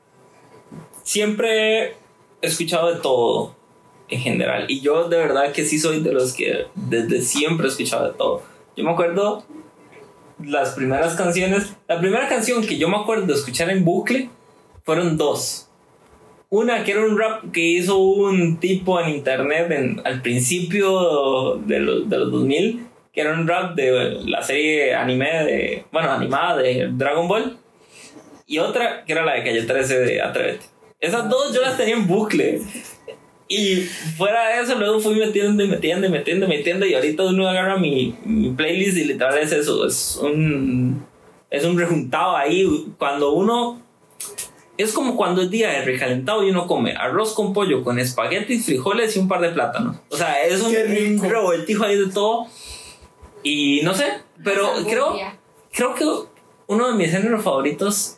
S1: siempre he escuchado de todo en general. Y yo de verdad que sí soy de los que desde siempre he escuchado de todo. Yo me acuerdo las primeras canciones, la primera canción que yo me acuerdo de escuchar en bucle fueron dos. Una que era un rap que hizo un tipo en internet en- al principio de los, de los 2000, que era un rap de la serie anime de, bueno, animada de Dragon Ball. Y otra que era la de Calle 13 de Atrévete. Esas dos yo las tenía en bucle. Y fuera de eso, luego fui metiendo y metiendo y metiendo y metiendo. Y ahorita uno agarra mi, mi playlist y literal es eso. Es un, es un rejuntado ahí. Cuando uno es como cuando es día de recalentado y uno come arroz con pollo, con espaguetis, frijoles y un par de plátanos. O sea, es un,
S3: Qué rico.
S1: un revoltijo ahí de todo. Y no sé, pero creo, creo que uno de mis géneros favoritos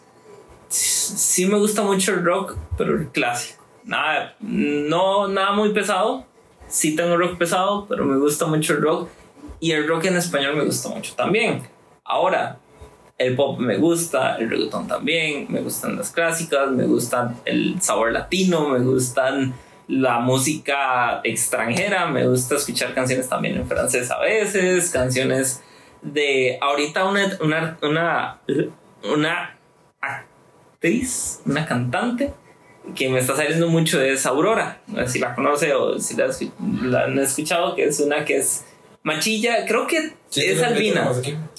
S1: sí sí me gusta mucho el rock, pero el clásico. Nada, no, nada muy pesado. Sí tengo rock pesado, pero me gusta mucho el rock. Y el rock en español me gusta mucho también. Ahora, el pop me gusta, el reggaetón también, me gustan las clásicas, me gustan el sabor latino, me gustan la música extranjera, me gusta escuchar canciones también en francés a veces, canciones de ahorita una una una, actriz, una cantante que me está saliendo mucho es Aurora, no sé si la conoce o si la, la han escuchado, que es una que es machilla, creo que
S3: Sí,
S1: es albina.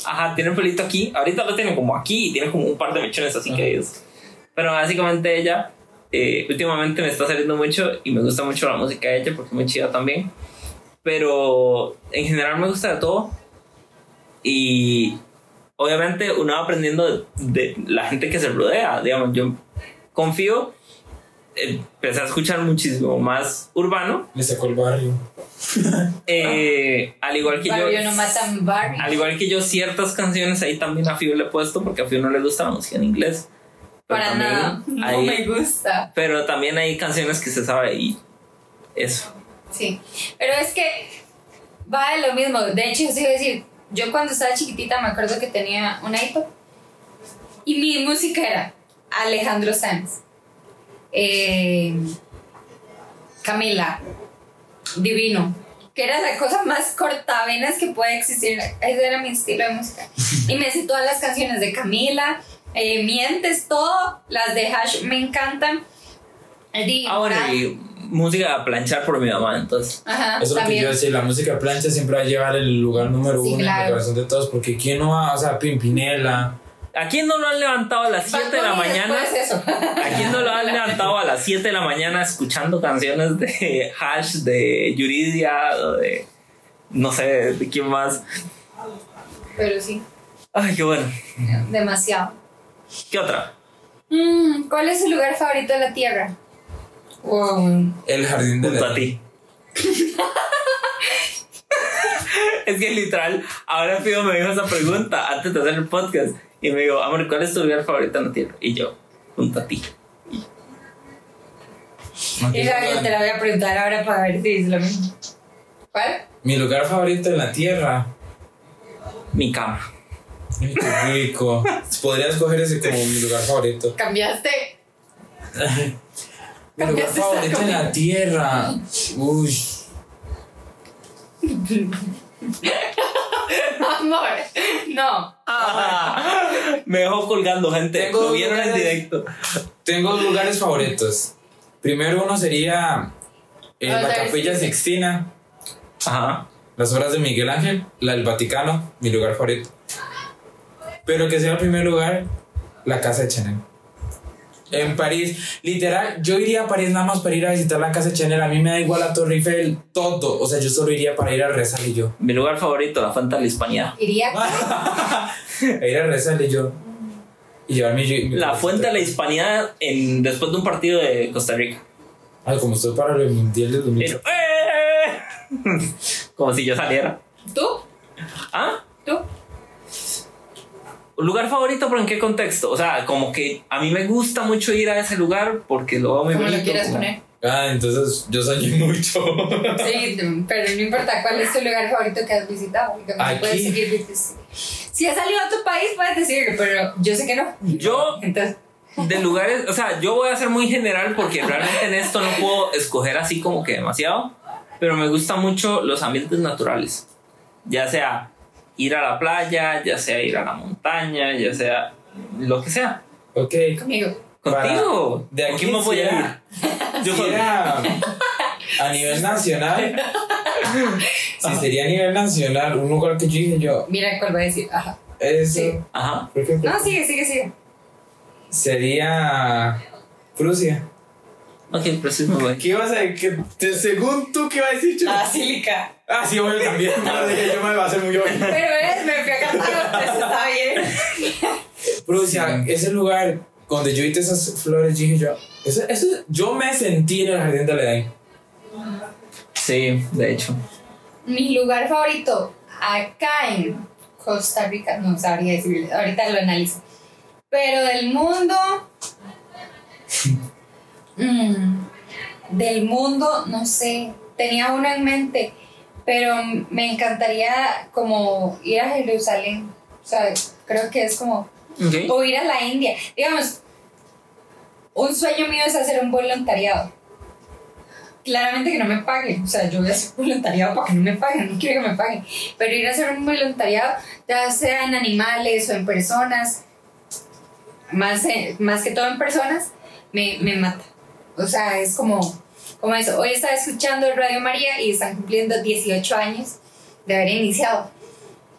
S1: Ajá, tiene un pelito aquí. Ahorita lo tiene como aquí y tiene como un par de mechones así
S3: Ajá.
S1: que es. Pero básicamente ella, eh, últimamente me está saliendo mucho y me gusta mucho la música de ella porque es muy chida también. Pero en general me gusta de todo. Y obviamente uno va aprendiendo de, de la gente que se rodea. Digamos, yo confío. Empecé a escuchar muchísimo más urbano.
S3: Le sacó el barrio. (laughs)
S1: eh, al igual que yo.
S2: Barrio no matan barrio.
S1: Al igual que yo, ciertas canciones ahí también a Fio le he puesto porque a Fio no le gusta la música en inglés.
S2: Para nada. No
S1: hay-
S2: me gusta.
S1: Pero también hay canciones que se sabe y eso.
S2: Sí. Pero es que va de lo mismo. De hecho, yo iba a decir, yo cuando estaba chiquitita me acuerdo que tenía un iPod y mi música era Alejandro Sanz, eh, Camila, Divino, que era la cosa más cortavenas que puede existir. Ese era mi estilo de música. Y me sé todas las canciones de Camila, eh, Mientes, todo, las de Hash me encantan.
S1: Ahora, y música a planchar por mi mamá, entonces.
S2: Ajá,
S3: Eso es lo que yo decía, la música plancha siempre va a llevar el lugar número
S2: Sí,
S3: uno en el corazón de todos, porque ¿quién no va? O sea, Pimpinela.
S1: ¿A quién no lo han levantado a las 7 de la mañana?
S2: eso.
S1: ¿A quién no lo han levantado a las 7 de la mañana escuchando canciones de Hash, de Yuridia, o de. no sé, de quién más?
S2: Pero sí,
S1: Ay, qué bueno.
S2: demasiado.
S1: ¿Qué otra?
S2: Mm, ¿Cuál es su lugar favorito de la Tierra? Wow.
S3: El jardín de
S1: Junto
S3: la...
S1: a ti. (laughs) es que literal, ahora Fido me dijo esa pregunta antes de hacer el podcast. Y me dijo, amor, ¿cuál es tu lugar favorito en la tierra? Y yo, junto a ti.
S2: Y te la voy a preguntar ahora para ver si es lo mismo. ¿Cuál?
S3: Mi lugar favorito en la tierra.
S1: Mi cama.
S3: Ay, qué rico. (laughs) Podría escoger ese como mi lugar favorito.
S2: ¿Cambiaste?
S3: Mi lugar
S2: Cambiaste
S3: favorito en la tierra. Uy. (laughs)
S2: Amor, no.
S1: me dejó colgando, gente.
S3: Tengo
S1: Lo vieron en
S3: lugares-
S1: directo.
S3: Tengo dos lugares favoritos. Primero uno sería eh,
S2: Vamos a
S3: la
S2: ver
S3: Capilla
S2: si-
S3: Sixtina,
S1: Ajá.
S3: las obras de Miguel Ángel, la del Vaticano, mi lugar favorito. Pero que sea el primer lugar, la casa de Chanel. En París, literal, yo iría a París nada más para ir a visitar la casa de Chanel. A mí me da igual la Torre Eiffel, todo. O sea, yo solo iría para ir a rezar y yo.
S1: Mi lugar favorito, la Fuente de la Hispanidad.
S2: Iría (laughs)
S3: a ir a rezar y yo. Y llevar mi. mi-
S1: La Fuente de la Hispanidad en, después de un partido de Costa Rica.
S3: Ay, como estoy para el mundial de
S1: Y
S3: 2000.
S1: yo, ¡eh! (laughs) Como si yo saliera.
S2: ¿Tú?
S1: ¿Ah?
S2: ¿Tú?
S1: ¿Un lugar favorito, pero en qué contexto? O sea, como que a mí me gusta mucho ir a ese lugar porque lo veo muy
S2: ¿Cómo
S1: bonito.
S2: lo quieres
S1: como-
S2: poner?
S3: Ah, entonces yo soñé (laughs) mucho.
S2: Sí, pero no importa cuál es tu lugar favorito que has visitado.
S3: Aquí.
S2: Puedes seguir Si has salido a tu país, puedes decirlo, pero yo sé que no.
S1: Yo,
S2: Entonces,
S1: de lugares, o sea, yo voy a ser muy general porque realmente en esto no puedo escoger así como que demasiado, pero me gustan mucho los ambientes naturales. Ya sea ir a la playa, ya sea ir a la montaña, ya sea lo que sea.
S3: ok.
S2: conmigo.
S1: Contigo.
S3: De
S1: ¿Con
S3: aquí
S1: me voy a ir? (laughs) Yo
S3: Si era a nivel nacional, (laughs) si sería a nivel nacional, un lugar que yo dije yo,
S2: Mira cuál va a decir. Ajá.
S3: eso.
S2: Sí.
S1: Ajá.
S3: ¿por qué?
S2: No, sigue, sigue, sigue.
S3: Sería Prusia.
S1: Ok, pero me voy.
S3: ¿Qué ibas a decir? ¿Qué- Según tú, ¿qué iba a decir? Chulo?
S2: Basílica.
S3: Ah, sí, obvio también. (laughs) No, dije, yo me va a hacer muy obvio.
S2: Pero es, me fui a cantar, eso está bien. (laughs)
S3: Prusia, ese lugar donde yo vi esas flores, dije yo, eso, eso, yo me sentí en el jardín del Edén.
S1: Sí, de hecho.
S2: Mi lugar favorito acá en Costa Rica, no sabría decirle, ahorita lo analizo. Pero del mundo. Mm, del mundo, no sé. Tenía uno en mente, pero me encantaría como ir a Jerusalén. O sea, creo que es como. O ir a la India. Digamos, un sueño mío es hacer un voluntariado. Claramente que no me paguen, o sea, yo voy a hacer voluntariado para que no me paguen, no quiero que me paguen, pero ir a hacer un voluntariado, ya sea en animales o en personas, más, eh, más que todo en personas, me, me mata. O sea, es como, como eso. Hoy estaba escuchando Radio María y están cumpliendo 18 años de haber iniciado.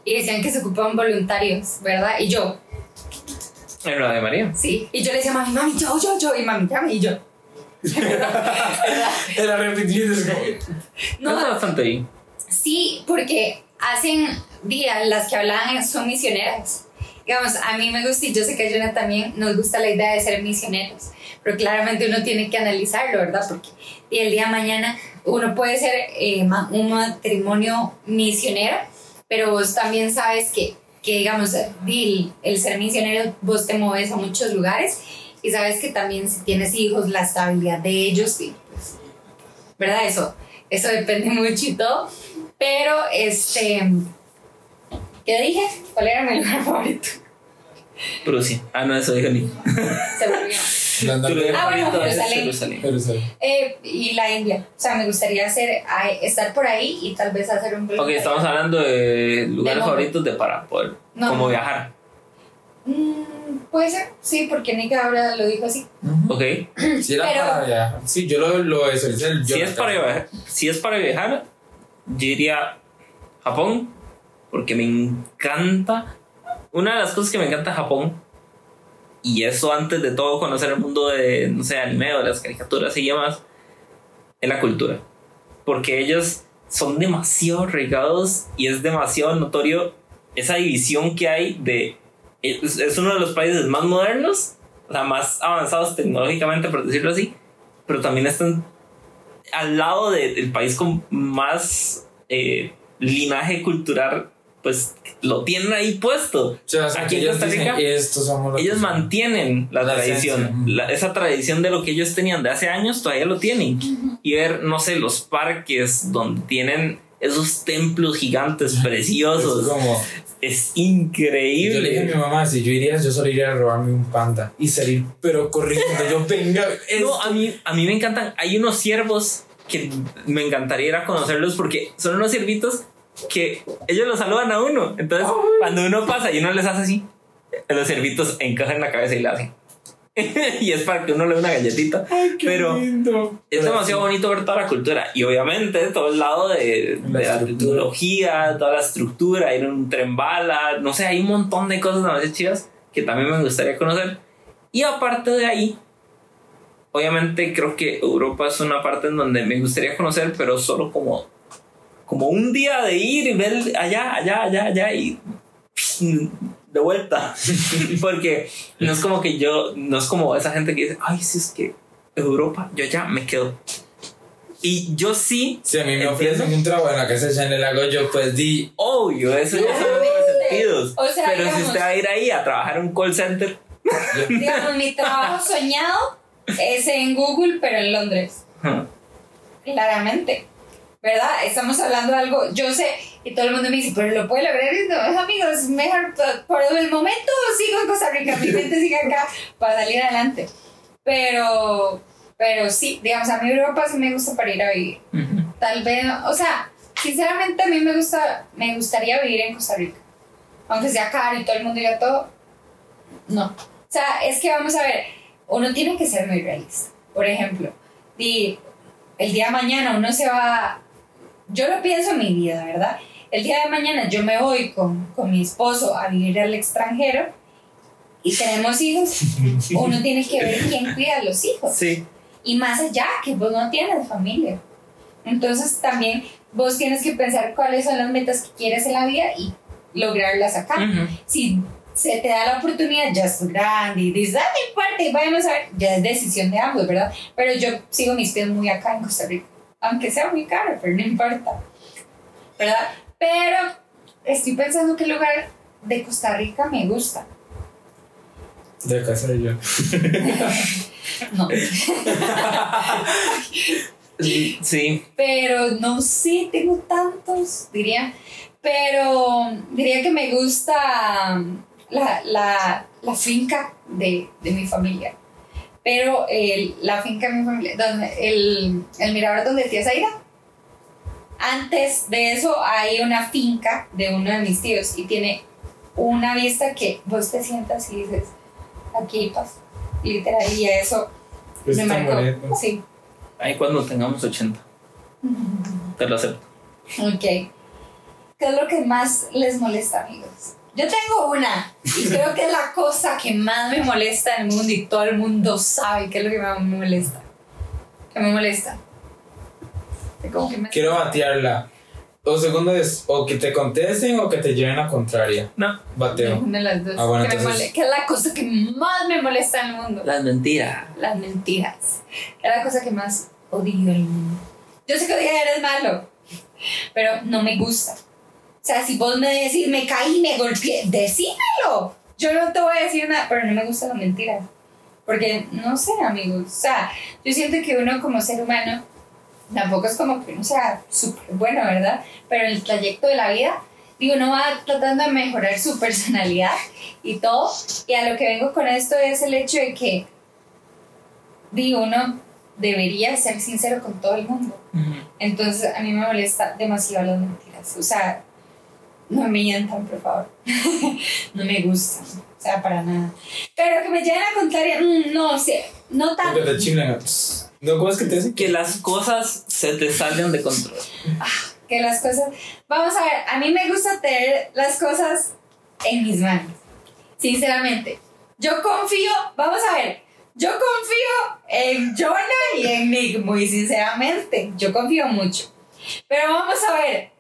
S2: Y decían que se ocupaban voluntarios, ¿verdad? Y yo,
S1: En de María.
S2: Sí. Y yo le decía, mami, mami, yo, yo, yo. Y mami, llame. Y yo. (laughs)
S3: Era como,
S1: No,
S2: No,
S1: está bastante bien.
S2: sí, porque hacen días las que hablaban son misioneras. Digamos, a mí me gusta y yo sé que a Jonah también nos gusta la idea de ser misioneros. Pero claramente uno tiene que analizarlo, ¿verdad? Porque el día de mañana uno puede ser eh, un matrimonio misionero, pero vos también sabes que, que digamos, el, el ser misionero, vos te mueves a muchos lugares y sabes que también si tienes hijos, la estabilidad de ellos, y pues, ¿verdad? Eso, eso depende (laughs) mucho y todo. Pero, este, ¿qué dije? ¿Cuál era mi (laughs) lugar favorito?
S1: Prusia. Ah, no, eso dijo ni.
S2: Se
S1: lugar
S2: Ah, bueno, Jerusalén.
S1: Jerusalén.
S3: Jerusalén.
S2: Eh, y la India. O sea, me gustaría hacer, estar por ahí y tal vez hacer un
S1: Ok, estamos hablando de lugares
S2: De
S1: favoritos de para poder
S2: No.
S1: como viajar.
S2: Mm, puede ser, sí, porque Nika ahora lo dijo así.
S1: Ok.
S3: Si era
S2: Pero-
S3: para viajar. Sí, yo lo, lo visualicé.
S1: Si es, para viajar, si es para viajar, yo diría Japón, porque me encanta. Una de las cosas que me encanta Japón, y eso antes de todo conocer el mundo de, no sé, anime o las caricaturas y demás, es la cultura. Porque ellos son demasiado regados y es demasiado notorio esa división que hay de. Es, es uno de los países más modernos, o sea, más avanzados tecnológicamente, por decirlo así, pero también están al lado de- del país con más eh, linaje cultural pues lo tienen ahí puesto.
S3: O sea,
S1: Aquí en
S3: ellos
S1: Costa
S3: dicen,
S1: Rica,
S3: estos somos
S1: Ellos
S3: somos".
S1: mantienen la,
S3: La
S1: tradición, la- esa tradición de lo que ellos tenían de hace años, todavía lo tienen. Y ver, no sé, los parques donde tienen esos templos gigantes (laughs)
S3: Es
S1: preciosos,
S3: como,
S1: es
S3: yo le dije a mi
S1: increíble.
S3: mamá, si yo iría, yo solo iría a robarme un panda y salir, pero corriendo. Yo, venga, (laughs)
S1: No,
S3: esto".
S1: a mí, a mí me encantan, hay unos ciervos que me encantaría ir a conocerlos porque son unos ciervitos que ellos los saludan a uno. Entonces, cuando uno pasa y uno les hace así, los ciervitos encajan la cabeza y le hacen. (laughs) y es para que uno le dé una galletita.
S3: Ay, qué
S1: pero
S3: lindo.
S1: Es
S3: Pero
S1: demasiado
S3: sí.
S1: bonito ver toda la cultura y obviamente todo el lado de,
S3: La
S1: de la tecnología, toda la estructura, ir en un tren bala, no sé, hay un montón de cosas demasiado chidas que también me gustaría conocer. Y aparte de ahí, obviamente creo que Europa es una parte en donde me gustaría conocer, pero solo como, como un día de ir y ver allá, allá, allá, allá y de vuelta. (laughs) Porque no es como que yo, no es como esa gente que dice, ay, si es que Europa, yo ya me quedo. Y yo sí,
S3: Si a mí me
S1: Entiendo.
S3: ofrecen un trabajo en la casa de Chanel hago yo, pues di.
S1: obvio, eso ya son otros
S2: Claramente.
S1: sentidos.
S2: O sea,
S1: Pero si
S2: digamos-
S1: usted va a ir ahí a trabajar en un call center, (laughs)
S2: Digamos, mi trabajo soñado es en Google, pero en Londres. Claramente. ¿Verdad? Estamos hablando de algo, yo sé, y todo el mundo me dice, pero lo puede lograr, y no, amigos, mejor por- el momento sigo en Costa Rica, mi mente sigue acá para salir adelante. Pero, pero sí, digamos, a mí Europa sí me gusta para ir a vivir. Tal vez, o sea, sinceramente a mí me gusta, me gustaría vivir en Costa Rica. Aunque sea caro y todo el mundo diga todo, no. O sea, es que vamos a ver, uno tiene que ser muy realista. Por ejemplo, di, el día de mañana uno se va, yo lo pienso en mi vida, ¿verdad? El día de mañana yo me voy con, con mi esposo a vivir al extranjero y tenemos hijos, (laughs) uno tiene que ver quién cuida a los hijos.
S1: sí.
S2: Y más allá, que vos no tienes familia. Entonces también vos tienes que pensar cuáles son las metas que quieres en la vida y lograrlas acá. Si se te da la oportunidad, ya es grande y dices, ah, no importa, y vamos a ver, ya es decisión de ambos, ¿verdad? Pero yo sigo mis pies muy acá en Costa Rica, aunque sea muy caro, pero no importa, ¿verdad? Pero estoy pensando qué lugar de Costa Rica me gusta.
S3: De casa de yo. (laughs)
S2: No. (laughs)
S1: Sí.
S2: pero no sé, tengo tantos, diría. Pero diría que me gusta la, la, la finca de, de mi familia. Pero el- la finca de mi familia, donde, el, el mirador donde tía Zaira. Antes de eso hay una finca de uno de mis tíos y tiene una vista que vos te sientas y dices, aquí paz. Literal, y eso
S3: Es
S2: me marcó.
S3: bonito.
S2: Sí.
S1: Ahí cuando tengamos 80. (laughs) Te lo acepto.
S2: Ok. ¿Qué es lo que más les molesta, amigos? Yo tengo una, y creo que es la cosa que más me molesta en el mundo y todo el mundo sabe qué es lo que más me molesta. ¿Qué me molesta? Que como que me-
S3: Quiero batearla. O segundo es o que te contesten o que te lleven la contraria.
S1: No.
S3: Bateo.
S2: Ninguna de las dos.
S3: Ah, bueno,
S2: que,
S3: entonces-
S2: que es la cosa que más me molesta en el mundo.
S1: Las mentiras.
S2: Las mentiras. Es la cosa que más odio en el mundo. Yo sé que odiar es malo, pero no me gusta. O sea, si vos me decís, me caí, me golpeé, decímelo. Yo no te voy a decir nada, pero no me gustan las mentiras. Porque, no sé, amigos. O sea, yo siento que uno como ser humano, tampoco es como que uno sea súper bueno, ¿verdad? Pero en el trayecto de la vida, digo, uno va tratando de mejorar su personalidad y todo. Y a lo que vengo con esto es el hecho de que, digo, uno debería ser sincero con todo el mundo. Entonces a mí me molesta demasiado las mentiras. O sea, no me mientan, por favor. (laughs) no me gustan. O sea, para nada. Pero que me lleven a contar, mm, no sé, no
S3: Porque
S2: tanto.
S3: te chiflan. ¿No cómo es que te dicen?
S1: Que las cosas se te salgan de control.
S2: Que las cosas. Vamos a ver, a mí me gusta tener las cosas en mis manos. Sinceramente. Yo confío, vamos a ver, yo confío en Jonah y en Nick, muy sinceramente. Yo confío mucho. Pero vamos a ver,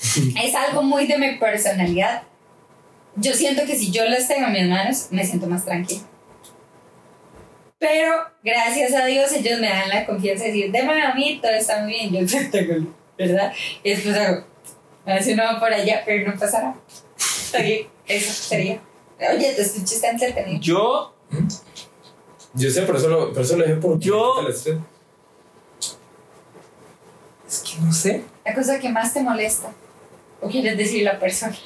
S2: (laughs) es algo muy de mi personalidad. Yo siento que si yo los tengo en mis manos, me siento más tranquila. Pero gracias a Dios ellos me dan la confianza de decir, démoslo a mí, todo está muy bien, yo (laughs) lo tengo, ¿verdad? Y después hago, A ver si uno va por allá, pero no pasará. Está bien, eso sería. Oye, te escuché está entretenido.
S1: Yo,
S3: Yo sé, por eso lo, por eso lo dejé por
S1: Yo- es que no sé.
S2: La cosa que más te molesta. ¿O quieres decir la persona?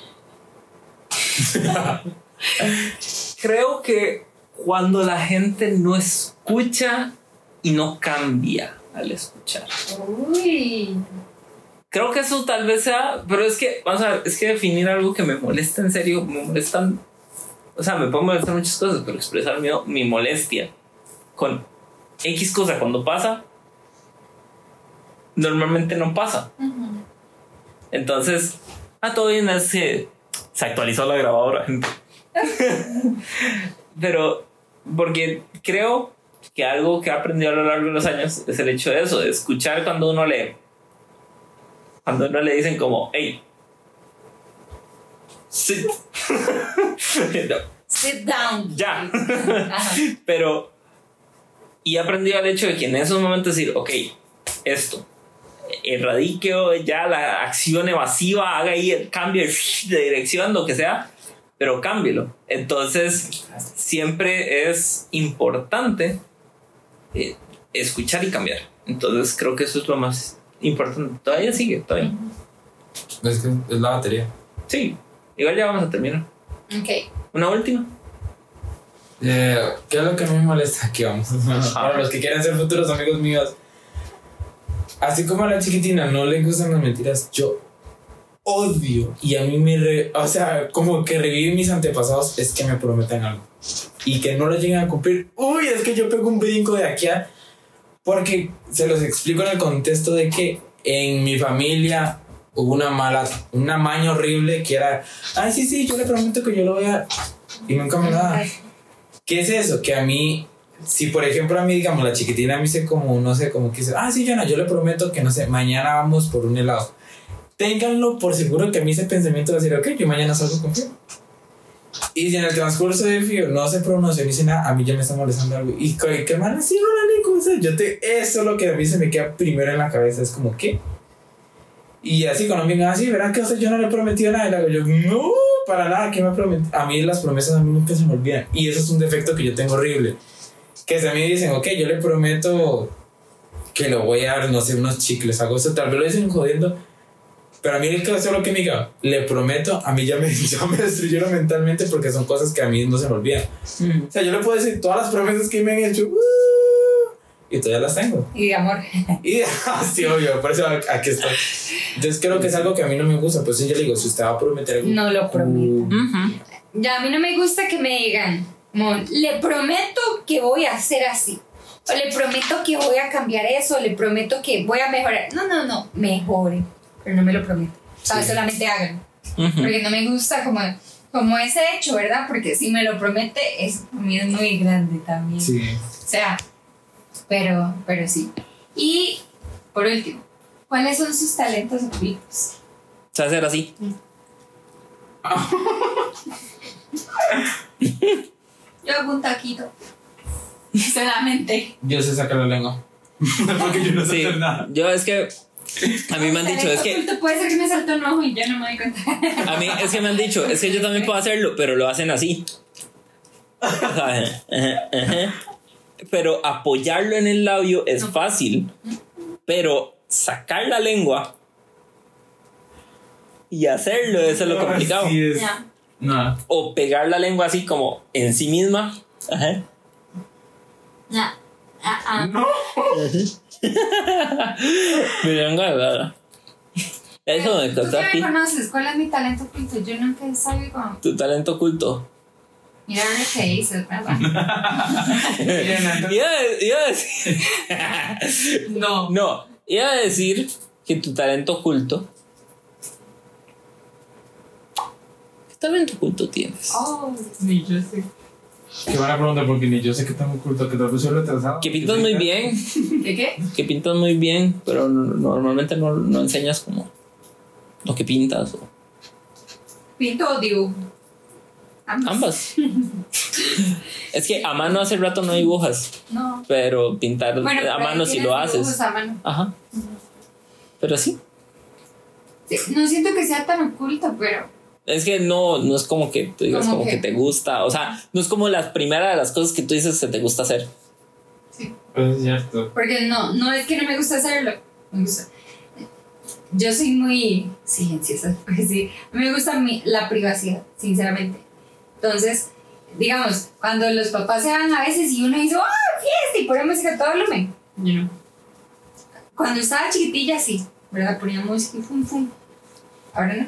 S2: (laughs)
S1: Creo que cuando la gente no escucha y no cambia al escuchar.
S2: Uy.
S1: Creo que eso tal vez sea, pero es que, vamos a ver, es que definir algo que me molesta en serio, me molestan, o sea, me pueden molestar muchas cosas, pero expresar mi, mi molestia con X cosa cuando pasa, normalmente no pasa.
S2: Ujú.
S1: Entonces, ah, todo bien, es que se actualizó la grabadora. (laughs) Pero, porque creo que algo que he aprendido a lo largo de los años es el hecho de eso, de escuchar cuando uno lee. Cuando uno le dicen como, hey, sit. (laughs) No,
S2: Sit down.
S1: ya. (laughs) Pero, y he aprendido el hecho de que en esos momentos decir, ok, esto, erradique ya la acción evasiva, haga ahí el cambio (laughs) de dirección, lo que sea, pero cámbielo. Entonces, siempre es importante eh, escuchar y cambiar. Entonces, creo que eso es lo más importante. Todavía sigue, todavía.
S3: Es que es la batería.
S1: Sí, igual ya vamos a terminar.
S2: Ok.
S1: Una última.
S3: Eh, ¿Qué es lo que a mí me molesta? (laughs) Aquí vamos. Para los que quieren ser futuros amigos míos. Así como a la chiquitina no le gustan las mentiras, yo odio. Y a mí me. re- o sea, como que revivir mis antepasados es que me prometan algo. Y que no lo lleguen a cumplir. Uy, es que yo pego un brinco de aquí a. Porque se los explico en el contexto de que en mi familia hubo una mala, una maña horrible que era. Ay, sí, sí, yo le prometo que yo lo voy a. Y nunca me lo da. ¿Qué es eso? Que a mí, si por ejemplo a mí, digamos, la chiquitina me dice como, no sé, como que dice, ah, sí, Jonah, yo le prometo que, no sé, mañana vamos por un helado. Ténganlo por seguro que a mí ese pensamiento va a decir, ok, yo mañana salgo con Fío. Y si en el transcurso de Fío no se pronuncia ni dice nada, a mí ya me está molestando algo. Y que man, sí, hola, Nico, o sea, yo te, eso es lo que a mí se me queda primero en la cabeza, es como, ¿qué? Y así cuando me digan, así, verán que o sea, yo no le he prometido nada. Y le hago yo, no, para nada, ¿qué me prometió? A mí las promesas a mí nunca se me olvidan. Y eso es un defecto que yo tengo horrible. Que si a mí dicen, ok, yo le prometo que lo voy a dar, no sé, unos chicles, algo eso, tal vez lo dicen jodiendo. Pero a mí el caso lo que me diga, le prometo, a mí ya me, (laughs) ya me destruyeron mentalmente porque son cosas que a mí no se me olvidan. O sea, yo le puedo decir todas las promesas que me han hecho, ¡uh! y todavía las tengo.
S2: Y de amor. (laughs)
S3: Y sí, obvio, por eso aquí estoy. Entonces creo que es algo que a mí no me gusta. Pues yo le digo, si usted va a prometer algo.
S2: No lo prometo.
S3: uh,
S2: Ya a mí no me gusta que me digan, "Mon, le prometo que voy a hacer así. O le prometo que voy a cambiar eso. O le prometo que voy a mejorar. No, no, no. Mejore. Pero no me lo prometo.
S3: Sí.
S2: solamente hagan.
S1: Ujú.
S2: Porque no me gusta como, como ese hecho, ¿verdad? Porque si me lo promete, es, es muy grande también.
S3: Sí.
S2: O sea, pero, pero sí. Y por último, ¿cuáles son sus talentos ocultos?
S1: Hacer así. (laughs)
S2: Yo hago un taquito. (laughs) Solamente.
S3: Yo sé sacar la lengua. (laughs) Porque yo no sé
S1: Sí,
S3: hacer nada.
S1: yo es que a mí me han dicho, es que
S2: puede ser que me saltó un ojo y yo no me doy cuenta.
S1: a mí es que me han dicho, es que yo también puedo hacerlo, pero lo hacen así. Ajá, ajá, ajá. Pero apoyarlo en el labio es fácil, pero sacar la lengua y hacerlo eso es lo complicado.
S3: Sí, es.
S2: Ya.
S3: No.
S1: O pegar la lengua así como en sí misma. Ajá.
S2: Ah, ah.
S3: No. (laughs)
S1: De verdad. Eso me
S2: ¿Tú
S1: contó a
S2: qué
S1: ti.
S2: me conoces? ¿Cuál es mi talento oculto? Yo nunca he sabido cómo.
S1: Tu talento oculto.
S2: Mira lo que hice, ¿verdad?
S1: Iba a decir.
S2: No. (laughs)
S1: No, iba a decir que tu talento oculto. ¿Qué talento oculto tienes?
S2: Oh.
S3: Ni yo sé. Qué buena pregunta, porque ni yo sé qué tan oculto que tal vez soy retrasado.
S1: Que pintas muy bien,
S2: ¿Qué qué?
S1: que pintas muy bien, pero no- normalmente no, no enseñas como lo que pintas o
S2: ¿Pinto o dibujo?
S1: ambas. (laughs) es que a mano hace rato no dibujas,
S2: No.
S1: pero pintar
S2: Bueno,
S1: a mano si lo haces.
S2: a mano.
S1: Ajá. Pero sí.
S2: Sí, no siento que sea tan oculto, pero
S1: Es que no, no es como que tú digas
S2: ¿Cómo
S1: como que te gusta. O sea, no es como la primera de las cosas que tú dices que te gusta hacer.
S3: Pues es cierto.
S2: porque no, no es que no me gusta hacerlo. Me gusta. Yo soy muy silenciosa, (laughs) porque sí, a mí me gusta mi- la privacidad, sinceramente. Entonces, digamos, cuando los papás se van a veces y uno dice, ¡ah, fiesta! y pone música a todo volumen. Yo no. Cuando estaba chiquitilla, sí, ¿verdad? Ponía música y fum, fum. Ahora no.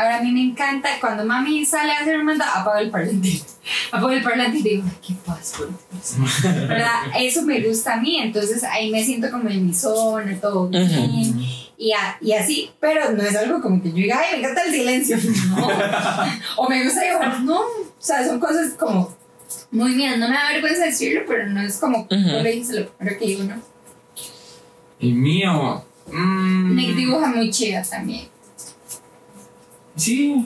S2: Ahora a mí me encanta, cuando mami sale a hacer una manda, apago el parlante. (laughs) Apago el parlante y digo, ¿qué pasa? por Dios?" ¿Verdad? Eso me gusta a mí, entonces ahí me siento como en mi zona, todo bien. Y, a- y así, pero no es algo como que yo diga, ay, me encanta el silencio. (laughs) No. o me gusta dibujar. No, o sea, son cosas como muy mías. No me da vergüenza decirlo, pero no es como, no le dices lo primero que digo, ¿no?
S3: Y mío. mm,
S2: Nick dibuja muy chida también.
S3: Sí.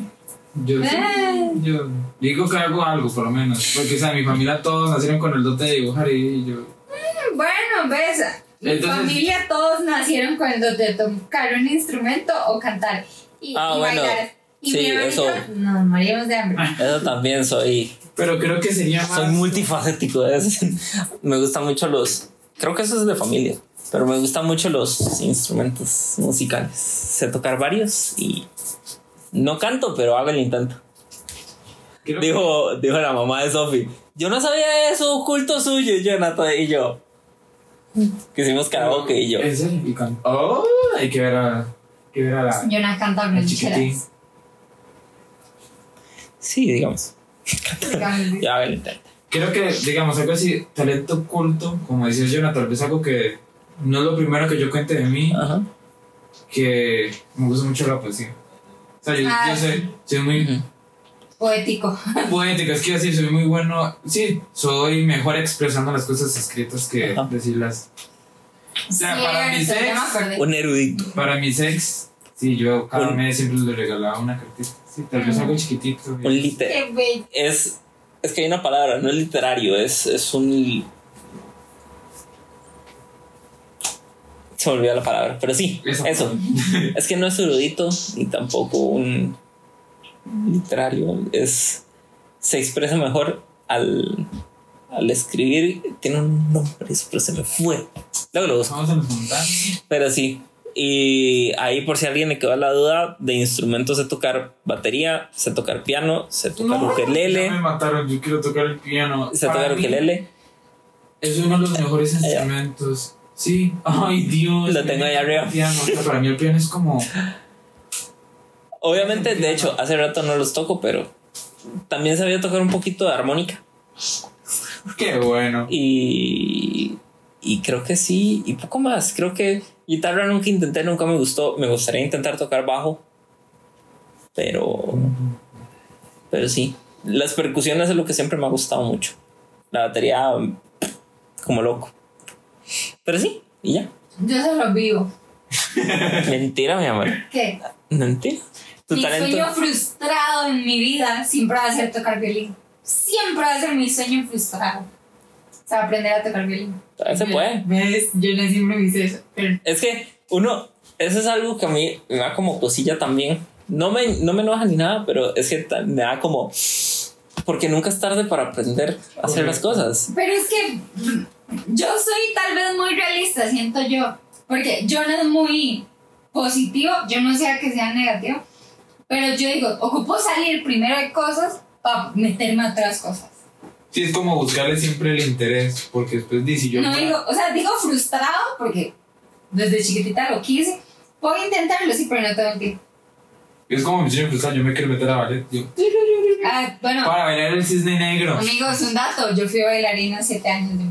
S3: Yo, sí,
S2: Eh.
S3: yo digo que hago algo, por lo menos. Porque, o sea, mi familia todos nacieron con el dote de dibujar y yo.
S2: Bueno, ves, mi
S3: Entonces-
S2: familia todos nacieron con el don de tocar un instrumento o cantar y,
S1: Ah,
S2: y
S1: bueno,
S2: bailar. Y
S1: sí, eso.
S2: nos moríamos de hambre. (laughs)
S1: Eso también soy.
S3: Pero creo que sería más.
S1: Soy multifacético. es- (laughs) me gustan mucho los. Creo que eso es de familia. Pero me gustan mucho los instrumentos musicales. Sé tocar varios y. No canto, pero hago el intento.
S3: creo que-
S1: Dijo, dijo la mamá de Sophie. Yo no sabía eso, oculto suyo, Jonathan. Y yo. Que hicimos karaoke y yo.
S3: ¿En serio? Y Oh, hay que ver a. Hay que ver a la.
S2: Cantaba
S3: al chiquitín.
S1: Sí, digamos.
S2: rancheras. (laughs)
S1: Ya hago el intento.
S3: Creo que, digamos, algo así, talento oculto, como decía Jonathan, tal vez algo que no es lo primero que yo cuente de mí,
S1: Ajá.
S3: que me gusta mucho la poesía. O sea, yo, yo soy, soy muy.
S2: Poético.
S3: poético, es que así soy muy bueno. Sí, soy mejor expresando las cosas escritas que
S1: Ajá.
S3: decirlas. O sea, para mi
S2: Cierto, ya me
S3: sex,
S2: acordé.
S1: Un erudito.
S3: para mi sex, sí, yo cada
S1: Un-
S3: mes siempre le regalaba una cartita. Sí, tal vez
S2: Ujú.
S3: algo chiquitito.
S1: Un liter. Es. Es que hay una palabra, no es literario, es, es un. Se me olvidó la palabra, pero sí,
S3: Eso.
S1: eso. (laughs) Es que no es erudito ni tampoco un literario. Es. Se expresa mejor al. Al escribir. Tiene un nombre, pero se me fue. Luego lo busco.
S3: Vamos a.
S1: Pero sí. Y ahí, por si a alguien le quedó la duda, de instrumentos sé tocar batería, sé tocar piano, sé tocar ukelele,
S3: ya me mataron, yo quiero tocar el piano.
S1: sé
S3: Para
S1: tocar
S3: mí,
S1: ukelele.
S3: Es uno de los mejores instrumentos. Sí. Ay, Dios.
S1: Lo tengo ahí arriba.
S3: Piano. Para mí el piano es como.
S1: Obviamente, de hecho, hace rato no los toco, pero también sabía tocar un poquito de armónica.
S3: Qué bueno.
S1: Y, y creo que sí, y poco más. Creo que guitarra nunca intenté, nunca me gustó. Me gustaría intentar tocar bajo, pero, pero sí. Las percusiones es lo que siempre me ha gustado mucho. La batería, como loco. Pero sí, y ya.
S2: Yo solo vivo. (laughs)
S1: Mentira, mi amor.
S2: ¿Qué?
S1: Mentira. Tu
S2: mi
S1: talento.
S2: sueño frustrado en mi vida siempre va a ser tocar violín. Siempre va a ser mi sueño frustrado. O sea, aprender a tocar violín.
S1: Todavía se puede.
S2: ¿Ves? Yo no siempre me hice eso. Pero
S1: Es que uno, eso es algo que a mí me da como cosilla también. No me, no me enoja ni nada, pero es que me da como. Porque nunca es tarde para aprender a hacer las cosas.
S2: Pero es que yo soy tal vez muy realista, siento yo. Porque yo no es muy positivo, yo no sé a que sea negativo. Pero yo digo, ocupo salir primero de cosas para meterme a otras cosas.
S3: Sí, es como buscarle siempre el interés. Porque después dice yo.
S2: No digo, o sea, digo frustrado porque desde chiquitita lo quise. A intentarlo, sí, pero no tengo tiempo.
S3: Es como mi sueño frustrado. Yo me quiero meter a ballet. Yo,
S2: Ah, bueno,
S3: para bailar el cisne negro.
S2: amigos, un dato. Yo fui bailarina siete años de.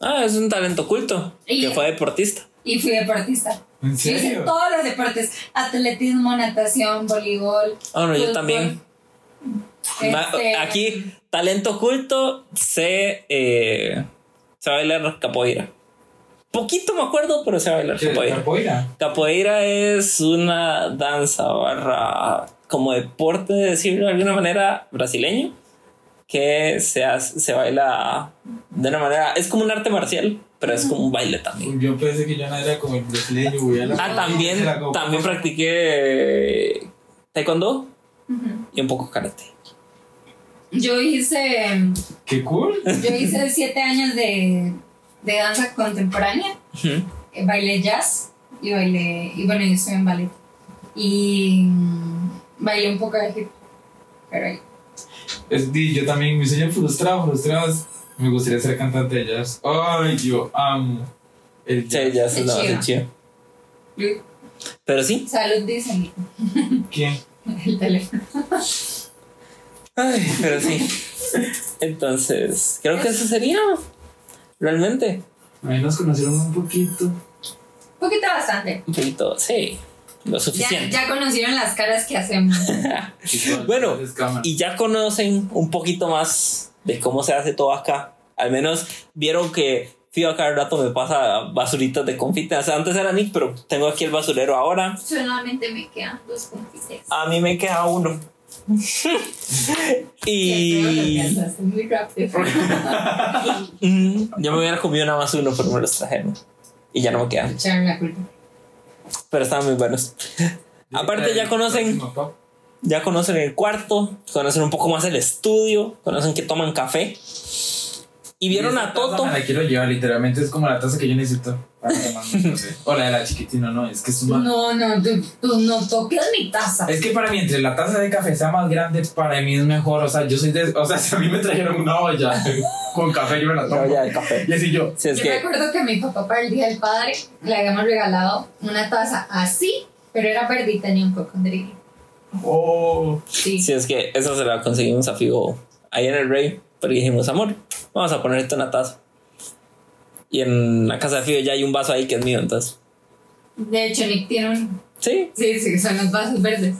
S1: Ah, es un talento oculto.
S2: Y-
S1: Que fue deportista.
S2: Y fui deportista.
S3: ¿En
S2: hice
S3: serio?
S2: todos los deportes. Atletismo, natación, voleibol.
S1: Ah, no, yo también.
S2: Este,
S1: Aquí, talento oculto, sé, eh, sé bailar capoeira. Poquito me acuerdo, pero sé bailar
S3: ¿Qué?
S1: capoeira.
S3: ¿Capoeira?
S1: Capoeira es una danza barra como deporte, decirlo de alguna manera, brasileño, que se, hace- se baila de una manera, es como un arte marcial, pero es como un baile también.
S3: Yo pensé que yo no era como el brasileño.
S1: Ah, también, también practiqué taekwondo y un poco karate.
S2: Yo hice,
S3: Qué cool.
S2: yo hice siete años de, de danza contemporánea. Eh, bailé jazz y bailé, y bueno, yo estoy en ballet. Y mm, bailé un poco de hip hop. Pero ahí.
S3: Es, di, yo también, mi sueño frustrado, frustrado. es- Me gustaría ser cantante de jazz. Ay, yo amo el jazz.
S1: Sí,
S2: Es chido.
S1: Pero sí.
S2: Salud, dicen
S3: ¿Quién? (laughs)
S2: el teléfono.
S1: Ay, pero sí. Entonces, creo que eso sería. Realmente.
S3: Ahí nos conocieron un poquito.
S2: Un poquito bastante.
S1: Un poquito, sí. Lo
S2: Ya,
S1: suficiente.
S2: ya conocieron las caras que hacemos. (laughs)
S1: Bueno. Y ya conocen un poquito más de cómo se hace todo acá. Al menos vieron que Fío a cada rato me pasa basuritas de confite. O sea, antes era Nick, pero tengo aquí el basurero ahora.
S2: Solamente me quedan dos confites.
S1: A mí me queda uno. (laughs) y
S2: muy rápido. (laughs)
S1: mm, yo me hubiera comido nada más uno, pero me los trajeron. Y ya no me quedan.
S2: Echaron la culpa.
S1: Pero estaban muy buenos. Aparte ya conocen, ya conocen el cuarto, conocen un poco más el estudio, conocen que toman café. Y vieron a Toto.
S3: Me la quiero llevar, literalmente. Es como la taza que yo necesito. para café. O la de la chiquitina, no. Es que es una.
S2: No, no, tú, tú no toques mi taza.
S3: Es que para mí, entre la taza de café sea más grande, para mí es mejor. O sea, yo soy de. O sea, (laughs) si a mí me trajeron una olla (laughs) con café, yo me la tomo.
S1: No, ya de café.
S3: Y así yo.
S1: Si es
S2: Yo
S1: que
S2: recuerdo que a mi papá para el Día del Padre le habíamos regalado una taza así, pero era verde y tenía un cocodrilo.
S3: Oh.
S2: Sí.
S1: Si es que eso se la conseguimos a Figo ahí en el Rey, pero dijimos, amor, vamos a ponerte una taza. Y en la casa de Figo ya hay un vaso ahí que es mío, entonces.
S2: De hecho, Nick tiene un...
S1: Sí,
S2: Sí, sí, son los vasos verdes.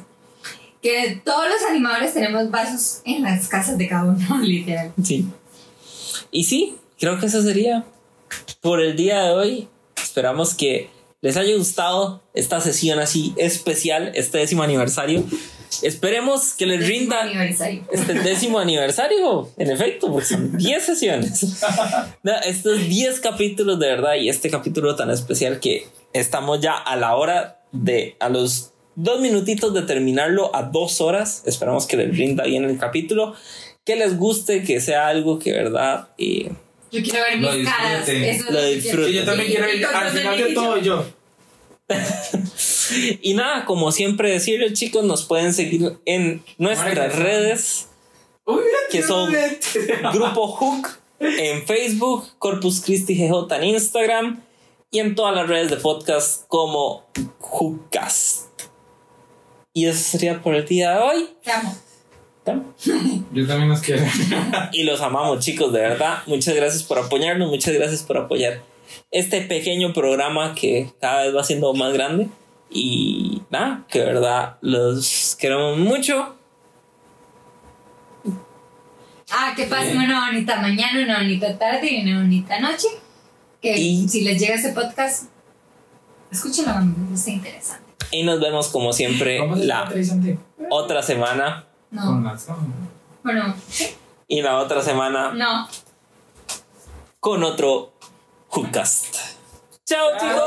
S2: Que todos los animadores tenemos vasos en las casas de cada uno, (laughs) literal.
S1: sí. Y sí, creo que eso sería por el día de hoy. Esperamos que les haya gustado esta sesión así especial, este décimo aniversario. Esperemos que les
S2: Décimo
S1: rinda este décimo aniversario, en efecto, porque son (laughs) 10 sesiones. No, estos 10 capítulos de verdad y este capítulo tan especial que estamos ya a la hora de, a los dos minutitos de terminarlo a dos horas. Esperamos que les rinda bien el capítulo, que les guste, que sea algo que verdad... eh,
S2: Yo quiero ver
S3: Lo
S2: mis caras.
S3: disfruten.
S2: Eso es
S1: Lo
S2: que
S1: disfruten.
S3: Sí, yo también quiero
S2: con
S3: Al final de todo, yo. (laughs)
S1: Y nada, como siempre decirles chicos, nos pueden seguir en nuestras redes,
S3: Uy,
S1: que son. Grupo Hook en Facebook, Corpus Christi GJ en Instagram y en todas las redes de podcast como Hookcast. Y eso sería por el día de hoy.
S2: Te amo.
S3: Yo también los quiero.
S1: Y los amamos chicos, de verdad. Muchas gracias por apoyarnos, muchas gracias por apoyar este pequeño programa que cada vez va siendo más grande. Y nada, que de verdad los queremos mucho.
S2: Ah, que pasen una bonita mañana, una bonita tarde y una bonita noche. Que
S1: Y-
S2: si les llega ese podcast, escúchenlo, está interesante.
S1: Y nos vemos como siempre
S3: ¿Cómo se llama
S1: la otra semana.
S2: No, bueno,
S1: Y la otra semana
S2: no.
S1: con otro Hookcast. ¡Chao, chicos!